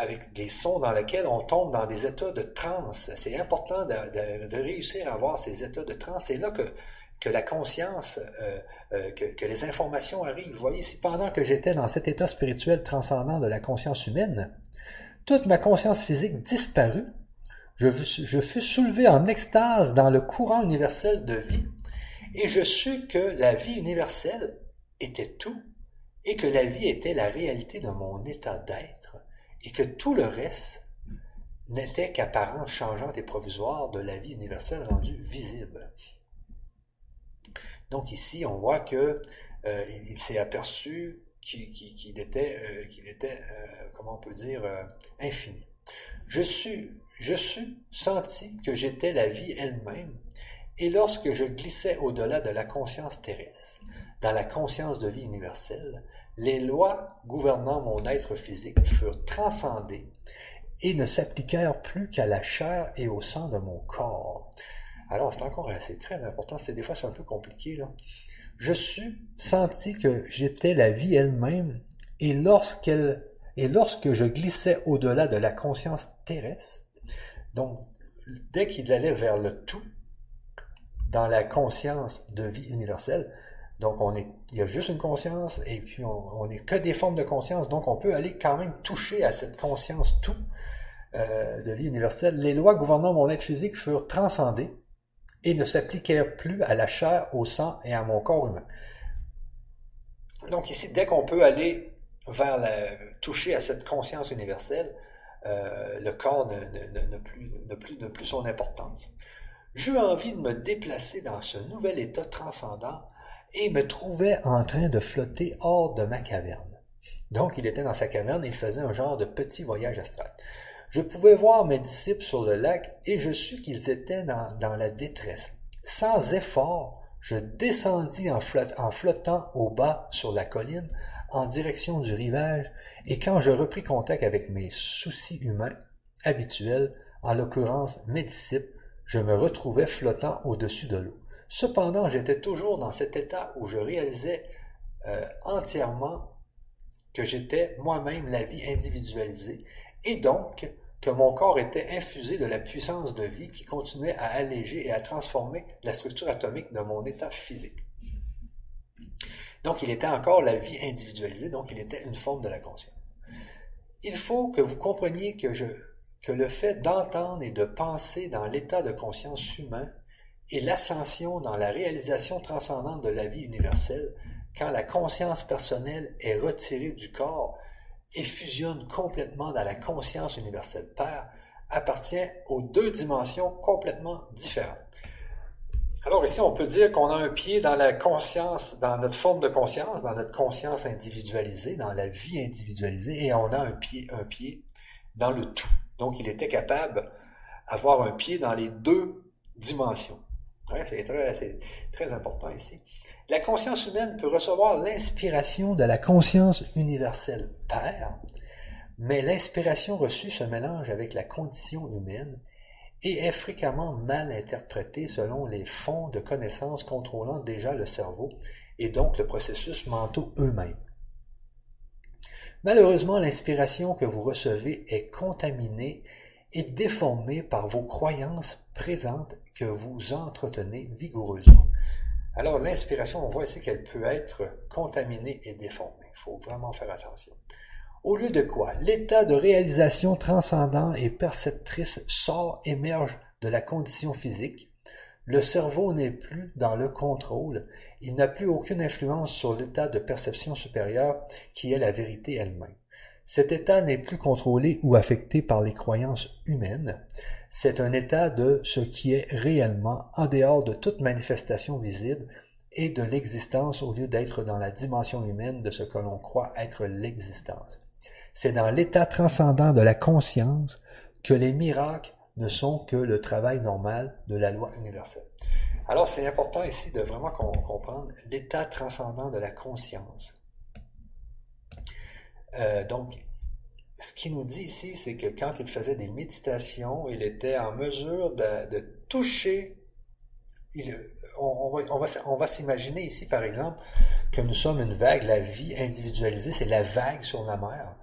avec des sons dans lesquels on tombe dans des états de transe. C'est important de, réussir à avoir ces états de transe. C'est là que que la conscience, euh, euh, que, les informations arrivent. Vous voyez, si pendant que j'étais dans cet état spirituel transcendant de la conscience humaine, toute ma conscience physique disparut, je, fus soulevé en extase dans le courant universel de vie, et je sus que la vie universelle était tout, et que la vie était la réalité de mon état d'être, et que tout le reste n'était qu'apparence changeante et provisoire de la vie universelle rendue visible. Donc ici, on voit que euh, s'est aperçu qu'il était, euh, qu'il euh, comment on peut dire, infini. Je suis, je suis senti que j'étais la vie elle-même, et lorsque je glissais au-delà de la conscience terrestre, dans la conscience de vie universelle, les lois gouvernant mon être physique furent transcendées et ne s'appliquèrent plus qu'à la chair et au sang de mon corps. Alors, c'est encore assez très important. C'est des fois, c'est un peu compliqué. Je suis senti que j'étais la vie elle-même et lorsque je glissais au-delà de la conscience terrestre, donc, dès qu'il allait vers le tout, dans la conscience de vie universelle, donc il y a juste une conscience et puis on n'est que des formes de conscience, donc on peut aller quand même toucher à cette conscience tout euh, de vie universelle. Les lois gouvernant mon être physique furent transcendées et ne s'appliquèrent plus à la chair, au sang et à mon corps humain. Donc ici, dès qu'on peut aller vers la, toucher à cette conscience universelle, euh, le corps n'a plus, plus, plus son importance. J'eus envie de me déplacer dans ce nouvel état transcendant et me trouvais en train de flotter hors de ma caverne. Donc il était dans sa caverne et il faisait un genre de petit voyage astral. Je pouvais voir mes disciples sur le lac et je sus qu'ils étaient dans, la détresse. Sans effort, je descendis en, en flottant au bas sur la colline en direction du rivage et quand je repris contact avec mes soucis humains habituels, en l'occurrence mes disciples, je me retrouvais flottant au-dessus de l'eau. Cependant, j'étais toujours dans cet état où je réalisais euh, entièrement que j'étais moi-même la vie individualisée et donc que mon corps était infusé de la puissance de vie qui continuait à alléger et à transformer la structure atomique de mon état physique. Donc il était encore la vie individualisée, donc il était une forme de la conscience. Il faut que vous compreniez que le fait d'entendre et de penser dans l'état de conscience humain est l'ascension dans la réalisation transcendante de la vie universelle quand la conscience personnelle est retirée du corps et fusionne complètement dans la conscience universelle Père, appartient aux deux dimensions complètement différentes. Alors ici, on peut dire qu'on a un pied dans la conscience, dans notre forme de conscience, dans notre conscience individualisée, dans la vie individualisée, et on a un pied, un pied dans le tout. Donc, il était capable d'avoir un pied dans les deux dimensions. c'est très, très important ici. La conscience humaine peut recevoir l'inspiration de la conscience universelle Père, mais l'inspiration reçue se mélange avec la condition humaine et est fréquemment mal interprétée selon les fonds de connaissances contrôlant déjà le cerveau et donc le processus mentaux eux-mêmes. Malheureusement, l'inspiration que vous recevez est contaminée et déformée par vos croyances présentes que vous entretenez vigoureusement. Alors l'inspiration, on voit ici qu'elle peut être contaminée et déformée. Il faut vraiment faire attention. Au lieu de quoi, l'état de réalisation transcendant et perceptrice sort, émerge de la condition physique. Le cerveau n'est plus dans le contrôle, il n'a plus aucune influence sur l'état de perception supérieure qui est la vérité elle-même. Cet état n'est plus contrôlé ou affecté par les croyances humaines. C'est un état de ce qui est réellement en dehors de toute manifestation visible et de l'existence au lieu d'être dans la dimension humaine de ce que l'on croit être l'existence. C'est dans l'état transcendant de la conscience que les miracles ne sont que le travail normal de la loi universelle. Alors c'est important ici de vraiment comprendre l'état transcendant de la conscience. Euh, donc, ce qu'il nous dit ici, c'est que quand il faisait des méditations, il était en mesure de, toucher. on, va, on va s'imaginer ici, par exemple, que nous sommes une vague, la vie individualisée, c'est la vague sur la mer.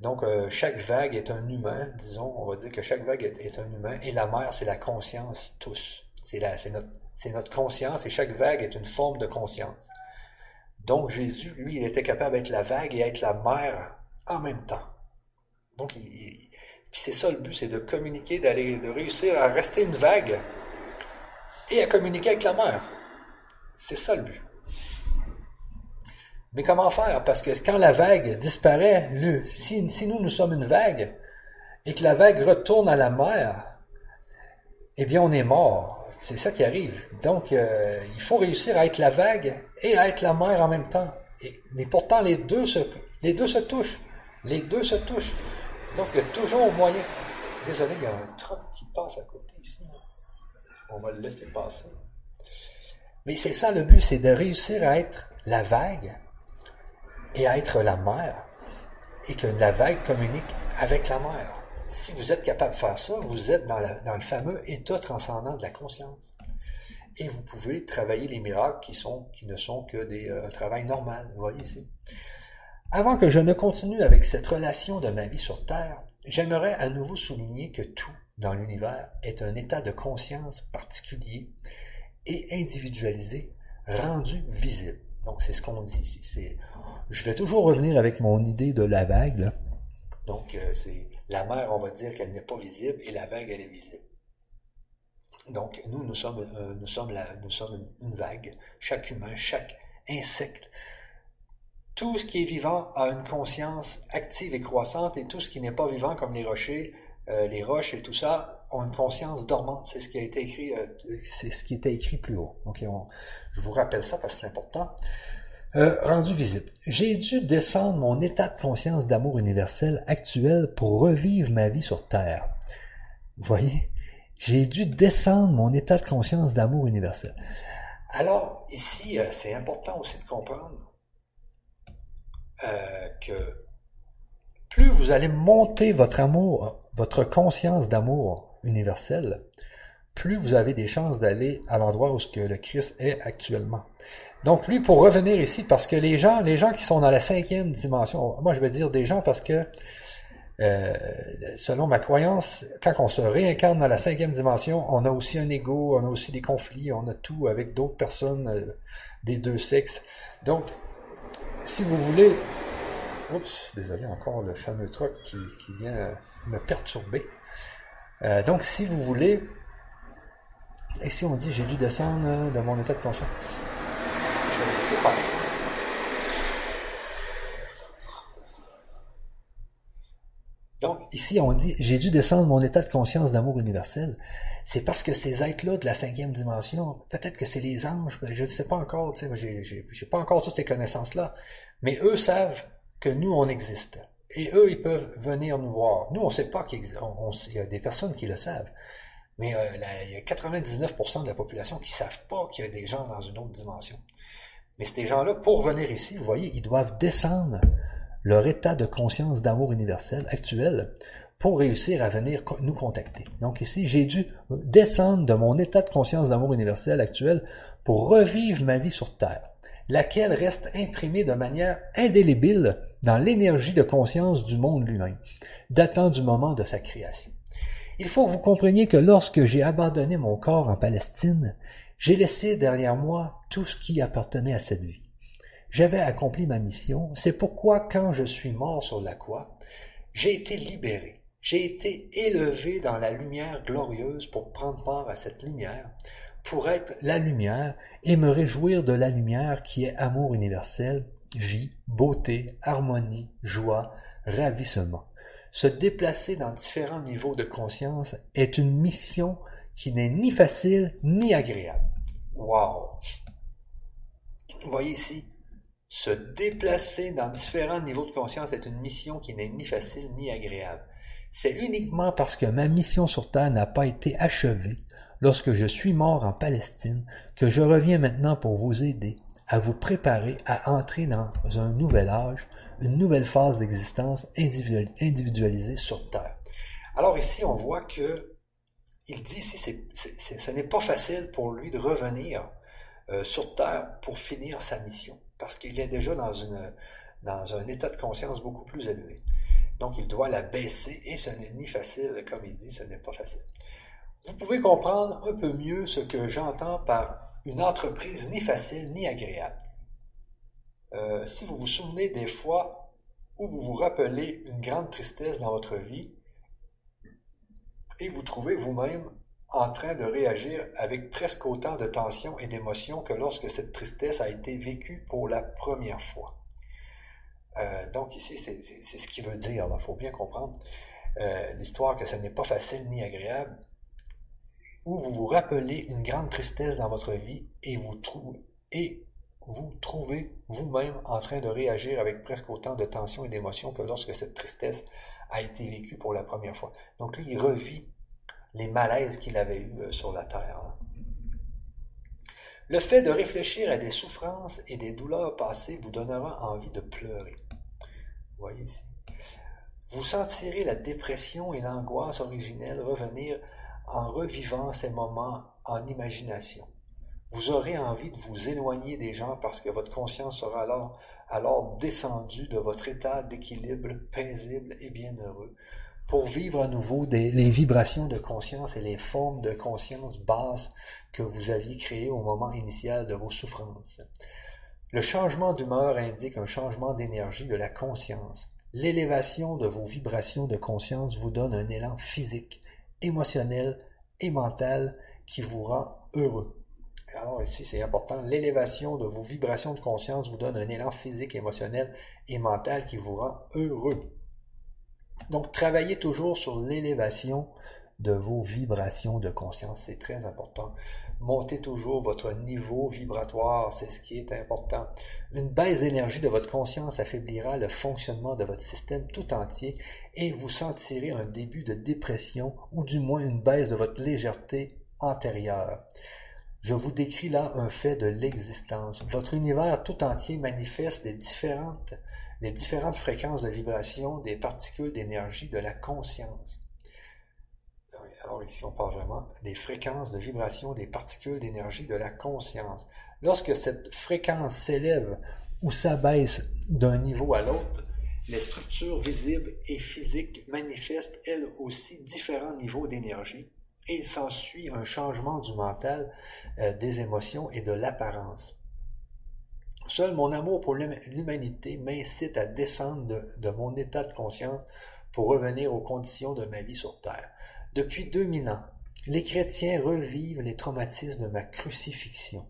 Donc, euh, chaque vague est un humain, disons, on va dire que chaque vague est, un humain, et la mer, c'est la conscience, tous. C'est notre, notre conscience, et chaque vague est une forme de conscience. Donc, Jésus, lui, il était capable d'être la vague et être la mer en même temps. Donc, c'est ça le but, c'est de communiquer, d'aller, de réussir à rester une vague et à communiquer avec la mer. C'est ça le but. Mais comment faire? Parce que quand la vague disparaît, si, nous, nous sommes une vague, et que la vague retourne à la mer, eh bien, on est mort. C'est ça qui arrive. Donc, euh, il faut réussir à être la vague et à être la mer en même temps. mais pourtant, les deux, se, les deux se touchent. Les deux se touchent. Donc, il y a toujours moyen. Désolé, il y a un truc qui passe à côté ici. On va le laisser passer. Mais c'est ça le but, c'est de réussir à être la vague et être la mer, et que la vague communique avec la mer. Si vous êtes capable de faire ça, vous êtes dans, le fameux état transcendant de la conscience. Et vous pouvez travailler les miracles qui, sont, qui ne sont que des euh, travail normal. Vous voyez ici. Avant que je ne continue avec cette relation de ma vie sur Terre, j'aimerais à nouveau souligner que tout dans l'univers est un état de conscience particulier et individualisé, rendu visible. Donc c'est ce qu'on dit ici. Je vais toujours revenir avec mon idée de la vague. Donc, euh, c'est la mer, on va dire qu'elle n'est pas visible et la vague, elle est visible. Donc, nous, nous sommes, euh, nous sommes, une, vague. Chaque humain, chaque insecte, tout ce qui est vivant a une conscience active et croissante et tout ce qui n'est pas vivant, comme les rochers, euh, les roches et tout ça, ont une conscience dormante. C'est ce qui a été écrit, plus haut. Je vous rappelle ça parce que c'est important. Euh, rendu visible. J'ai dû descendre mon état de conscience d'amour universel actuel pour revivre ma vie sur Terre. Vous voyez? J'ai dû descendre mon état de conscience d'amour universel. Alors, ici, euh, c'est important aussi de comprendre euh, que plus vous allez monter votre amour, votre conscience d'amour universel, plus vous avez des chances d'aller à l'endroit où ce que le Christ est actuellement. Donc lui, pour revenir ici, parce que les gens, les gens qui sont dans la cinquième dimension, moi je vais dire des gens parce que euh, selon ma croyance, quand on se réincarne dans la cinquième dimension, on a aussi un ego, on a aussi des conflits, on a tout avec d'autres personnes euh, des deux sexes. Donc, si vous voulez... Oups, désolé, encore le fameux truc qui, qui vient me perturber. Euh, donc, si vous voulez, et si on dit j'ai dû descendre de mon état de conscience, Donc, ici, on dit j'ai dû descendre de mon état de conscience d'amour universel. C'est parce que ces êtres-là de la cinquième dimension, peut-être que c'est les anges, je ne sais pas encore, tu sais, j'ai pas encore toutes ces connaissances-là, mais eux savent que nous, on existe. Et eux, ils peuvent venir nous voir. Nous, on ne sait pas qu'il y a des personnes qui le savent. Mais euh, il y a 99% de la population qui ne savent pas qu'il y a des gens dans une autre dimension. Mais ces gens-là, pour venir ici, vous voyez, ils doivent descendre leur état de conscience d'amour universel actuel pour réussir à venir nous contacter. Donc ici, j'ai dû descendre de mon état de conscience d'amour universel actuel pour revivre ma vie sur Terre, laquelle reste imprimée de manière indélébile dans l'énergie de conscience du monde lui-même, datant du moment de sa création. Il faut que vous compreniez que lorsque j'ai abandonné mon corps en Palestine, j'ai laissé derrière moi tout ce qui appartenait à cette vie. J'avais accompli ma mission, c'est pourquoi quand je suis mort sur la croix, j'ai été libéré, j'ai été élevé dans la lumière glorieuse pour prendre part à cette lumière, pour être la lumière et me réjouir de la lumière qui est amour universel vie, beauté, harmonie, joie, ravissement. Se déplacer dans différents niveaux de conscience est une mission qui n'est ni facile ni agréable. Wow! Vous voyez ici, se déplacer dans différents niveaux de conscience est une mission qui n'est ni facile ni agréable. C'est uniquement parce que ma mission sur Terre n'a pas été achevée lorsque je suis mort en Palestine que je reviens maintenant pour vous aider à vous préparer à entrer dans un nouvel âge, une nouvelle phase d'existence individualisée sur Terre. Alors ici, on voit que il dit ici, ce n'est pas facile pour lui de revenir euh, sur Terre pour finir sa mission, parce qu'il est déjà dans un état de conscience beaucoup plus élevé. Donc il doit la baisser et ce n'est ni facile, comme il dit, ce n'est pas facile. Vous pouvez comprendre un peu mieux ce que j'entends par une entreprise ni facile ni agréable. Euh, si vous vous souvenez des fois où vous vous rappelez une grande tristesse dans votre vie et vous trouvez vous-même en train de réagir avec presque autant de tension et d'émotion que lorsque cette tristesse a été vécue pour la première fois. Euh, donc ici, c'est ce qu'il veut dire. Il faut bien comprendre euh, l'histoire que ce n'est pas facile ni agréable où vous vous rappelez une grande tristesse dans votre vie et vous, et vous trouvez vous-même en train de réagir avec presque autant de tension et d'émotion que lorsque cette tristesse a été vécue pour la première fois. Donc lui, il revit les malaises qu'il avait eus euh, sur la terre. Le fait de réfléchir à des souffrances et des douleurs passées vous donnera envie de pleurer. Vous voyez ici. Vous sentirez la dépression et l'angoisse originelle revenir en revivant ces moments en imagination. Vous aurez envie de vous éloigner des gens parce que votre conscience sera alors, descendue de votre état d'équilibre paisible et bienheureux pour vivre à nouveau les vibrations de conscience et les formes de conscience basses que vous aviez créées au moment initial de vos souffrances. Le changement d'humeur indique un changement d'énergie de la conscience. L'élévation de vos vibrations de conscience vous donne un élan physique émotionnel et mental qui vous rend heureux. Alors ici, c'est important. L'élévation de vos vibrations de conscience vous donne un élan physique, émotionnel et mental qui vous rend heureux. Donc, travaillez toujours sur l'élévation de vos vibrations de conscience. C'est très important. Montez toujours votre niveau vibratoire, c'est ce qui est important. Une baisse d'énergie de votre conscience affaiblira le fonctionnement de votre système tout entier et vous sentirez un début de dépression ou du moins une baisse de votre légèreté antérieure. Je vous décris là un fait de l'existence. Votre univers tout entier manifeste les différentes, fréquences de vibration des particules d'énergie de la conscience. Alors ici, on parle vraiment des fréquences de vibration des particules d'énergie de la conscience. Lorsque cette fréquence s'élève ou s'abaisse d'un niveau à l'autre, les structures visibles et physiques manifestent elles aussi différents niveaux d'énergie et s'ensuit un changement du mental, euh, des émotions et de l'apparence. Seul mon amour pour l'humanité m'incite à descendre de mon état de conscience pour revenir aux conditions de ma vie sur terre. Depuis 2000 ans, les chrétiens revivent les traumatismes de ma crucifixion.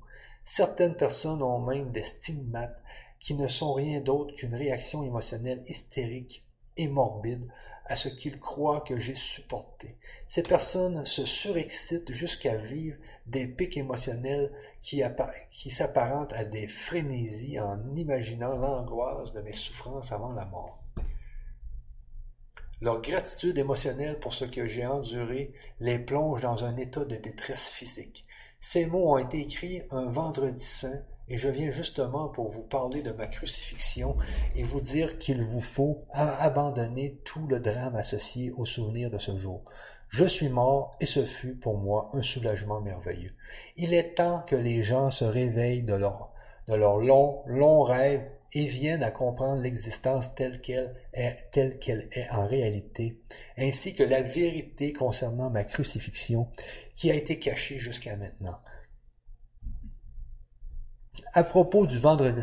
Certaines personnes ont même des stigmates qui ne sont rien d'autre qu'une réaction émotionnelle hystérique et morbide à ce qu'ils croient que j'ai supporté. Ces personnes se surexcitent jusqu'à vivre des pics émotionnels qui, qui s'apparentent à des frénésies en imaginant l'angoisse de mes souffrances avant la mort. Leur gratitude émotionnelle pour ce que j'ai enduré les plonge dans un état de détresse physique. Ces mots ont été écrits un vendredi saint et je viens justement pour vous parler de ma crucifixion et vous dire qu'il vous faut abandonner tout le drame associé au souvenir de ce jour. Je suis mort et ce fut pour moi un soulagement merveilleux. Il est temps que les gens se réveillent de leur, de leur long, long rêve et viennent à comprendre l'existence telle qu'elle est, telle qu'elle est en réalité, ainsi que la vérité concernant ma crucifixion qui a été cachée jusqu'à maintenant. À propos du vendredi,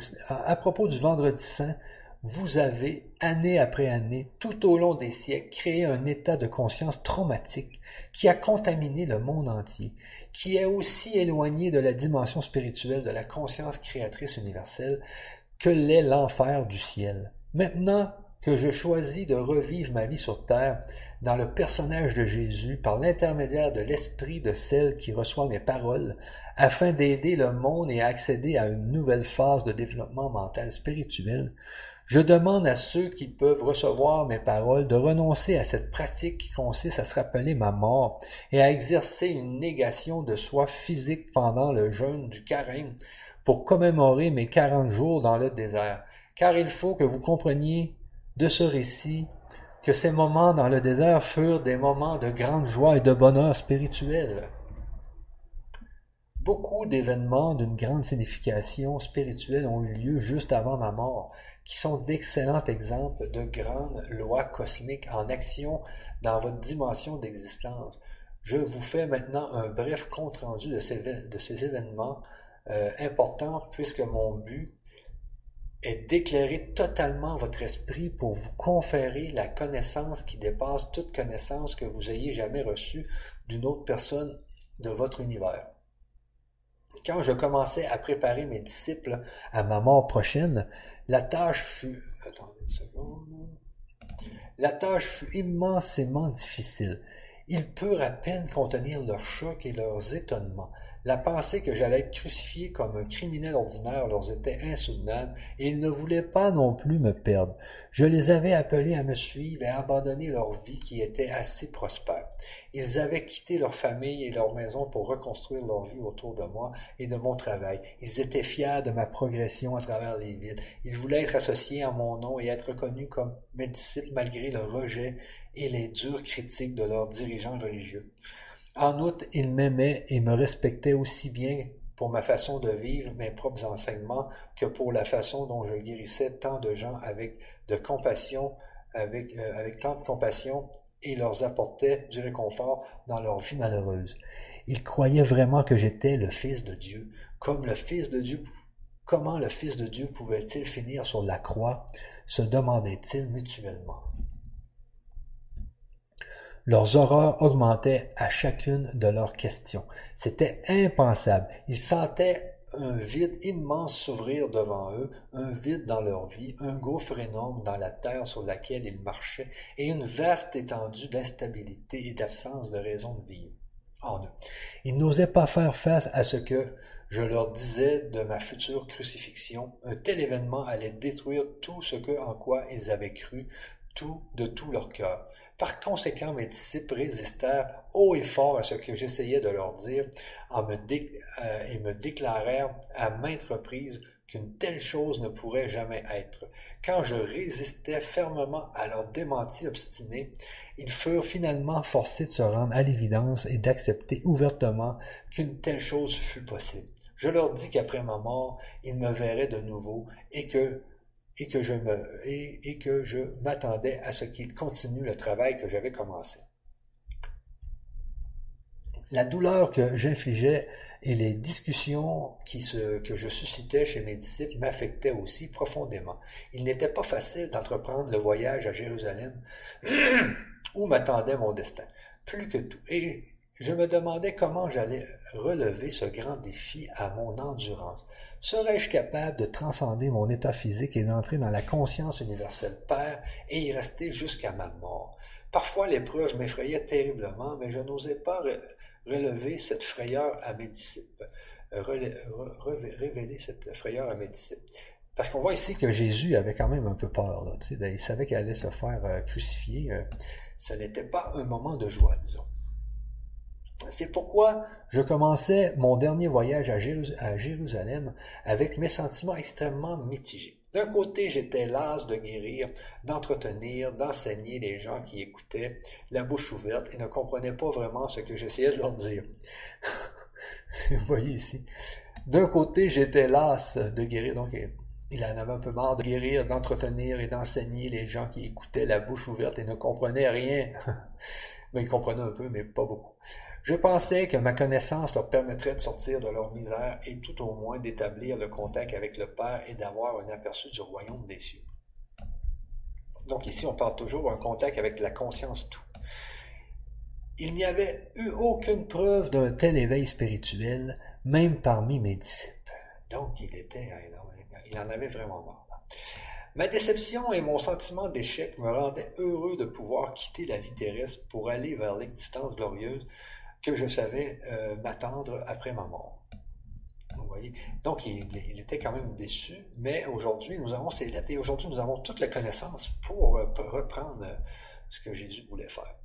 saint, vous avez, année après année, tout au long des siècles, créé un état de conscience traumatique qui a contaminé le monde entier, qui est aussi éloigné de la dimension spirituelle de la conscience créatrice universelle que l'est l'enfer du ciel. Maintenant que je choisis de revivre ma vie sur terre dans le personnage de Jésus par l'intermédiaire de l'esprit de celle qui reçoit mes paroles, afin d'aider le monde et à accéder à une nouvelle phase de développement mental spirituel, je demande à ceux qui peuvent recevoir mes paroles de renoncer à cette pratique qui consiste à se rappeler ma mort et à exercer une négation de soi physique pendant le jeûne du carême pour commémorer mes quarante jours dans le désert. Car il faut que vous compreniez de ce récit que ces moments dans le désert furent des moments de grande joie et de bonheur spirituel. Beaucoup d'événements d'une grande signification spirituelle ont eu lieu juste avant ma mort, qui sont d'excellents exemples de grandes lois cosmiques en action dans votre dimension d'existence. Je vous fais maintenant un bref compte-rendu de ces, de ces événements euh, importants puisque mon but est d'éclairer totalement votre esprit pour vous conférer la connaissance qui dépasse toute connaissance que vous ayez jamais reçue d'une autre personne de votre univers. Quand je commençais à préparer mes disciples à ma mort prochaine, la tâche fut. La tâche fut immensément difficile. Ils purent à peine contenir leur choc et leurs étonnements. La pensée que j'allais être crucifié comme un criminel ordinaire leur était insoutenable, et ils ne voulaient pas non plus me perdre. Je les avais appelés à me suivre et à abandonner leur vie qui était assez prospère. Ils avaient quitté leur famille et leur maison pour reconstruire leur vie autour de moi et de mon travail. Ils étaient fiers de ma progression à travers les villes. Ils voulaient être associés à mon nom et être reconnus comme mes disciples malgré le rejet et les dures critiques de leurs dirigeants religieux. En outre, ils m'aimaient et me respectaient aussi bien pour ma façon de vivre mes propres enseignements que pour la façon dont je guérissais tant de gens avec de compassion, avec, euh, tant de compassion et leur apportais du réconfort dans leur vie malheureuse. Ils croyaient vraiment que j'étais le Fils de Dieu, comme le Fils de Dieu. Comment le Fils de Dieu pouvait-il finir sur la croix se demandaient-ils mutuellement? Leurs horreurs augmentaient à chacune de leurs questions. C'était impensable. Ils sentaient un vide immense s'ouvrir devant eux, un vide dans leur vie, un gouffre énorme dans la terre sur laquelle ils marchaient, et une vaste étendue d'instabilité et d'absence de raison de vivre en eux. Ils n'osaient pas faire face à ce que je leur disais de ma future crucifixion. Un tel événement allait détruire tout ce en quoi ils avaient cru, tout de tout leur cœur. Par conséquent, mes disciples résistèrent haut et fort à ce que j'essayais de leur dire euh, et me déclarèrent à maintes reprises qu'une telle chose ne pourrait jamais être. Quand je résistais fermement à leur démenti obstiné, ils furent finalement forcés de se rendre à l'évidence et d'accepter ouvertement qu'une telle chose fût possible. Je leur dis qu'après ma mort, ils me verraient de nouveau et que et que je me et, que je m'attendais à ce qu'il continue le travail que j'avais commencé. La douleur que j'infligeais et les discussions qui se, que je suscitais chez mes disciples m'affectaient aussi profondément. Il n'était pas facile d'entreprendre le voyage à Jérusalem où m'attendait mon destin, plus que tout. Et je me demandais comment j'allais relever ce grand défi à mon endurance. Serais-je capable de transcender mon état physique et d'entrer dans la conscience universelle Père et y rester jusqu'à ma mort? Parfois l'épreuve m'effrayait terriblement, mais je n'osais pas relever cette frayeur à mes disciples, révéler cette frayeur à mes disciples. Parce qu'on voit ici que Jésus avait quand même un peu peur. Il savait qu'il allait se faire euh, crucifier. Euh, ce n'était pas un moment de joie, disons. C'est pourquoi je commençais mon dernier voyage à, Jérusalem avec mes sentiments extrêmement mitigés. D'un côté, j'étais las de guérir, d'entretenir, d'enseigner les gens qui écoutaient, la bouche ouverte et ne comprenaient pas vraiment ce que j'essayais de leur dire. Vous voyez ici. D'un côté, j'étais las de guérir, donc il en avait un peu marre de guérir, d'entretenir et d'enseigner les gens qui écoutaient la bouche ouverte et ne comprenaient rien. mais ils comprenaient un peu, mais pas beaucoup. Je pensais que ma connaissance leur permettrait de sortir de leur misère et tout au moins d'établir le contact avec le Père et d'avoir un aperçu du royaume des cieux. Donc ici, on parle toujours d'un contact avec la conscience tout. Il n'y avait eu aucune preuve d'un tel éveil spirituel, même parmi mes disciples. Donc il était, il en avait vraiment marre. Ma déception et mon sentiment d'échec me rendaient heureux de pouvoir quitter la vie terrestre pour aller vers l'existence glorieuse que je savais euh, m'attendre après ma mort. Vous voyez? Donc, il, était quand même déçu, mais aujourd'hui, nous avons ces lettres et aujourd'hui, nous avons toute la connaissance pour, euh, reprendre euh, ce que Jésus voulait faire.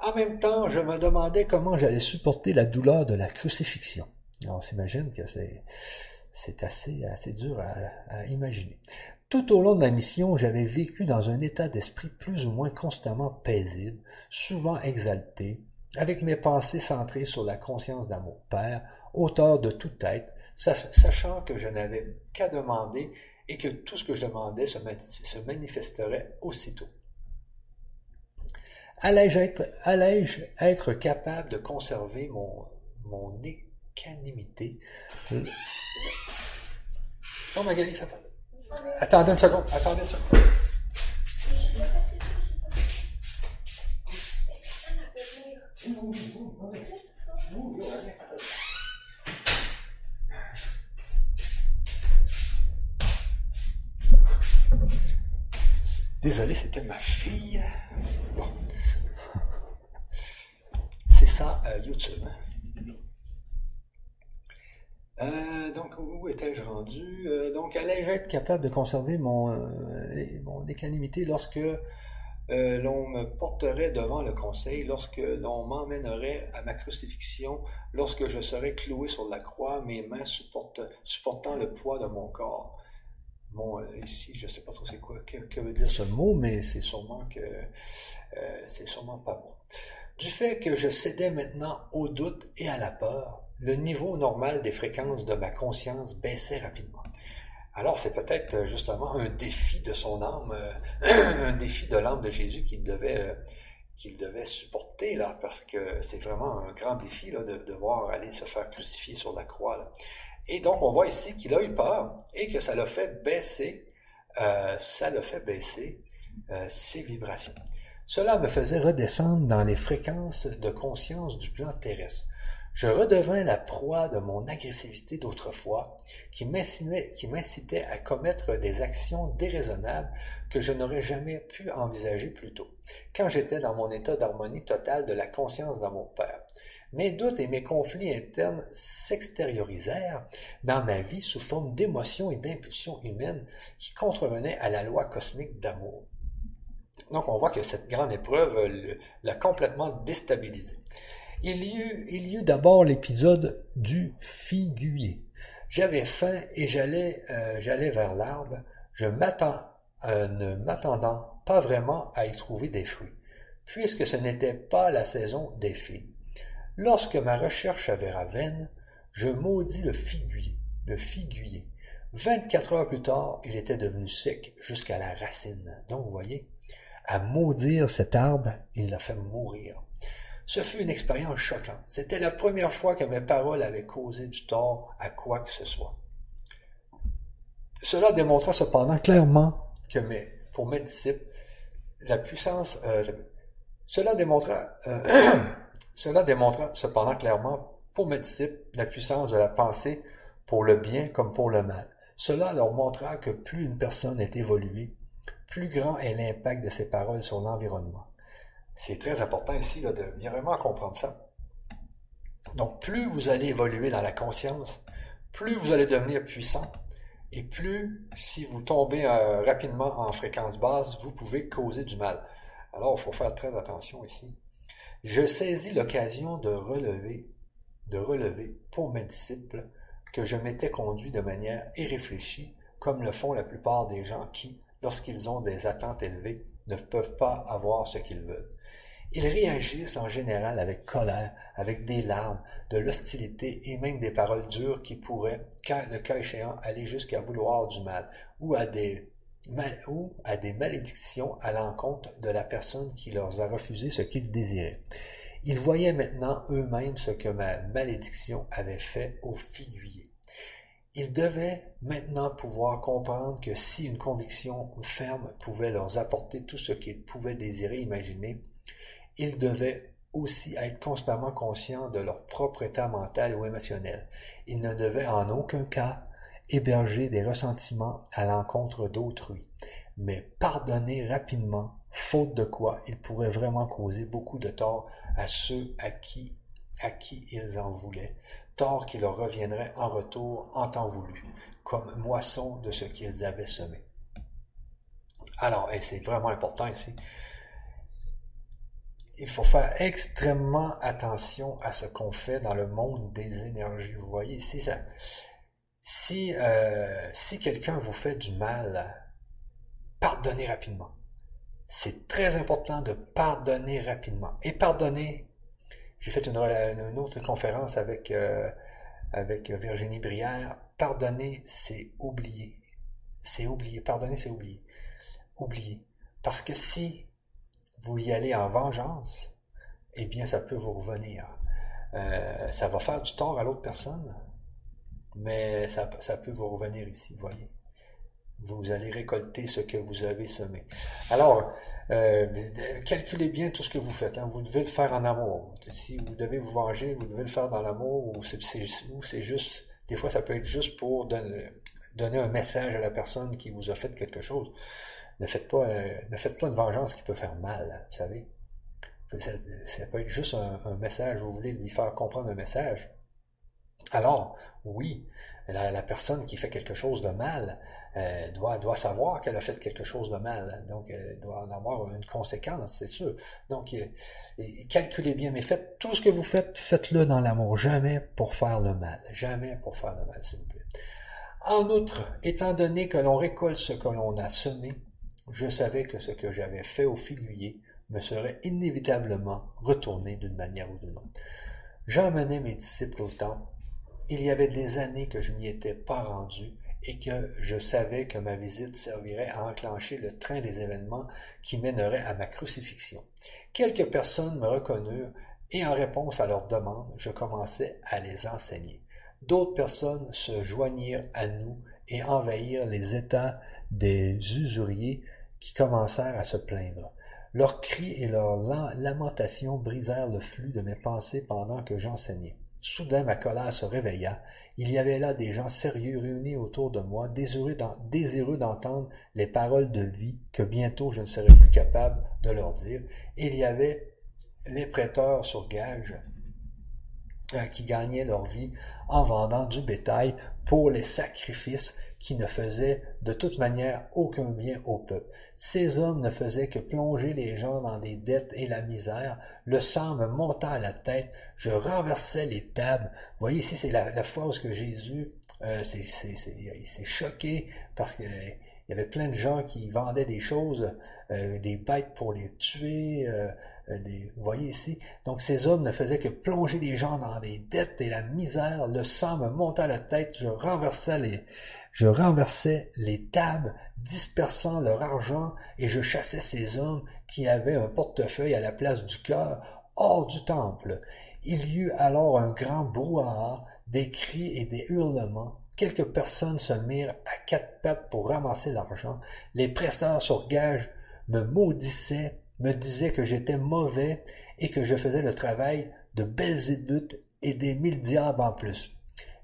En même temps, je me demandais comment j'allais supporter la douleur de la crucifixion. On s'imagine que c'est, assez, dur à imaginer. Tout au long de ma mission, j'avais vécu dans un état d'esprit plus ou moins constamment paisible, souvent exalté, avec mes pensées centrées sur la conscience d'amour Père, auteur de toute être, sachant que je n'avais qu'à demander et que tout ce que je demandais se, manifesterait aussitôt. Allais-je être, capable de conserver mon, mon équanimité? Oh, Magali, ça Attendez une seconde, attendez une seconde. Désolé, c'était ma fille. Bon. C'est ça, euh, YouTube. Euh, donc, où étais-je rendu? Euh, donc, allais-je être capable de conserver mon, mon équanimité lorsque euh, l'on me porterait devant le conseil, lorsque l'on m'emmènerait à ma crucifixion, lorsque je serais cloué sur la croix, mes mains supportant le poids de mon corps. Bon, euh, ici, je ne sais pas trop c'est quoi, que, veut dire ce mot, mais c'est sûrement que euh, c'est sûrement pas bon. Du fait que je cédais maintenant au doute et à la peur, le niveau normal des fréquences de ma conscience baissait rapidement. Alors c'est peut-être euh, justement un défi de son âme, euh, un défi de l'âme de Jésus qu'il devait, euh, supporter parce que c'est vraiment un grand défi de devoir aller se faire crucifier sur la croix. Et donc on voit ici qu'il a eu peur et que ça l'a fait baisser, ça l'a fait baisser ses vibrations. Cela me faisait redescendre dans les fréquences de conscience du plan terrestre. Je redevins la proie de mon agressivité d'autrefois, qui m'incitait à commettre des actions déraisonnables que je n'aurais jamais pu envisager plus tôt, quand j'étais dans mon état d'harmonie totale de la conscience dans mon Père. Mes doutes et mes conflits internes s'extériorisèrent dans ma vie sous forme d'émotions et d'impulsions humaines qui contrevenaient à la loi cosmique d'amour. Donc on voit que cette grande épreuve l'a complètement déstabilisé. Il y eut, d'abord l'épisode du figuier. J'avais faim et j'allais, euh, vers l'arbre, je euh, ne m'attendant pas vraiment à y trouver des fruits, puisque ce n'était pas la saison des figues. Lorsque ma recherche avait ravenne, je maudis le figuier, le figuier. Vingt-quatre heures plus tard, il était devenu sec jusqu'à la racine. Donc, vous voyez, à maudire cet arbre, il l'a fait mourir. Ce fut une expérience choquante. C'était la première fois que mes paroles avaient causé du tort à quoi que ce soit. Cela démontra cependant clairement que pour mes la puissance, euh, euh, clairement pour mes disciples la puissance de la pensée pour le bien comme pour le mal. Cela leur montra que plus une personne est évoluée, plus grand est l'impact de ses paroles sur l'environnement. C'est très important ici de bien vraiment comprendre ça. Donc, plus vous allez évoluer dans la conscience, plus vous allez devenir puissant, et plus, si vous tombez euh, rapidement en fréquence basse, vous pouvez causer du mal. Alors, il faut faire très attention ici. Je saisis l'occasion de relever, de relever pour mes disciples que je m'étais conduit de manière irréfléchie, comme le font la plupart des gens qui, lorsqu'ils ont des attentes élevées, ne peuvent pas avoir ce qu'ils veulent. Ils réagissent en général avec colère, avec des larmes, de l'hostilité et même des paroles dures qui pourraient, le cas échéant, aller jusqu'à vouloir du mal, ou à des, ou à des malédictions à l'encontre de la personne qui leur a refusé ce qu'ils désiraient. Ils voyaient maintenant eux-mêmes ce que ma malédiction avait fait aux figuiers. Ils devaient maintenant pouvoir comprendre que si une conviction ferme pouvait leur apporter tout ce qu'ils pouvaient désirer imaginer, ils devaient aussi être constamment conscients de leur propre état mental ou émotionnel. Ils ne devaient en aucun cas héberger des ressentiments à l'encontre d'autrui, mais pardonner rapidement, faute de quoi ils pourraient vraiment causer beaucoup de tort à ceux à qui, à qui ils en voulaient, tort qui leur reviendrait en retour en temps voulu, comme moisson de ce qu'ils avaient semé. Alors, et c'est vraiment important ici, il faut faire extrêmement attention à ce qu'on fait dans le monde des énergies. Vous voyez, si, ça, si, euh, si quelqu'un vous fait du mal, pardonnez rapidement. C'est très important de pardonner rapidement. Et pardonner, j'ai fait une, autre conférence avec, euh, Virginie Brière. Pardonner, c'est oublier. C'est oublier. Pardonner, c'est oublier. Oublier. Parce que si vous y allez en vengeance, eh bien, ça peut vous revenir. Euh, ça va faire du tort à l'autre personne, mais ça, ça, peut vous revenir ici, vous voyez. Vous allez récolter ce que vous avez semé. Alors, euh, calculez bien tout ce que vous faites. Hein. Vous devez le faire en amour. Si vous devez vous venger, vous devez le faire dans l'amour ou c'est juste, des fois ça peut être juste pour donner, un message à la personne qui vous a fait quelque chose. Ne faites pas, euh, ne faites pas une vengeance qui peut faire mal, vous savez. Ça, peut être juste un, message, vous voulez lui faire comprendre un message. Alors, oui, la, personne qui fait quelque chose de mal euh, doit, savoir qu'elle a fait quelque chose de mal. Donc, elle doit en avoir une conséquence, c'est sûr. Donc, euh, calculez bien, mais faites tout ce que vous faites, faites-le dans l'amour, jamais pour faire le mal. Jamais pour faire le mal, s'il vous plaît. En outre, étant donné que l'on récolte ce que l'on a semé, je savais que ce que j'avais fait au figuier me serait inévitablement retourné d'une manière ou d'une autre. J'emmenais mes disciples au temple. Il y avait des années que je n'y étais pas rendu et que je savais que ma visite servirait à enclencher le train des événements qui mèneraient à ma crucifixion. Quelques personnes me reconnurent et en réponse à leurs demandes, je commençai à les enseigner. D'autres personnes se joignirent à nous et envahirent les états des usuriers qui commencèrent à se plaindre. Leurs cris et leurs lamentations brisèrent le flux de mes pensées pendant que j'enseignais. Soudain ma colère se réveilla. Il y avait là des gens sérieux réunis autour de moi, désireux d'entendre les paroles de vie que bientôt je ne serais plus capable de leur dire. Il y avait les prêteurs sur gage euh, qui gagnaient leur vie en vendant du bétail pour les sacrifices qui ne faisaient de toute manière aucun bien au peuple. Ces hommes ne faisaient que plonger les gens dans des dettes et la misère. Le sang me monta à la tête. Je renversais les tables. Vous voyez ici, c'est la, fois où que Jésus euh, s'est choqué parce qu'il y avait plein de gens qui vendaient des choses, euh, des bêtes pour les tuer, euh, euh, vous voyez ici. Donc ces hommes ne faisaient que plonger les gens dans les dettes et la misère. Le sang me monta à la tête. Je renversais les, je les tables, dispersant leur argent, et je chassais ces hommes qui avaient un portefeuille à la place du cœur. hors du temple. Il y eut alors un grand brouhaha, des cris et des hurlements. Quelques personnes se mirent à quatre pattes pour ramasser l'argent. Les presteurs sur gage me maudissaient, me disaient que j'étais mauvais et que je faisais le travail de Belzébuth et des mille diables en plus.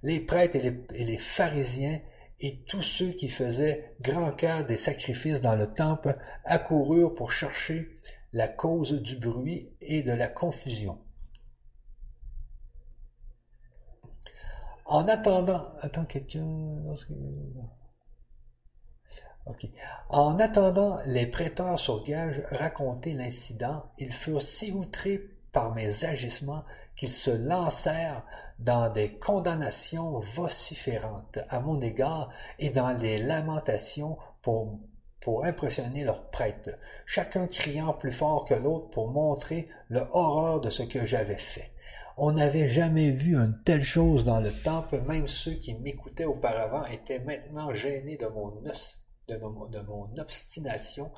Les prêtres et les, pharisiens et tous ceux qui faisaient grand cas des sacrifices dans le temple accoururent pour chercher la cause du bruit et de la confusion. En attendant, attends quelqu'un, En attendant les prêteurs sur gage raconter l'incident, ils furent si outrés par mes agissements qu'ils se lancèrent dans des condamnations vociférantes à mon égard et dans les lamentations pour, impressionner leurs prêtres, chacun criant plus fort que l'autre pour montrer le horreur de ce que j'avais fait. On n'avait jamais vu une telle chose dans le temple, même ceux qui m'écoutaient auparavant étaient maintenant gênés de mon, de, mon obstination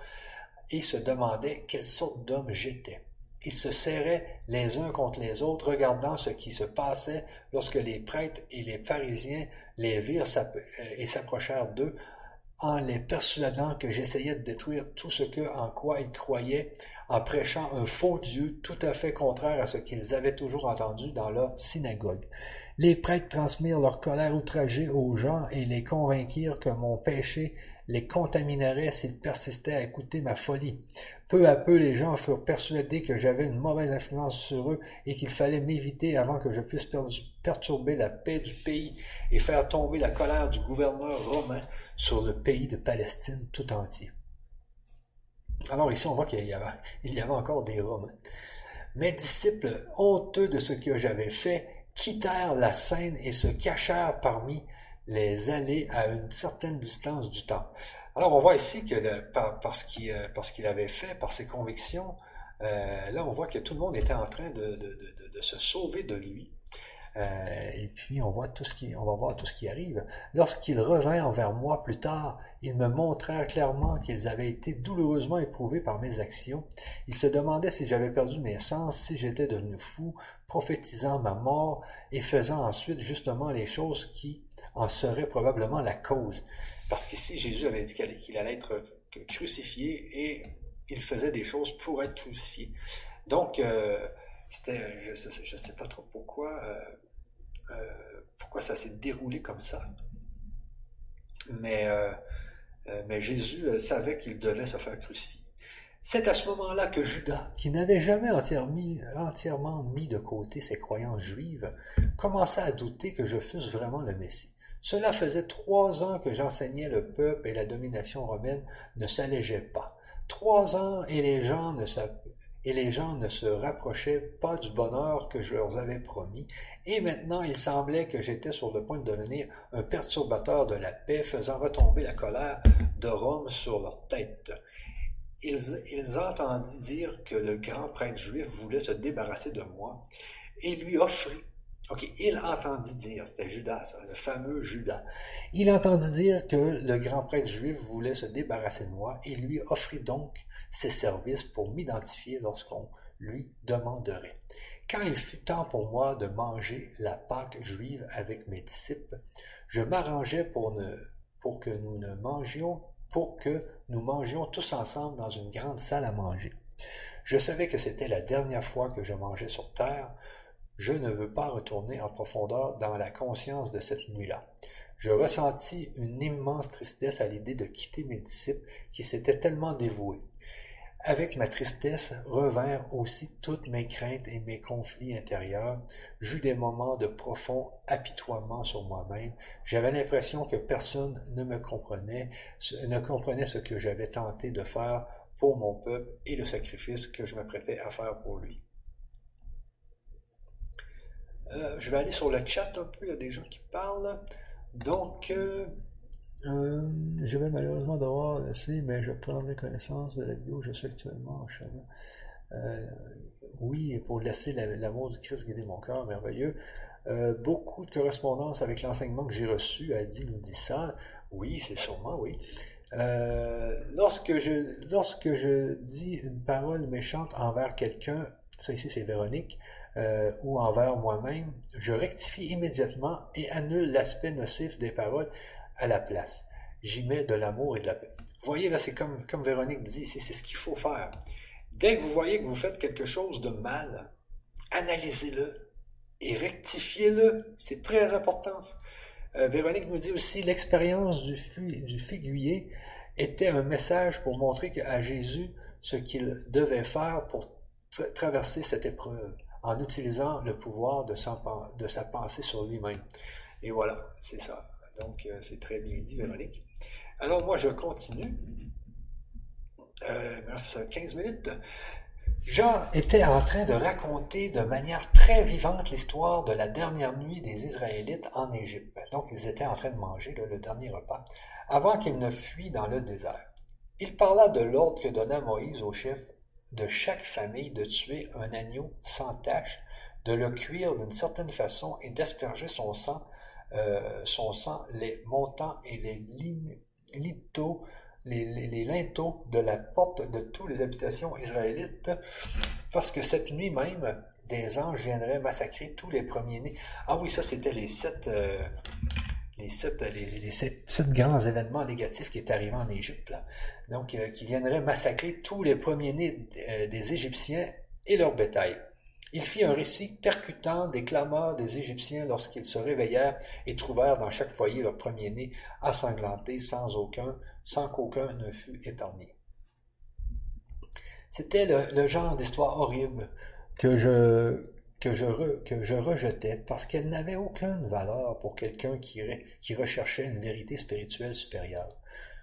et se demandaient quelle sorte d'homme j'étais. Ils se serraient les uns contre les autres, regardant ce qui se passait lorsque les prêtres et les pharisiens les virent euh, et s'approchèrent d'eux, en les persuadant que j'essayais de détruire tout ce que, en quoi ils croyaient, en prêchant un faux Dieu tout à fait contraire à ce qu'ils avaient toujours entendu dans leur synagogue. Les prêtres transmirent leur colère outragée aux gens et les convainquirent que mon péché les contaminerait s'ils persistaient à écouter ma folie. Peu à peu, les gens furent persuadés que j'avais une mauvaise influence sur eux et qu'il fallait m'éviter avant que je puisse perturber la paix du pays et faire tomber la colère du gouverneur romain sur le pays de Palestine tout entier. Alors ici, on voit qu'il y y avait encore des Romains. Mes disciples, honteux de ce que j'avais fait, quittèrent la scène et se cachèrent parmi les allées à une certaine distance du temps. Alors on voit ici que par, parce qu'il euh, avait fait, par ses convictions, euh, là on voit que tout le monde était en train de se sauver de lui. Euh, et puis on voit tout ce qui, on va voir tout ce qui arrive. Lorsqu'ils revinrent vers moi plus tard, ils me montrèrent clairement qu'ils avaient été douloureusement éprouvés par mes actions. Ils se demandaient si j'avais perdu mes sens, si j'étais devenu fou, prophétisant ma mort et faisant ensuite justement les choses qui en seraient probablement la cause. Parce qu'ici, Jésus avait dit qu'il allait être crucifié et il faisait des choses pour être crucifié. Donc, euh, c'était, je ne sais, pas trop pourquoi, euh, euh, pourquoi ça s'est déroulé comme ça. Mais, mais Jésus savait qu'il devait se faire crucifier. C'est à ce moment-là que Judas, qui n'avait jamais entièrement mis de côté ses croyances juives, commença à douter que je fusse vraiment le Messie. Cela faisait trois ans que j'enseignais le peuple et la domination romaine ne s'allégeait pas. Trois ans et les gens ne se rapprochaient pas du bonheur que je leur avais promis, et maintenant il semblait que j'étais sur le point de devenir un perturbateur de la paix, faisant retomber la colère de Rome sur leur tête. Ils, ils entendirent dire que le grand prêtre juif voulait se débarrasser de moi et lui offrit OK, il entendit dire, c'était Judas, le fameux Judas. Il entendit dire que le grand prêtre juif voulait se débarrasser de moi et lui offrit donc ses services pour m'identifier lorsqu'on lui demanderait. Quand il fut temps pour moi de manger la Pâque juive avec mes disciples, je m'arrangeais pour, que nous ne pour que nous mangions tous ensemble dans une grande salle à manger. Je savais que c'était la dernière fois que je mangeais sur terre. Je ne veux pas retourner en profondeur dans la conscience de cette nuit-là. Je ressentis une immense tristesse à l'idée de quitter mes disciples qui s'étaient tellement dévoués. Avec ma tristesse revinrent aussi toutes mes craintes et mes conflits intérieurs. J'eus des moments de profond apitoiement sur moi-même. J'avais l'impression que personne ne me comprenait, ne comprenait ce que j'avais tenté de faire pour mon peuple et le sacrifice que je m'apprêtais à faire pour lui. Euh, je vais aller sur le chat un peu, il y a des gens qui parlent. Donc, euh, euh, je vais malheureusement devoir laisser, mais je prendrai connaissance de la vidéo je suis actuellement en chemin. Oui, pour laisser l'amour du Christ guider mon cœur, merveilleux. Beaucoup de correspondance avec l'enseignement que j'ai reçu a dit, nous dit ça. Oui, c'est sûrement, oui. lorsque, je, lorsque je dis une parole méchante envers quelqu'un, ça ici c'est Véronique, euh, ou envers moi-même, je rectifie immédiatement et annule l'aspect nocif des paroles à la place. J'y mets de l'amour et de la paix. Vous voyez, là, c'est comme, comme Véronique dit, c'est ce qu'il faut faire. Dès que vous voyez que vous faites quelque chose de mal, analysez-le et rectifiez-le. C'est très important. Euh, Véronique nous dit aussi l'expérience du, du figuier était un message pour montrer à Jésus ce qu'il devait faire pour traverser cette épreuve en utilisant le pouvoir de, sa pensée sur lui-même. Et voilà, c'est ça. Donc, euh, c'est très bien dit, Véronique. Alors, moi, je continue. Euh, merci, 15 minutes. Jean était en train de raconter de manière très vivante l'histoire de la dernière nuit des Israélites en Égypte. Donc, ils étaient en train de manger le dernier repas, avant qu'ils ne fuient dans le désert. Il parla de l'ordre que donna Moïse au chef de chaque famille de tuer un agneau sans tache, de le cuire d'une certaine façon et d'asperger son sang, euh, son sang, les montants et les linteaux, de la porte de toutes les habitations israélites, parce que cette nuit même, des anges viendraient massacrer tous les premiers-nés. Ah oui, ça c'était les sept, euh, les sept, les, sept, grands événements négatifs qui est arrivé en Égypte, là. donc euh, qui viendraient massacrer tous les premiers-nés euh, des Égyptiens et leur bétail. Il fit un récit percutant des clameurs des Égyptiens lorsqu'ils se réveillèrent et trouvèrent dans chaque foyer leur premier-né ensanglanté sans aucun, sans qu'aucun ne fût épargné. C'était le genre d'histoire horrible que je, que je, que je rejetais parce qu'elle n'avait aucune valeur pour quelqu'un qui, recherchait une vérité spirituelle supérieure.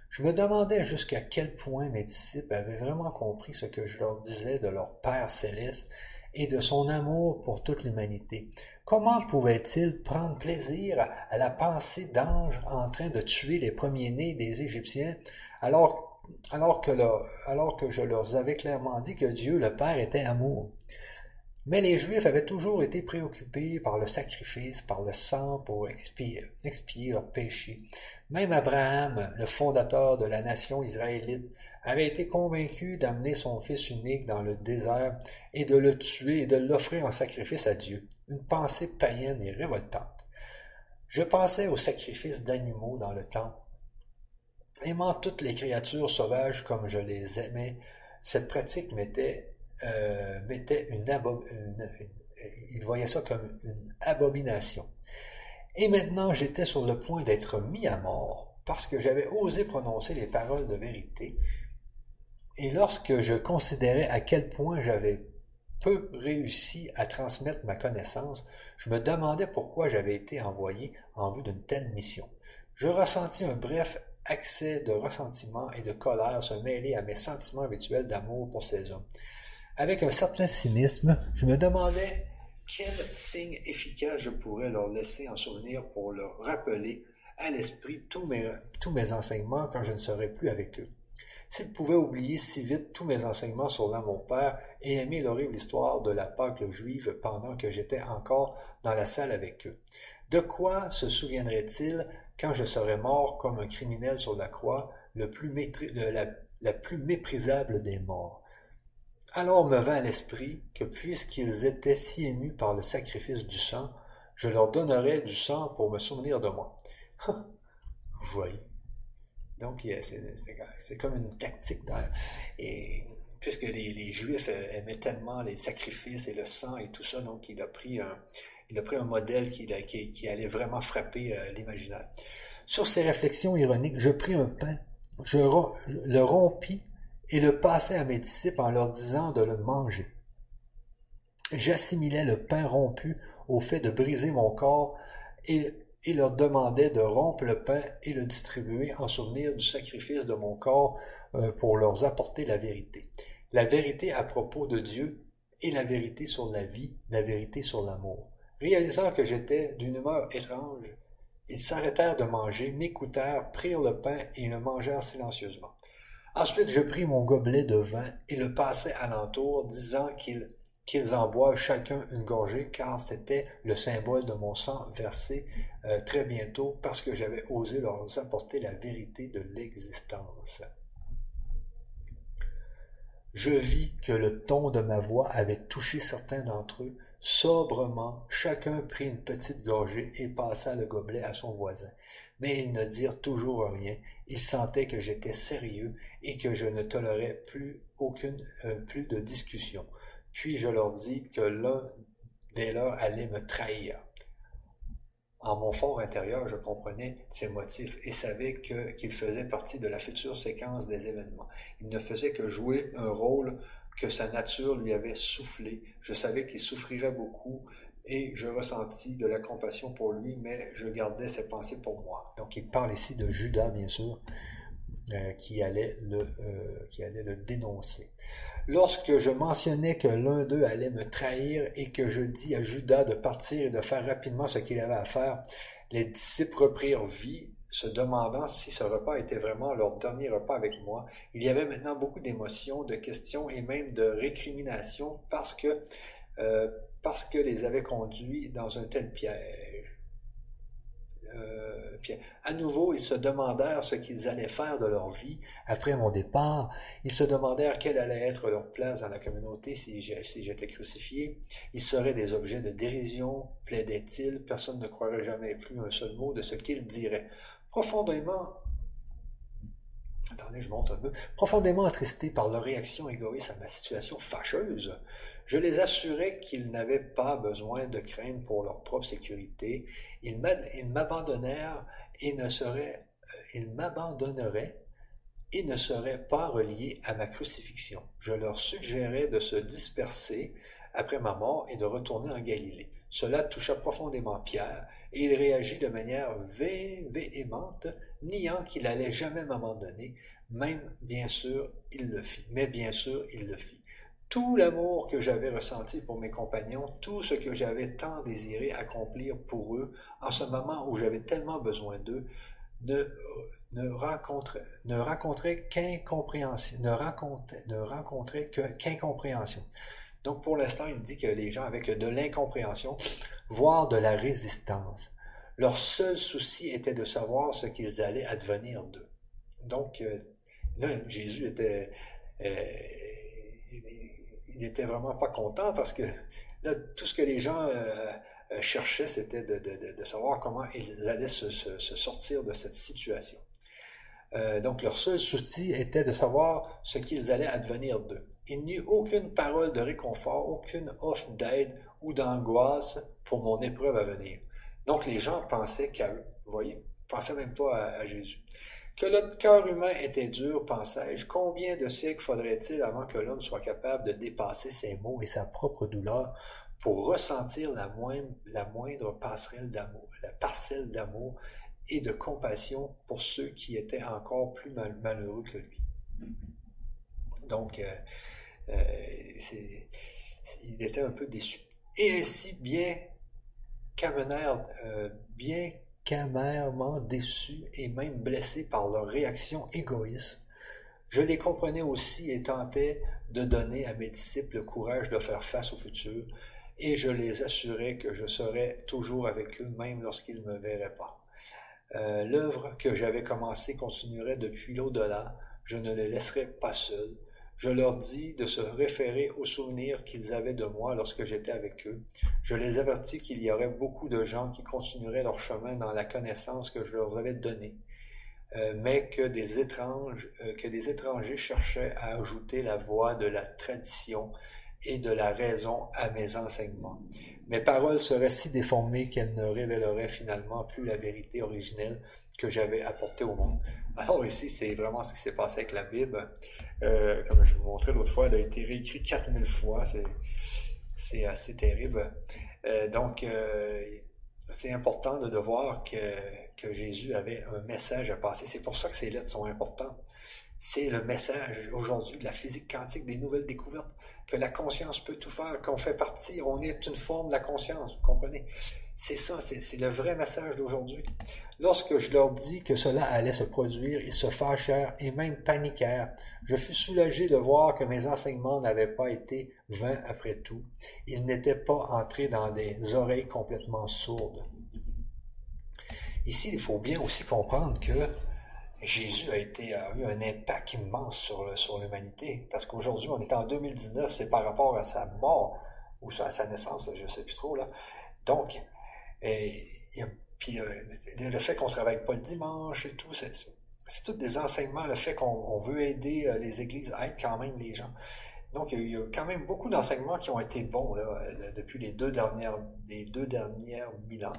Je me demandais jusqu'à quel point mes disciples avaient vraiment compris ce que je leur disais de leur Père céleste et de son amour pour toute l'humanité. Comment pouvaient-ils prendre plaisir à la pensée d'anges en train de tuer les premiers-nés des Égyptiens alors, alors, que alors que je leur avais clairement dit que Dieu le Père était amour? Mais les Juifs avaient toujours été préoccupés par le sacrifice, par le sang pour expier, leurs péchés. Même Abraham, le fondateur de la nation israélite, avait été convaincu d'amener son fils unique dans le désert et de le tuer et de l'offrir en sacrifice à Dieu. Une pensée païenne et révoltante. Je pensais au sacrifice d'animaux dans le temple. Aimant toutes les créatures sauvages comme je les aimais, cette pratique m'était euh, il voyait ça comme une abomination. Et maintenant j'étais sur le point d'être mis à mort parce que j'avais osé prononcer les paroles de vérité. Et lorsque je considérais à quel point j'avais peu réussi à transmettre ma connaissance, je me demandais pourquoi j'avais été envoyé en vue d'une telle mission. Je ressentis un bref accès de ressentiment et de colère se mêler à mes sentiments habituels d'amour pour ces hommes. Avec un certain cynisme, je me demandais quel signe efficace je pourrais leur laisser en souvenir pour leur rappeler à l'esprit tous mes, enseignements quand je ne serai plus avec eux. S'ils pouvaient oublier si vite tous mes enseignements sur l'amour père et aimer l'horrible histoire de la Pâque juive pendant que j'étais encore dans la salle avec eux. De quoi se souviendraient-ils quand je serais mort comme un criminel sur la croix, le la plus méprisable des morts? Alors me vint à l'esprit que puisqu'ils étaient si émus par le sacrifice du sang, je leur donnerais du sang pour me souvenir de moi. Vous voyez. Donc, c'est comme une tactique. Et puisque les, Juifs aimaient tellement les sacrifices et le sang et tout ça, donc il a pris un, il a pris un modèle qui, qui, allait vraiment frapper euh, l'imaginaire. Sur ces réflexions ironiques, je pris un pain, je le rompis et le passais à mes disciples en leur disant de le manger. J'assimilais le pain rompu au fait de briser mon corps et, leur demandais de rompre le pain et le distribuer en souvenir du sacrifice de mon corps euh, pour leur apporter la vérité. La vérité à propos de Dieu et la vérité sur la vie, la vérité sur l'amour. Réalisant que j'étais d'une humeur étrange, ils s'arrêtèrent de manger, m'écoutèrent, prirent le pain et le mangèrent silencieusement. Ensuite, je pris mon gobelet de vin et le passai alentour, disant qu'ils en boivent chacun une gorgée, car c'était le symbole de mon sang versé euh, très bientôt, parce que j'avais osé leur apporter la vérité de l'existence. Je vis que le ton de ma voix avait touché certains d'entre eux. Sobrement, chacun prit une petite gorgée et passa le gobelet à son voisin. Mais ils ne dirent toujours rien. Ils sentaient que j'étais sérieux et que je ne tolérais plus aucune euh, plus de discussion. Puis je leur dis que l'un des leurs allait me trahir. En mon fort intérieur, je comprenais ses motifs et savais qu'il faisait partie de la future séquence des événements. Il ne faisait que jouer un rôle que sa nature lui avait soufflé. Je savais qu'il souffrirait beaucoup et je ressentis de la compassion pour lui, mais je gardais ses pensées pour moi. Donc il parle ici de Judas, bien sûr, qui, allait le, euh, qui allait le dénoncer. Lorsque je mentionnais que l'un d'eux allait me trahir et que je dis à Judas de partir et de faire rapidement ce qu'il avait à faire, les disciples reprirent vie, se demandant si ce repas était vraiment leur dernier repas avec moi. Il y avait maintenant beaucoup d'émotions, de questions et même de récriminations parce que, euh, parce que les avait conduits dans un tel piège. Euh, puis à nouveau, ils se demandèrent ce qu'ils allaient faire de leur vie après mon départ. Ils se demandèrent quelle allait être leur place dans la communauté si j'étais crucifié. Ils seraient des objets de dérision, plaidaient-ils. Personne ne croirait jamais plus un seul mot de ce qu'ils diraient. Profondément Attendez, je monte un peu. Profondément attristé par leur réaction égoïste à ma situation fâcheuse, je les assurais qu'ils n'avaient pas besoin de craindre pour leur propre sécurité. Ils m'abandonnèrent et ne seraient, euh, et ne seraient pas reliés à ma crucifixion. Je leur suggérais de se disperser après ma mort et de retourner en Galilée. Cela toucha profondément Pierre, et il réagit de manière véhémente, niant qu'il allait jamais m'abandonner, même bien sûr il le fit. Mais bien sûr il le fit tout l'amour que j'avais ressenti pour mes compagnons, tout ce que j'avais tant désiré accomplir pour eux, en ce moment où j'avais tellement besoin d'eux, ne, ne, rencontrait, ne qu'incompréhension, ne rencontrait, ne qu'incompréhension. Donc pour l'instant, il dit que les gens que de l'incompréhension, voire de la résistance. Leur seul souci était de savoir ce qu'ils allaient advenir d'eux. Donc euh, là, Jésus était... Euh, il n'était vraiment pas content parce que là, tout ce que les gens euh, euh, cherchaient, c'était de, savoir comment ils allaient se, sortir de cette situation. Euh, donc leur seul souci était de savoir ce qu'ils allaient advenir d'eux. Il n'y eut aucune parole de réconfort, aucune offre d'aide ou d'angoisse pour mon épreuve à venir. Donc les gens pensaient qu'à eux, vous voyez, pensaient même pas à Jésus. Que le cœur humain était dur, pensais-je. Combien de siècles faudrait-il avant que l'homme soit capable de dépasser ses maux et sa propre douleur pour ressentir la moindre, passerelle d'amour, la parcelle d'amour et de compassion pour ceux qui étaient encore plus malheureux que lui? Donc, euh, euh, il était un peu déçu. Et ainsi, bien qu'amenèrent, euh, bien qu'amèrement déçus et même blessés par leur réaction égoïste, je les comprenais aussi et tentais de donner à mes disciples le courage de faire face au futur, et je les assurais que je serais toujours avec eux même lorsqu'ils ne me verraient pas. Euh, l'œuvre que j'avais commencée continuerait depuis l'au-delà, je ne les laisserais pas seuls, je leur dis de se référer aux souvenirs qu'ils avaient de moi lorsque j'étais avec eux. Je les avertis qu'il y aurait beaucoup de gens qui continueraient leur chemin dans la connaissance que je leur avais donnée, euh, mais que des, étranges, euh, que des étrangers cherchaient à ajouter la voix de la tradition et de la raison à mes enseignements. Mes paroles seraient si déformées qu'elles ne révéleraient finalement plus la vérité originelle que j'avais apportée au monde. Alors ici, c'est vraiment ce qui s'est passé avec la Bible. Euh, comme je vous montrais l'autre fois, elle a été réécrite 4000 fois. C'est assez terrible. Euh, donc, euh, c'est important de, voir que, que, Jésus avait un message à passer. C'est pour ça que ces lettres sont importantes. C'est le message aujourd'hui de la physique quantique, des nouvelles découvertes, que la conscience peut tout faire, qu'on fait partie, on est une forme de la conscience, vous comprenez? C'est ça, c'est le vrai message d'aujourd'hui. Lorsque je leur dis que cela allait se produire, ils se fâchèrent et même paniquèrent. Je fus soulagé de voir que mes enseignements n'avaient pas été vains après tout. Ils n'étaient pas entrés dans des oreilles complètement sourdes. Ici, il faut bien aussi comprendre que Jésus a, a eu un impact immense sur, l'humanité. Parce qu'aujourd'hui, on est en 2019, c'est par rapport à sa mort ou à sa naissance, je ne sais plus trop. Donc, et, puis euh, le fait qu'on ne travaille pas le dimanche et tout, c'est, c'est tous des enseignements, le fait qu'on veut aider euh, les églises à être quand même les gens. Donc, il y a quand même beaucoup d'enseignements qui ont été bons là, depuis les deux dernières, les deux dernières mille ans.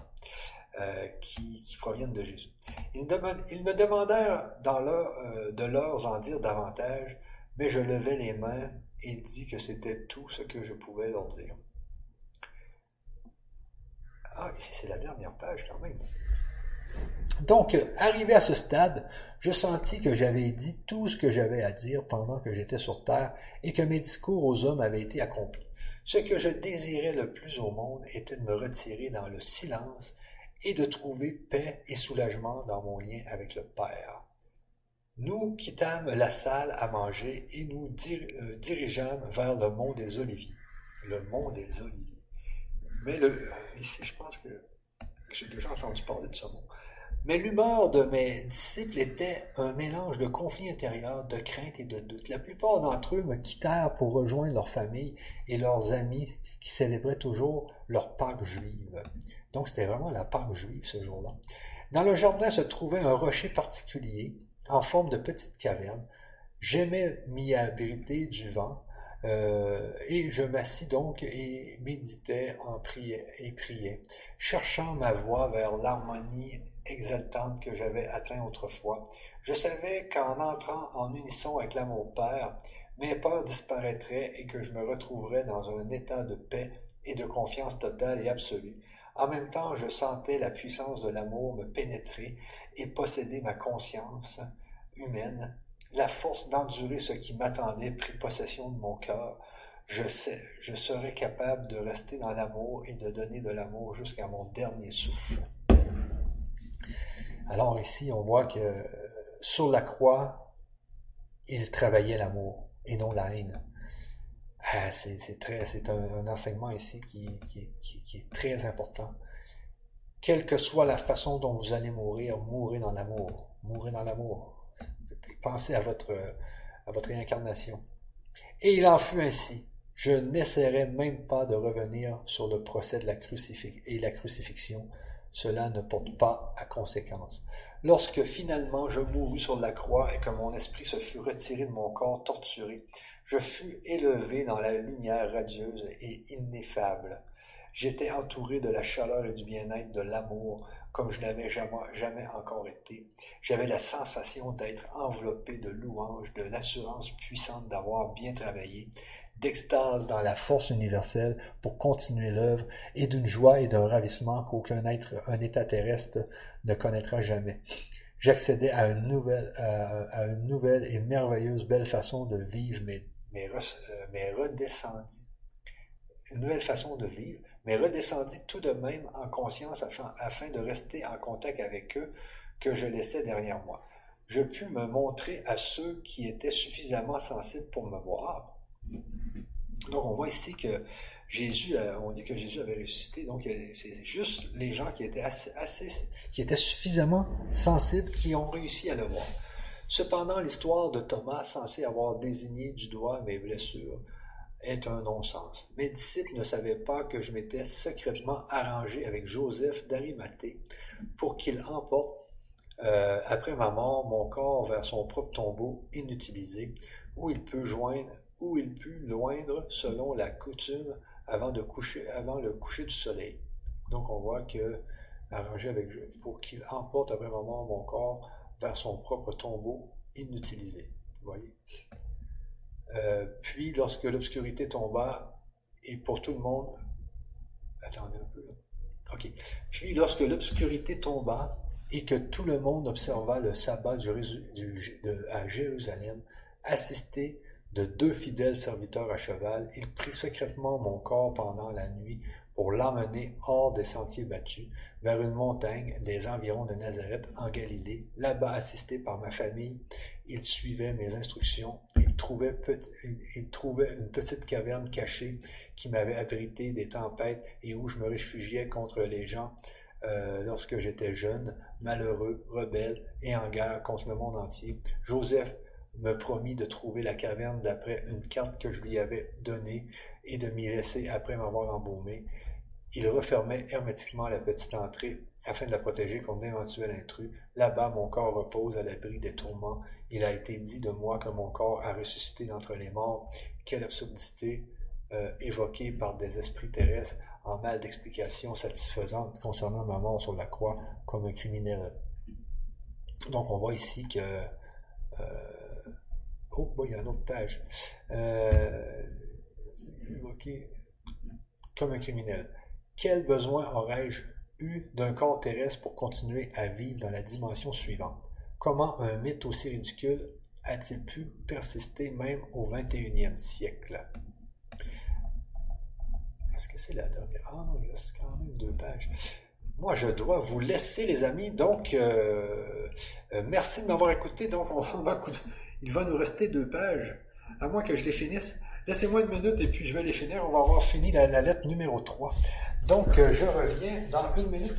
Euh, qui, proviennent de Jésus. Ils, me demandèrent dans euh, de leur en dire davantage, mais je levai les mains et dis que c'était tout ce que je pouvais leur dire. Ah, ici c'est la dernière page quand même. Donc, arrivé à ce stade, je sentis que j'avais dit tout ce que j'avais à dire pendant que j'étais sur terre et que mes discours aux hommes avaient été accomplis. Ce que je désirais le plus au monde était de me retirer dans le silence et de trouver paix et soulagement dans mon lien avec le Père. Nous quittâmes la salle à manger et nous euh, dirigeâmes vers le mont des Oliviers. Le mont des Oliviers. Mais le, ici, je pense que j'ai déjà entendu parler de. Mais l'humeur de mes disciples était un mélange de conflits intérieurs, de crainte et de doute. La plupart d'entre eux me quittèrent pour rejoindre leur famille et leurs amis qui célébraient toujours leur Pâque juive. Donc c'était vraiment la Pâque juive ce jour-là. Dans le jardin se trouvait un rocher particulier, en forme de petite caverne. J'aimais m'y abriter du vent, euh, et je m'assis donc et méditais en priais et priais, cherchant ma voie vers l'harmonie exaltante que j'avais atteint autrefois. Je savais qu'en entrant en unisson avec l'amour Père, mes peurs disparaîtraient et que je me retrouverais dans un état de paix et de confiance totale et absolue, en même temps, je sentais la puissance de l'amour me pénétrer et posséder ma conscience humaine. La force d'endurer ce qui m'attendait prit possession de mon cœur. Je sais, je serais capable de rester dans l'amour et de donner de l'amour jusqu'à mon dernier souffle. Alors ici, on voit que sur la croix, il travaillait l'amour et non la haine. Ah, c'est très, c'est un, enseignement ici qui, est très important. Quelle que soit la façon dont vous allez mourir, mourrez dans l'amour. Mourrez dans l'amour. Pensez à votre, à votre réincarnation. Et il en fut ainsi. Je n'essaierai même pas de revenir sur le procès de la crucifixion et la crucifixion. Cela ne porte pas à conséquence. Lorsque finalement je mourus sur la croix et que mon esprit se fut retiré de mon corps torturé, je fus élevé dans la lumière radieuse et ineffable. J'étais entouré de la chaleur et du bien-être de l'amour comme je n'avais jamais, encore été. J'avais la sensation d'être enveloppé de louanges, de l'assurance puissante d'avoir bien travaillé, d'extase dans la force universelle pour continuer l'œuvre et d'une joie et d'un ravissement qu'aucun être, un état terrestre ne connaîtra jamais. J'accédais à une nouvelle, à une nouvelle et merveilleuse belle façon de vivre mais mais, euh, mais redescendit. Une nouvelle façon de vivre, mais redescendit tout de même en conscience afin, afin de rester en contact avec eux que je laissais derrière moi. Je pus me montrer à ceux qui étaient suffisamment sensibles pour me voir. Donc on voit ici que Jésus, euh, on dit que Jésus avait ressuscité, donc euh, c'est juste les gens qui étaient assez, assez, qui étaient suffisamment sensibles qui ont réussi à le voir. Cependant, l'histoire de Thomas, censé avoir désigné du doigt mes blessures, est un non-sens. Mes disciples ne savaient pas que je m'étais secrètement arrangé avec Joseph d'Arimathée pour qu'il emporte, euh, après ma mort, mon corps vers son propre tombeau inutilisé, où il peut joindre, où il put loindre selon la coutume avant le coucher du soleil. Donc on voit que arrangé avec pour qu'il emporte après ma mort mon corps vers son propre tombeau inutilisé. Vous voyez? Euh, puis, lorsque l'obscurité tomba, et pour tout le monde, attendez un peu. Puis, lorsque l'obscurité tomba, et que tout le monde observa le sabbat à Jérusalem, assisté de deux fidèles serviteurs à cheval, il prit secrètement mon corps pendant la nuit pour l'emmener hors des sentiers battus, vers une montagne des environs de Nazareth en Galilée. Là-bas, assisté par ma famille, il suivait mes instructions. Il trouvait, une petite caverne cachée qui m'avait abrité des tempêtes et où je me réfugiais contre les gens euh, lorsque j'étais jeune, malheureux, rebelle et en guerre contre le monde entier. Joseph me promit de trouver la caverne d'après une carte que je lui avais donnée et de m'y laisser après m'avoir embaumé. Il refermait hermétiquement la petite entrée afin de la protéger contre d'éventuels intrus. Là-bas, mon corps repose à l'abri des tourments. Il a été dit de moi que mon corps a ressuscité d'entre les morts. Quelle absurdité euh, évoquée par des esprits terrestres en mal d'explication satisfaisante concernant ma mort sur la croix comme un criminel. Donc on voit ici que... Euh, oh, il y a une autre page. Euh, évoqué comme un criminel. Quel besoin aurais-je eu d'un corps terrestre pour continuer à vivre dans la dimension suivante? Comment un mythe aussi ridicule a-t-il pu persister même au 21e siècle? Est-ce que c'est la dernière? Ah non, il reste quand même deux pages. Moi, je dois vous laisser, les amis. Donc, euh, euh, merci de m'avoir écouté. Donc, il va nous rester deux pages, à moins que je les finisse. Laissez-moi une minute et puis je vais les finir. On va avoir fini la, la lettre numéro 3. Donc, euh, je reviens dans une minute.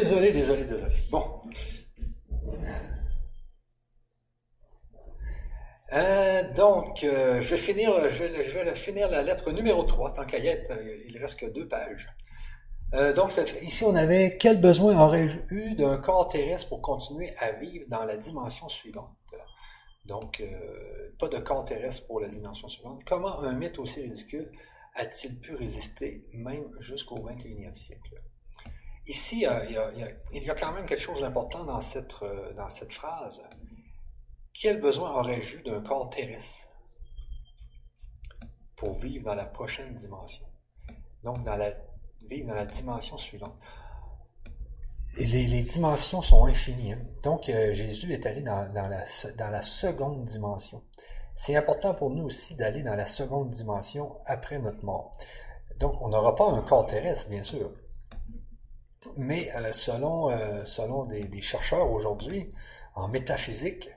Désolé, désolé, désolé. Bon. Euh, donc, euh, je, vais finir, je, vais, finir la lettre numéro 3, tant qu'à y être, euh, il reste que deux pages. donc, ici, on avait quel besoin aurais-je eu d'un corps terrestre pour continuer à vivre dans la dimension suivante? Donc, pas de corps terrestre pour la dimension suivante. Comment un mythe aussi ridicule a-t-il pu résister même jusqu'au 21e siècle? Ici, il y, a, quand même quelque chose d'important dans cette, euh, dans cette phrase. Quel besoin aurais-je eu d'un corps terrestre pour vivre dans la prochaine dimension? Donc, dans la, vivre dans la dimension suivante. Les, dimensions sont infinies. Hein. Donc, euh, Jésus est allé dans, dans, la, dans la seconde dimension. C'est important pour nous aussi d'aller dans la seconde dimension après notre mort. Donc, on n'aura pas un corps terrestre, bien sûr. Mais euh, selon, euh, selon des, chercheurs aujourd'hui en métaphysique,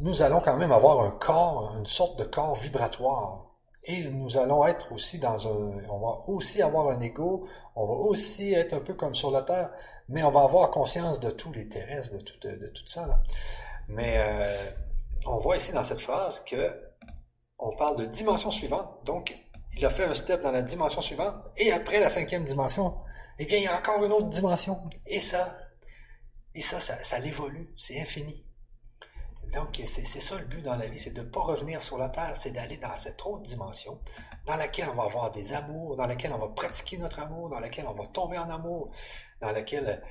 nous allons quand même avoir un corps, une sorte de corps vibratoire. Et nous allons être aussi dans un... On va aussi avoir un ego, on va aussi être un peu comme sur la Terre, mais on va avoir conscience de tous les terrestres, de tout, de, tout ça. Là. Mais euh, on voit ici dans cette phrase que on parle de dimension suivante. Donc, il a fait un step dans la dimension suivante, et après la cinquième dimension, eh bien, il y a encore une autre dimension. Et ça, et ça, ça, l'évolue, c'est infini. Donc, c'est ça le but dans la vie, c'est de ne pas revenir sur la Terre, c'est d'aller dans cette autre dimension, dans laquelle on va avoir des amours, dans laquelle on va pratiquer notre amour, dans laquelle on va tomber en amour, dans laquelle...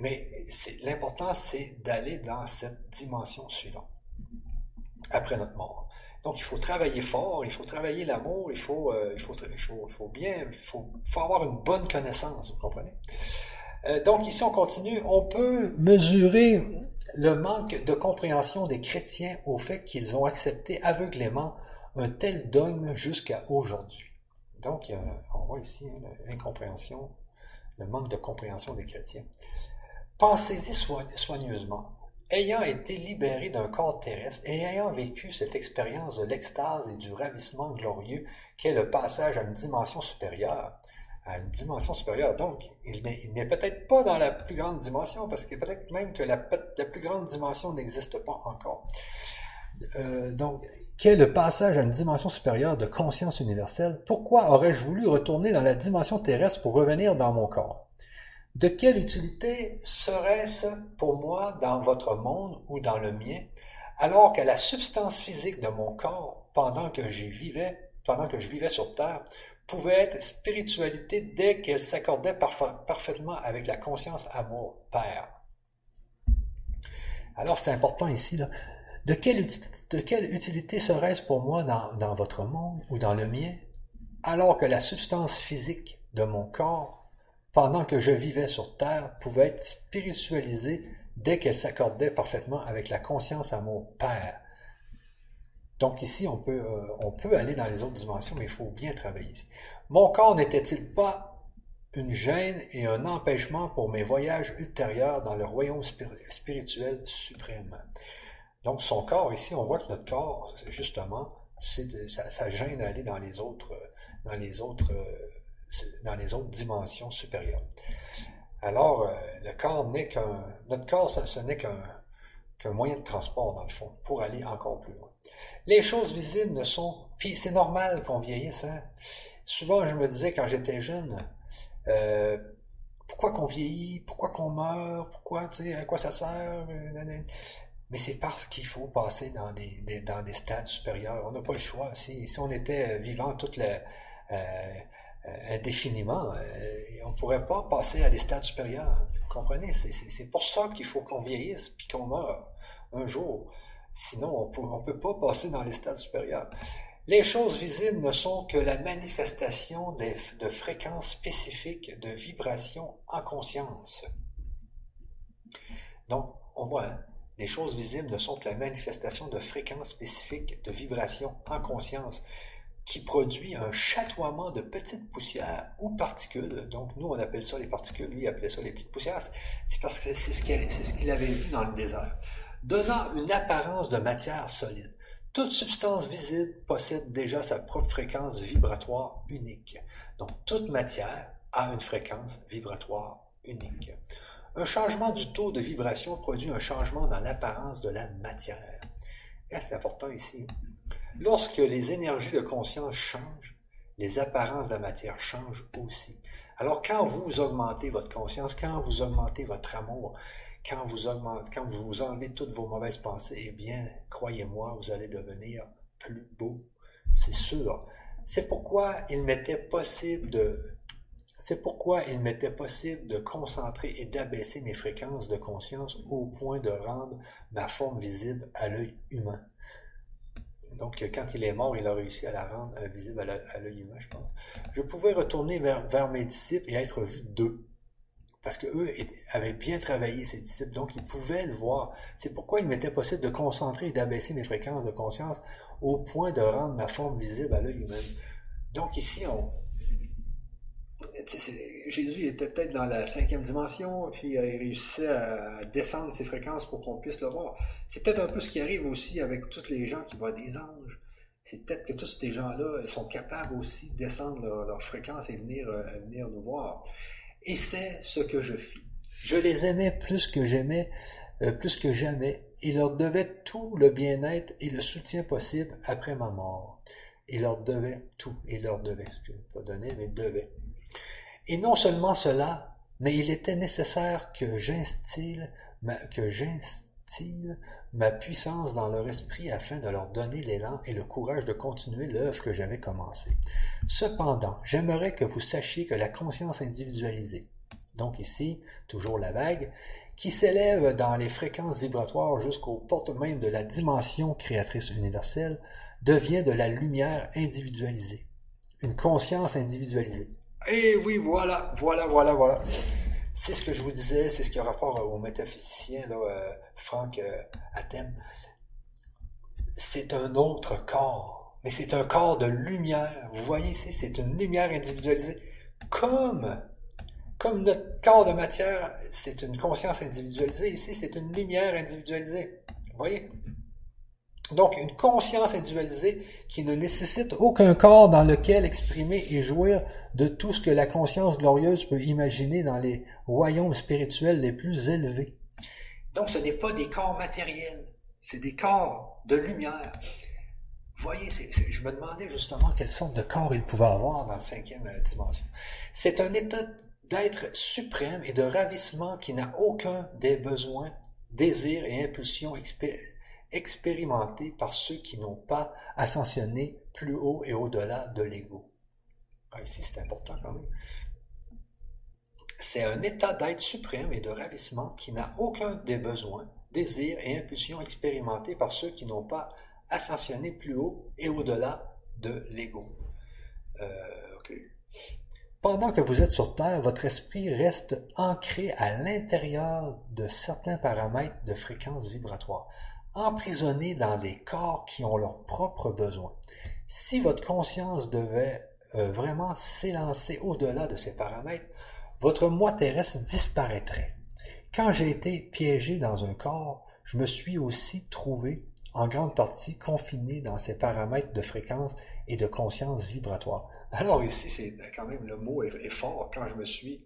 Mais l'important, c'est d'aller dans cette dimension suivante, après notre mort. Donc, il faut travailler fort, il faut travailler l'amour, il faut, euh, il, faut, il, faut, bien, il faut, avoir une bonne connaissance, vous comprenez? Euh, donc, ici, on continue. On peut mesurer le manque de compréhension des chrétiens au fait qu'ils ont accepté aveuglément un tel dogme jusqu'à aujourd'hui. Donc, on voit ici hein, l'incompréhension, le manque de compréhension des chrétiens. Pensez-y soigneusement ayant été libéré d'un corps terrestre et ayant vécu cette expérience de l'extase et du ravissement glorieux qu'est le passage à une dimension supérieure, à une dimension supérieure. Donc, il n'est peut-être pas dans la plus grande dimension, parce que peut-être même que la, plus grande dimension n'existe pas encore. Euh, donc, qu'est le passage à une dimension supérieure de conscience universelle? Pourquoi aurais-je voulu retourner dans la dimension terrestre pour revenir dans mon corps? De quelle utilité serait-ce pour moi dans votre monde ou dans le mien, alors que la substance physique de mon corps, pendant que j'y vivais, pendant que je vivais sur Terre, pouvait être spiritualité dès qu'elle s'accordait parfaitement avec la conscience amour Père? Alors c'est important ici. De quelle, utilité serait-ce pour moi dans votre monde ou dans le mien, alors que la substance physique de mon corps pendant que je vivais sur Terre, pouvait être spiritualisée dès qu'elle s'accordait parfaitement avec la conscience à mon Père. Donc ici, on peut, euh, on peut aller dans les autres dimensions, mais il faut bien travailler ici. Mon corps n'était-il pas une gêne et un empêchement pour mes voyages ultérieurs dans le royaume spirituel suprême? Donc son corps, ici, on voit que notre corps, justement, ça, gêne d'aller dans les autres, dans les autres euh, dans les autres dimensions supérieures. Alors, euh, le corps n'est qu'un, notre corps, ce, n'est qu'un, moyen de transport, dans le fond, pour aller encore plus loin. Les choses visibles ne sont, puis c'est normal qu'on vieillisse, hein? Souvent, je me disais quand j'étais jeune, euh, pourquoi qu'on vieillit, pourquoi qu'on meurt, pourquoi, tu sais, à quoi ça sert, mais c'est parce qu'il faut passer dans des, dans des stades supérieurs. On n'a pas le choix. Si, si on était vivant toute la, euh, euh, indéfiniment. Euh, on ne pourrait pas passer à des stades supérieurs. Vous comprenez? C'est pour ça qu'il faut qu'on vieillisse puis qu'on meure un jour. Sinon, on ne peut pas passer dans les stades supérieurs. Les choses visibles ne sont que la manifestation de fréquences spécifiques de vibrations en conscience. Donc, on voit, hein, les choses visibles ne sont que la manifestation de fréquences spécifiques de vibrations en conscience qui produit un chatoiement de petites poussières ou particules. Donc, nous, on appelle ça les particules, lui, il appelait ça les petites poussières. C'est parce que c'est ce qu'il avait vu dans le désert. Donnant une apparence de matière solide. Toute substance visible possède déjà sa propre fréquence vibratoire unique. Donc, toute matière a une fréquence vibratoire unique. Un changement du taux de vibration produit un changement dans l'apparence de la matière. C'est important ici. Lorsque les énergies de conscience changent, les apparences de la matière changent aussi. Alors quand vous augmentez votre conscience, quand vous augmentez votre amour, quand vous, vous enlevez toutes vos mauvaises pensées, eh bien, croyez-moi, vous allez devenir plus beau. C'est sûr. C'est pourquoi il m'était possible de c'est pourquoi il m'était possible de concentrer et d'abaisser mes fréquences de conscience au point de rendre ma forme visible à l'œil humain. Donc, quand il est mort, il a réussi à la rendre euh, visible à l'œil humain, je pense. Je pouvais retourner vers, mes disciples et être vu d'eux. Parce qu'eux avaient bien travaillé, ces disciples, donc ils pouvaient le voir. C'est pourquoi il m'était possible de concentrer et d'abaisser mes fréquences de conscience au point de rendre ma forme visible à l'œil humain. Donc ici, on, Jésus était peut-être dans la cinquième dimension, puis il réussissait à descendre ses fréquences pour qu'on puisse le voir. C'est peut-être un peu ce qui arrive aussi avec tous les gens qui voient des anges. C'est peut-être que tous ces gens-là sont capables aussi de descendre leur, fréquence et venir, euh, venir nous voir. Et c'est ce que je fis. Je les aimais plus que j'aimais, euh, plus que jamais. Il leur devait tout le bien-être et le soutien possible après ma mort. Il leur devait tout. Il leur devait, que pas donné, mais devait. Et non seulement cela, mais il était nécessaire que j'instille ma, ma puissance dans leur esprit afin de leur donner l'élan et le courage de continuer l'œuvre que j'avais commencée. Cependant, j'aimerais que vous sachiez que la conscience individualisée, donc ici, toujours la vague, qui s'élève dans les fréquences vibratoires jusqu'aux portes même de la dimension créatrice universelle, devient de la lumière individualisée, une conscience individualisée. Et oui, voilà, voilà, voilà, voilà. C'est ce que je vous disais, c'est ce qui a rapport au métaphysicien, là, euh, Franck euh, Athènes. C'est un autre corps, mais c'est un corps de lumière. Vous voyez ici, c'est une lumière individualisée. Comme, comme notre corps de matière, c'est une conscience individualisée. Ici, c'est une lumière individualisée. Vous voyez? Donc, une conscience individualisée qui ne nécessite aucun corps dans lequel exprimer et jouir de tout ce que la conscience glorieuse peut imaginer dans les royaumes spirituels les plus élevés. Donc, ce n'est pas des corps matériels, c'est des corps de lumière. Voyez, je me demandais justement quelle sorte de corps il pouvait avoir dans la cinquième euh, dimension. C'est un état d'être suprême et de ravissement qui n'a aucun des besoins, désirs et impulsions expérimentés par ceux qui n'ont pas ascensionné plus haut et au-delà de l'ego. Ah, ici, c'est important quand même. C'est un état d'être suprême et de ravissement qui n'a aucun des besoins, désirs et impulsions expérimentés par ceux qui n'ont pas ascensionné plus haut et au-delà de l'ego. Euh, Pendant que vous êtes sur Terre, votre esprit reste ancré à l'intérieur de certains paramètres de fréquence vibratoire, emprisonné dans des corps qui ont leurs propres besoins. Si votre conscience devait euh, vraiment s'élancer au-delà de ces paramètres, votre moi terrestre disparaîtrait. Quand j'ai été piégé dans un corps, je me suis aussi trouvé en grande partie confiné dans ces paramètres de fréquence et de conscience vibratoire. Alors ici, c'est quand même le mot est, fort quand je me suis,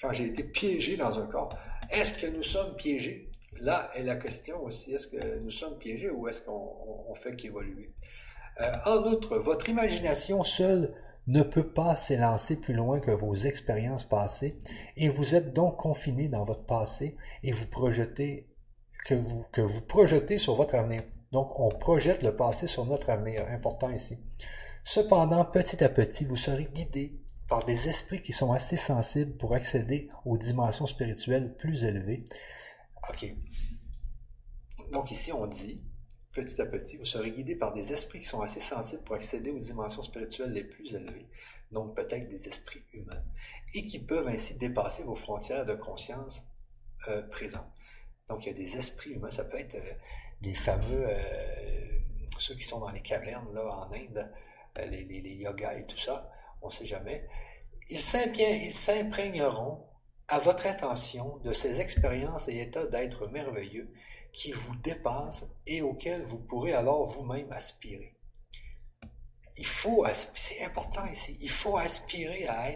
quand j'ai été piégé dans un corps. Est-ce que nous sommes piégés? Là est la question aussi, est-ce que nous sommes piégés ou est-ce qu'on fait qu'évoluer? Euh, en outre, votre imagination seule ne peut pas s'élancer plus loin que vos expériences passées et vous êtes donc confiné dans votre passé et vous projetez que vous, que vous projetez sur votre avenir. Donc, on projette le passé sur notre avenir, important ici. Cependant, petit à petit, vous serez guidé par des esprits qui sont assez sensibles pour accéder aux dimensions spirituelles plus élevées. OK. Donc ici, on dit, petit à petit, vous serez guidé par des esprits qui sont assez sensibles pour accéder aux dimensions spirituelles les plus élevées, donc peut-être des esprits humains, et qui peuvent ainsi dépasser vos frontières de conscience euh, présentes. Donc il y a des esprits humains, ça peut être euh, les fameux, euh, ceux qui sont dans les cavernes là, en Inde, euh, les, les, yogas et tout ça, on ne sait jamais. Ils s'imprégneront à votre intention de ces expériences et états d'être merveilleux qui vous dépassent et auxquels vous pourrez alors vous-même aspirer. Il faut, c'est important ici, il faut aspirer à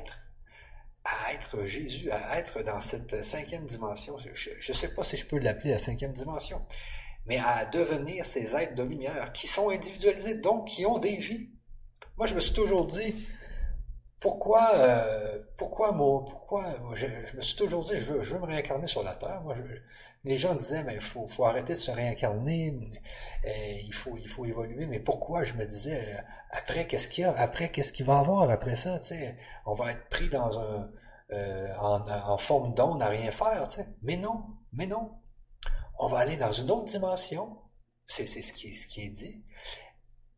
être Jésus, à être dans cette cinquième dimension. Je ne sais pas si je peux l'appeler la cinquième dimension, mais à devenir ces êtres de lumière qui sont individualisés, donc qui ont des vies. Moi, je me suis toujours dit, pourquoi, euh, pourquoi, moi, pourquoi, je, me suis toujours dit, je veux, je veux me réincarner sur la Terre. Moi, les gens disaient, mais il faut, faut arrêter de se réincarner, euh, il, faut, il faut évoluer. Mais pourquoi? Je me disais, euh, après, qu'est-ce qu'il y a? Après, qu'est-ce qu'il va y avoir après ça? Tu sais, on va être pris dans un, en, en forme d'onde à rien faire. Tu sais. Mais non, mais non on va aller dans une autre dimension, c'est ce qui, ce qui est dit,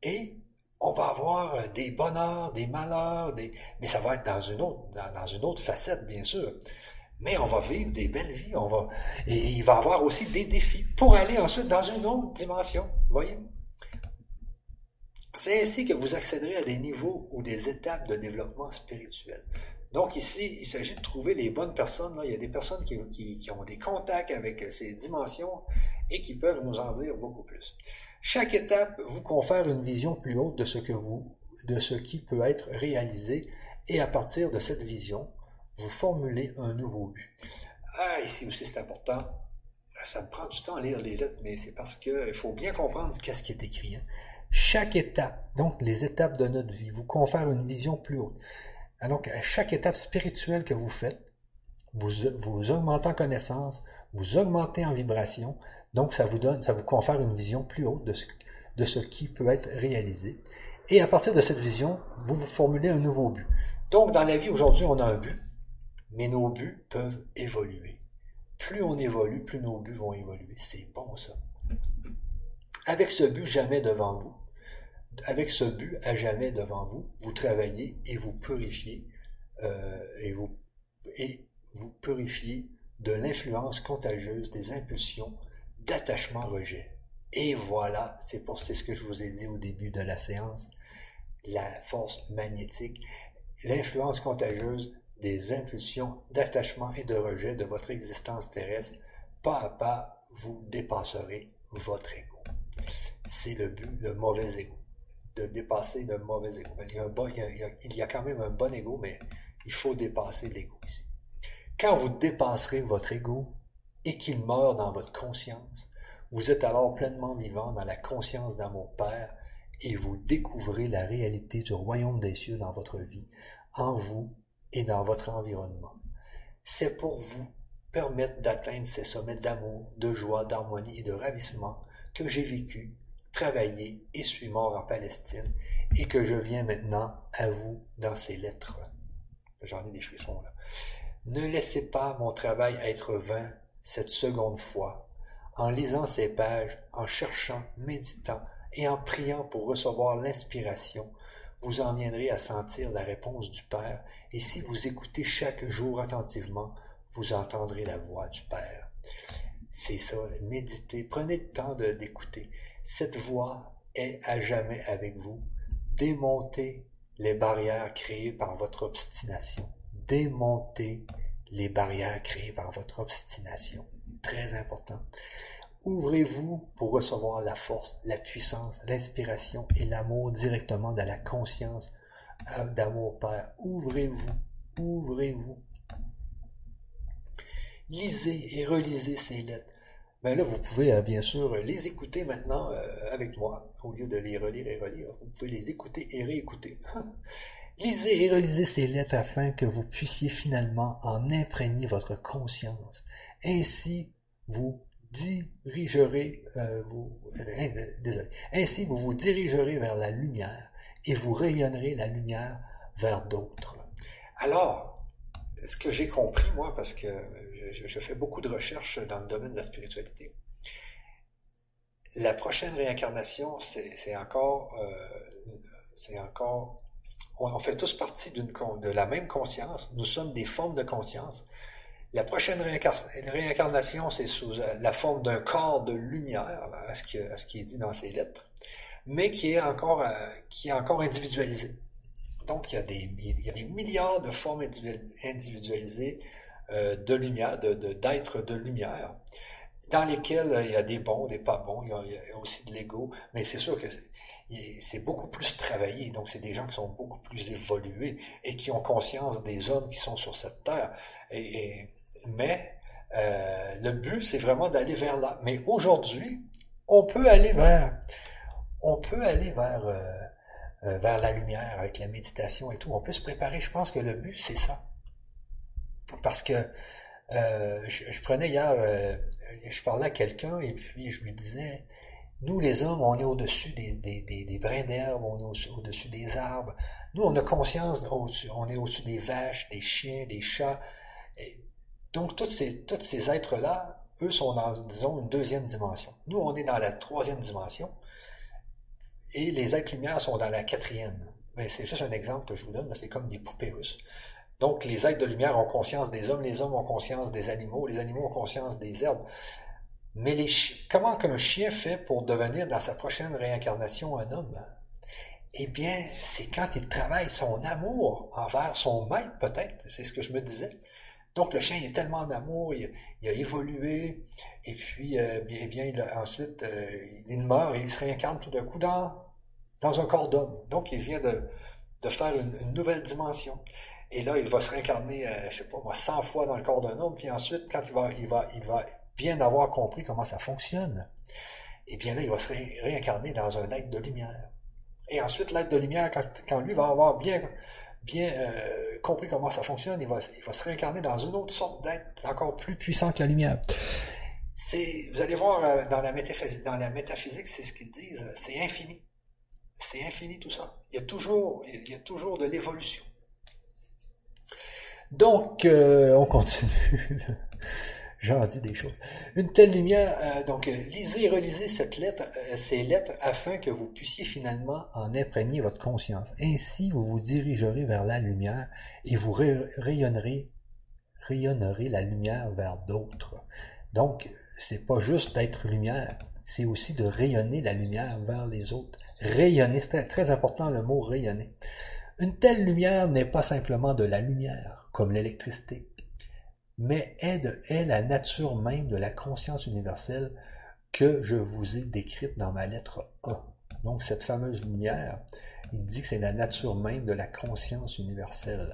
et on va avoir euh, des bonheurs, des malheurs, mais ça va être dans une autre, facette, bien sûr. Mais on va vivre des belles vies, on va, et il va avoir aussi des défis pour aller ensuite dans une autre dimension. Voyez? C'est ainsi que vous accéderez à des niveaux ou des étapes de développement spirituel. Donc ici, il s'agit de trouver les bonnes personnes. Il y a des personnes qui, ont des contacts avec ces dimensions et qui peuvent nous en dire beaucoup plus. Chaque étape vous confère une vision plus haute de ce que vous, de ce qui peut être réalisé, et à partir de cette vision, vous formulez un nouveau but. Ah, ici aussi c'est important. Ça me prend du temps à lire les lettres, mais c'est parce qu'il faut bien comprendre qu'est-ce qui est écrit. Hein. Chaque étape, donc les étapes de notre vie, vous confère une vision plus haute. Ah, donc, à chaque étape spirituelle que vous faites, vous, vous augmentez en connaissance, vous augmentez en vibration, donc ça vous donne, ça vous confère une vision plus haute de ce, qui peut être réalisé. Et à partir de cette vision, vous vous formulez un nouveau but. Donc, dans la vie aujourd'hui, on a un but, mais nos buts peuvent évoluer. Plus on évolue, plus nos buts vont évoluer. C'est bon ça. Avec ce but jamais devant vous, avec ce but à jamais devant vous, vous travaillez et vous purifiez euh, et vous purifiez de l'influence contagieuse des impulsions d'attachement-rejet. Et voilà, c'est pour c'est ce que je vous ai dit au début de la séance, la force magnétique, l'influence contagieuse des impulsions d'attachement et de rejet de votre existence terrestre, pas à pas, vous dépasserez votre ego. c'est le but, le mauvais ego. De dépasser le mauvais ego. Il y, a un bon, il, y a, il y a quand même un bon ego, mais il faut dépasser l'ego ici. Quand vous dépasserez votre ego et qu'il meurt dans votre conscience, vous êtes alors pleinement vivant dans la conscience d'amour Père et vous découvrez la réalité du royaume des cieux dans votre vie, en vous et dans votre environnement. C'est pour vous permettre d'atteindre ces sommets d'amour, de joie, d'harmonie et de ravissement que j'ai vécu, travaillé et suis mort en Palestine et que je viens maintenant à vous dans ces lettres. J'en ai des frissons là. Ne laissez pas mon travail être vain cette seconde fois. En lisant ces pages, en cherchant, méditant et en priant pour recevoir l'inspiration, vous en viendrez à sentir la réponse du Père, et si vous écoutez chaque jour attentivement, vous entendrez la voix du Père. C'est ça, méditez, prenez le temps d'écouter. Cette voix est à jamais avec vous. Démontez les barrières créées par votre obstination. Démontez les barrières créées par votre obstination. Très important. Ouvrez-vous pour recevoir la force, la puissance, l'inspiration et l'amour directement dans la conscience euh, d'amour Père. Ouvrez-vous, ouvrez-vous. Lisez et relisez ces lettres. Ben là, vous pouvez euh, bien sûr les écouter maintenant euh, avec moi, au lieu de les relire et relire. Vous pouvez les écouter et réécouter. Lisez et relisez ces lettres afin que vous puissiez finalement en imprégner votre conscience. Ainsi, vous dirigerez, euh, vous, désolé, ainsi vous vous dirigerez vers la lumière et vous rayonnerez la lumière vers d'autres. Alors, ce que j'ai compris, moi, parce que je, fais beaucoup de recherches dans le domaine de la spiritualité, la prochaine réincarnation, c'est encore, euh, c'est encore, on fait tous partie de la même conscience. Nous sommes des formes de conscience. La prochaine réincarnation, c'est sous la forme d'un corps de lumière, à ce, qui, est dit dans ces lettres, mais qui est encore, euh, qui individualisé. Donc, il y, a des, il y a milliards de formes individualisées euh, de lumière, d'êtres de, lumière, dans lesquels euh, il y a des bons, des pas bons, il y a, aussi de l'ego, mais c'est sûr que c'est beaucoup plus travaillé, donc c'est des gens qui sont beaucoup plus évolués et qui ont conscience des hommes qui sont sur cette terre. et mais euh, le but, c'est vraiment d'aller vers là. Mais aujourd'hui, on peut aller vers, on peut aller vers, euh, euh, vers la lumière avec la méditation et tout. On peut se préparer. Je pense que le but, c'est ça. Parce que je, prenais hier, je parlais à quelqu'un et puis je lui disais, nous les hommes, on est au-dessus des, brins d'herbe, on est au-dessus des arbres. Nous, on a conscience, on est au-dessus des vaches, des chiens, des chats. Donc, tous ces, êtres-là, eux, sont dans, disons, une deuxième dimension. Nous, on est dans la troisième dimension. Et les êtres lumière sont dans la quatrième. Mais c'est juste un exemple que je vous donne, c'est comme des poupées russes. Donc, les êtres de lumière ont conscience des hommes, les hommes ont conscience des animaux, les animaux ont conscience des herbes. Mais comment qu'un chien fait pour devenir dans sa prochaine réincarnation un homme? Eh bien, c'est quand il travaille son amour envers son maître, peut-être. C'est ce que je me disais. Donc le chien est tellement en amour, il, a évolué, et puis euh, bien, il ensuite euh, il meurt et il se réincarne tout d'un coup dans, un corps d'homme. Donc il vient de, faire une, nouvelle dimension. Et là, il va se réincarner, euh, je sais pas moi, 100 fois dans le corps d'un homme, puis ensuite, quand il va, il va bien avoir compris comment ça fonctionne, et eh bien là, il va se réincarner dans un être de lumière. Et ensuite, l'être de lumière, quand, lui va avoir bien bien euh, compris comment ça fonctionne, il va, il va se réincarner dans une autre sorte d'être encore plus puissant que la lumière. Vous allez voir euh, dans la métaphysique, dans la métaphysique, c'est ce qu'ils disent, c'est infini. C'est infini tout ça. Il y a toujours, il y a toujours de l'évolution. Donc, euh, on continue. j'en dis des choses. Une telle lumière, euh, donc euh, lisez et relisez cette lettre, euh, ces lettres afin que vous puissiez finalement en imprégner votre conscience. Ainsi, vous vous dirigerez vers la lumière et vous rayonnerez, rayonnerez la lumière vers d'autres. Donc, c'est pas juste d'être lumière, c'est aussi de rayonner la lumière vers les autres. Rayonner, c'est très important le mot rayonner. Une telle lumière n'est pas simplement de la lumière, comme l'électricité, mais est, est la nature même de la conscience universelle que je vous ai décrite dans ma lettre 1. Donc cette fameuse lumière, il dit que c'est la nature même de la conscience universelle.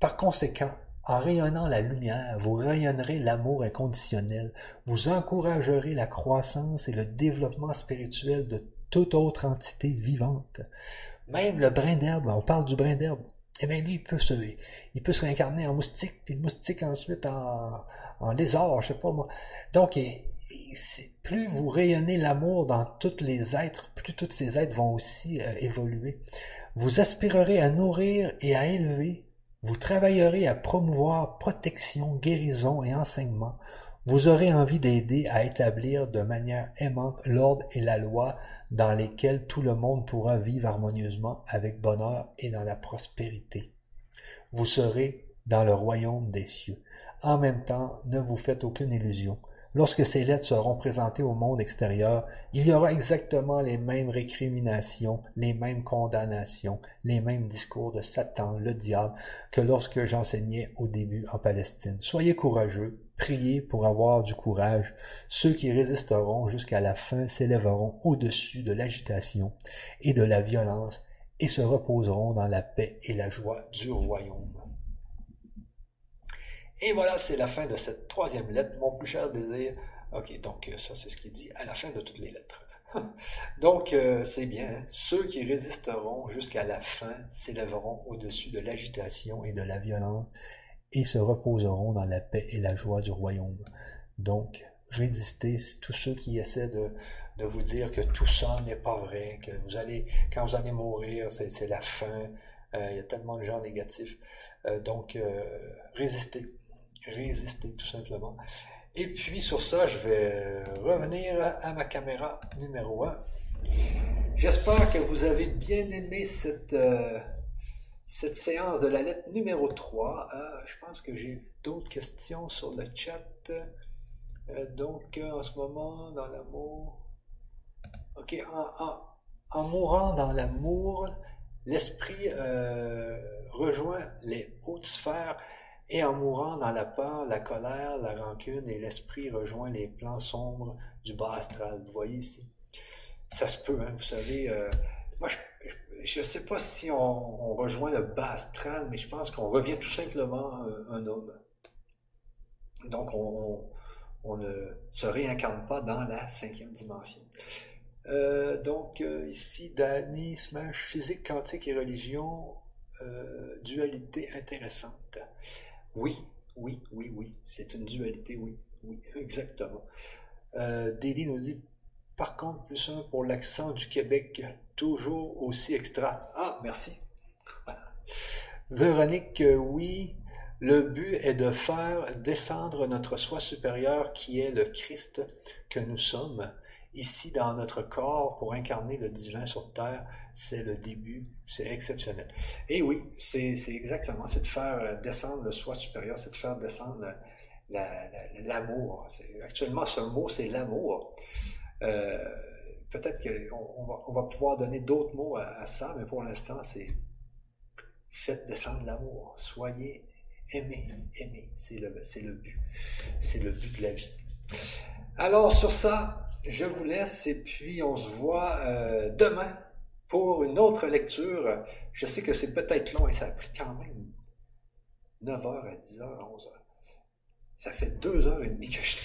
Par conséquent, en rayonnant la lumière, vous rayonnerez l'amour inconditionnel, vous encouragerez la croissance et le développement spirituel de toute autre entité vivante. Même le brin d'herbe, on parle du brin d'herbe, eh bien lui, il peut se, réincarner en moustique, puis le moustique ensuite en, en lézard, je sais pas moi. Donc, plus vous rayonnez l'amour dans tous les êtres, plus tous ces êtres vont aussi euh, évoluer. Vous aspirerez à nourrir et à élever. Vous travaillerez à promouvoir protection, guérison et enseignement. Vous aurez envie d'aider à établir de manière aimante l'ordre et la loi dans lesquels tout le monde pourra vivre harmonieusement avec bonheur et dans la prospérité. Vous serez dans le royaume des cieux. En même temps, ne vous faites aucune illusion. Lorsque ces lettres seront présentées au monde extérieur, il y aura exactement les mêmes récriminations, les mêmes condamnations, les mêmes discours de Satan, le diable, que lorsque j'enseignais au début en Palestine. Soyez courageux, priez pour avoir du courage. Ceux qui résisteront jusqu'à la fin s'élèveront au-dessus de l'agitation et de la violence et se reposeront dans la paix et la joie du royaume. Et voilà, c'est la fin de cette troisième lettre, mon plus cher désir. Ok, donc euh, ça c'est ce qu'il dit à la fin de toutes les lettres. donc euh, c'est bien, ceux qui résisteront jusqu'à la fin s'élèveront au-dessus de l'agitation et de la violence et se reposeront dans la paix et la joie du royaume. Donc, résistez tous ceux qui essaient de, de vous dire que tout ça n'est pas vrai, que vous allez, quand vous allez mourir, c'est la fin. Euh, il y a tellement de gens négatifs. donc, résistez résister tout simplement. Et puis sur ça, je vais revenir à ma caméra numéro 1. J'espère que vous avez bien aimé cette, euh, cette séance de la lettre numéro 3. Euh, je pense que j'ai d'autres questions sur le chat. Euh, donc, en ce moment, dans l'amour. Ok, en, mourant dans l'amour, l'esprit rejoint les hautes sphères et en mourant dans la peur, la colère, la rancune et l'esprit rejoint les plans sombres du bas astral. Vous voyez ici? Ça se peut, hein, vous savez. Euh, moi, je ne sais pas si on, rejoint le bas astral, mais je pense qu'on revient tout simplement un, homme. Donc, on, ne se réincarne pas dans la cinquième dimension. Euh, donc, euh, ici, Danny Smash, physique, quantique et religion, dualité intéressante. Oui, oui, oui, oui. C'est une dualité, oui. Oui, exactement. Euh, nous dit par contre, plus un pour l'accent du Québec, toujours aussi extra. Ah, merci. Véronique, oui, le but est de faire descendre notre soi supérieur qui est le Christ que nous sommes ici dans notre corps pour incarner le divin sur terre, c'est le début, c'est exceptionnel. Et oui, c'est exactement, c'est de faire euh, descendre le soi supérieur, c'est de faire descendre l'amour. Actuellement, ce mot, c'est l'amour. Euh, peut-être qu'on va, on va, pouvoir donner d'autres mots à, ça, mais pour l'instant, c'est faites descendre l'amour. Soyez aimés, aimés. C'est le, le but. C'est le but de la vie. Alors, sur ça, je vous laisse et puis on se voit euh, demain pour une autre lecture. Je sais que c'est peut-être long et ça a pris quand même 9h à 10h, 11h. Ça fait 2h30 que je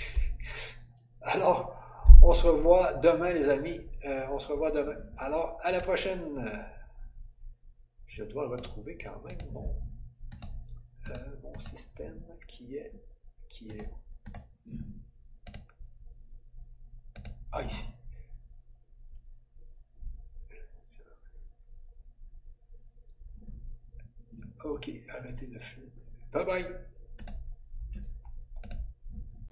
Alors, on se revoit demain, les amis. Euh, on se revoit demain. Alors, à la prochaine. Je dois retrouver quand même mon, euh, système qui est, qui est Ah, ici. Ok, arrêtez de filmer. Bye bye.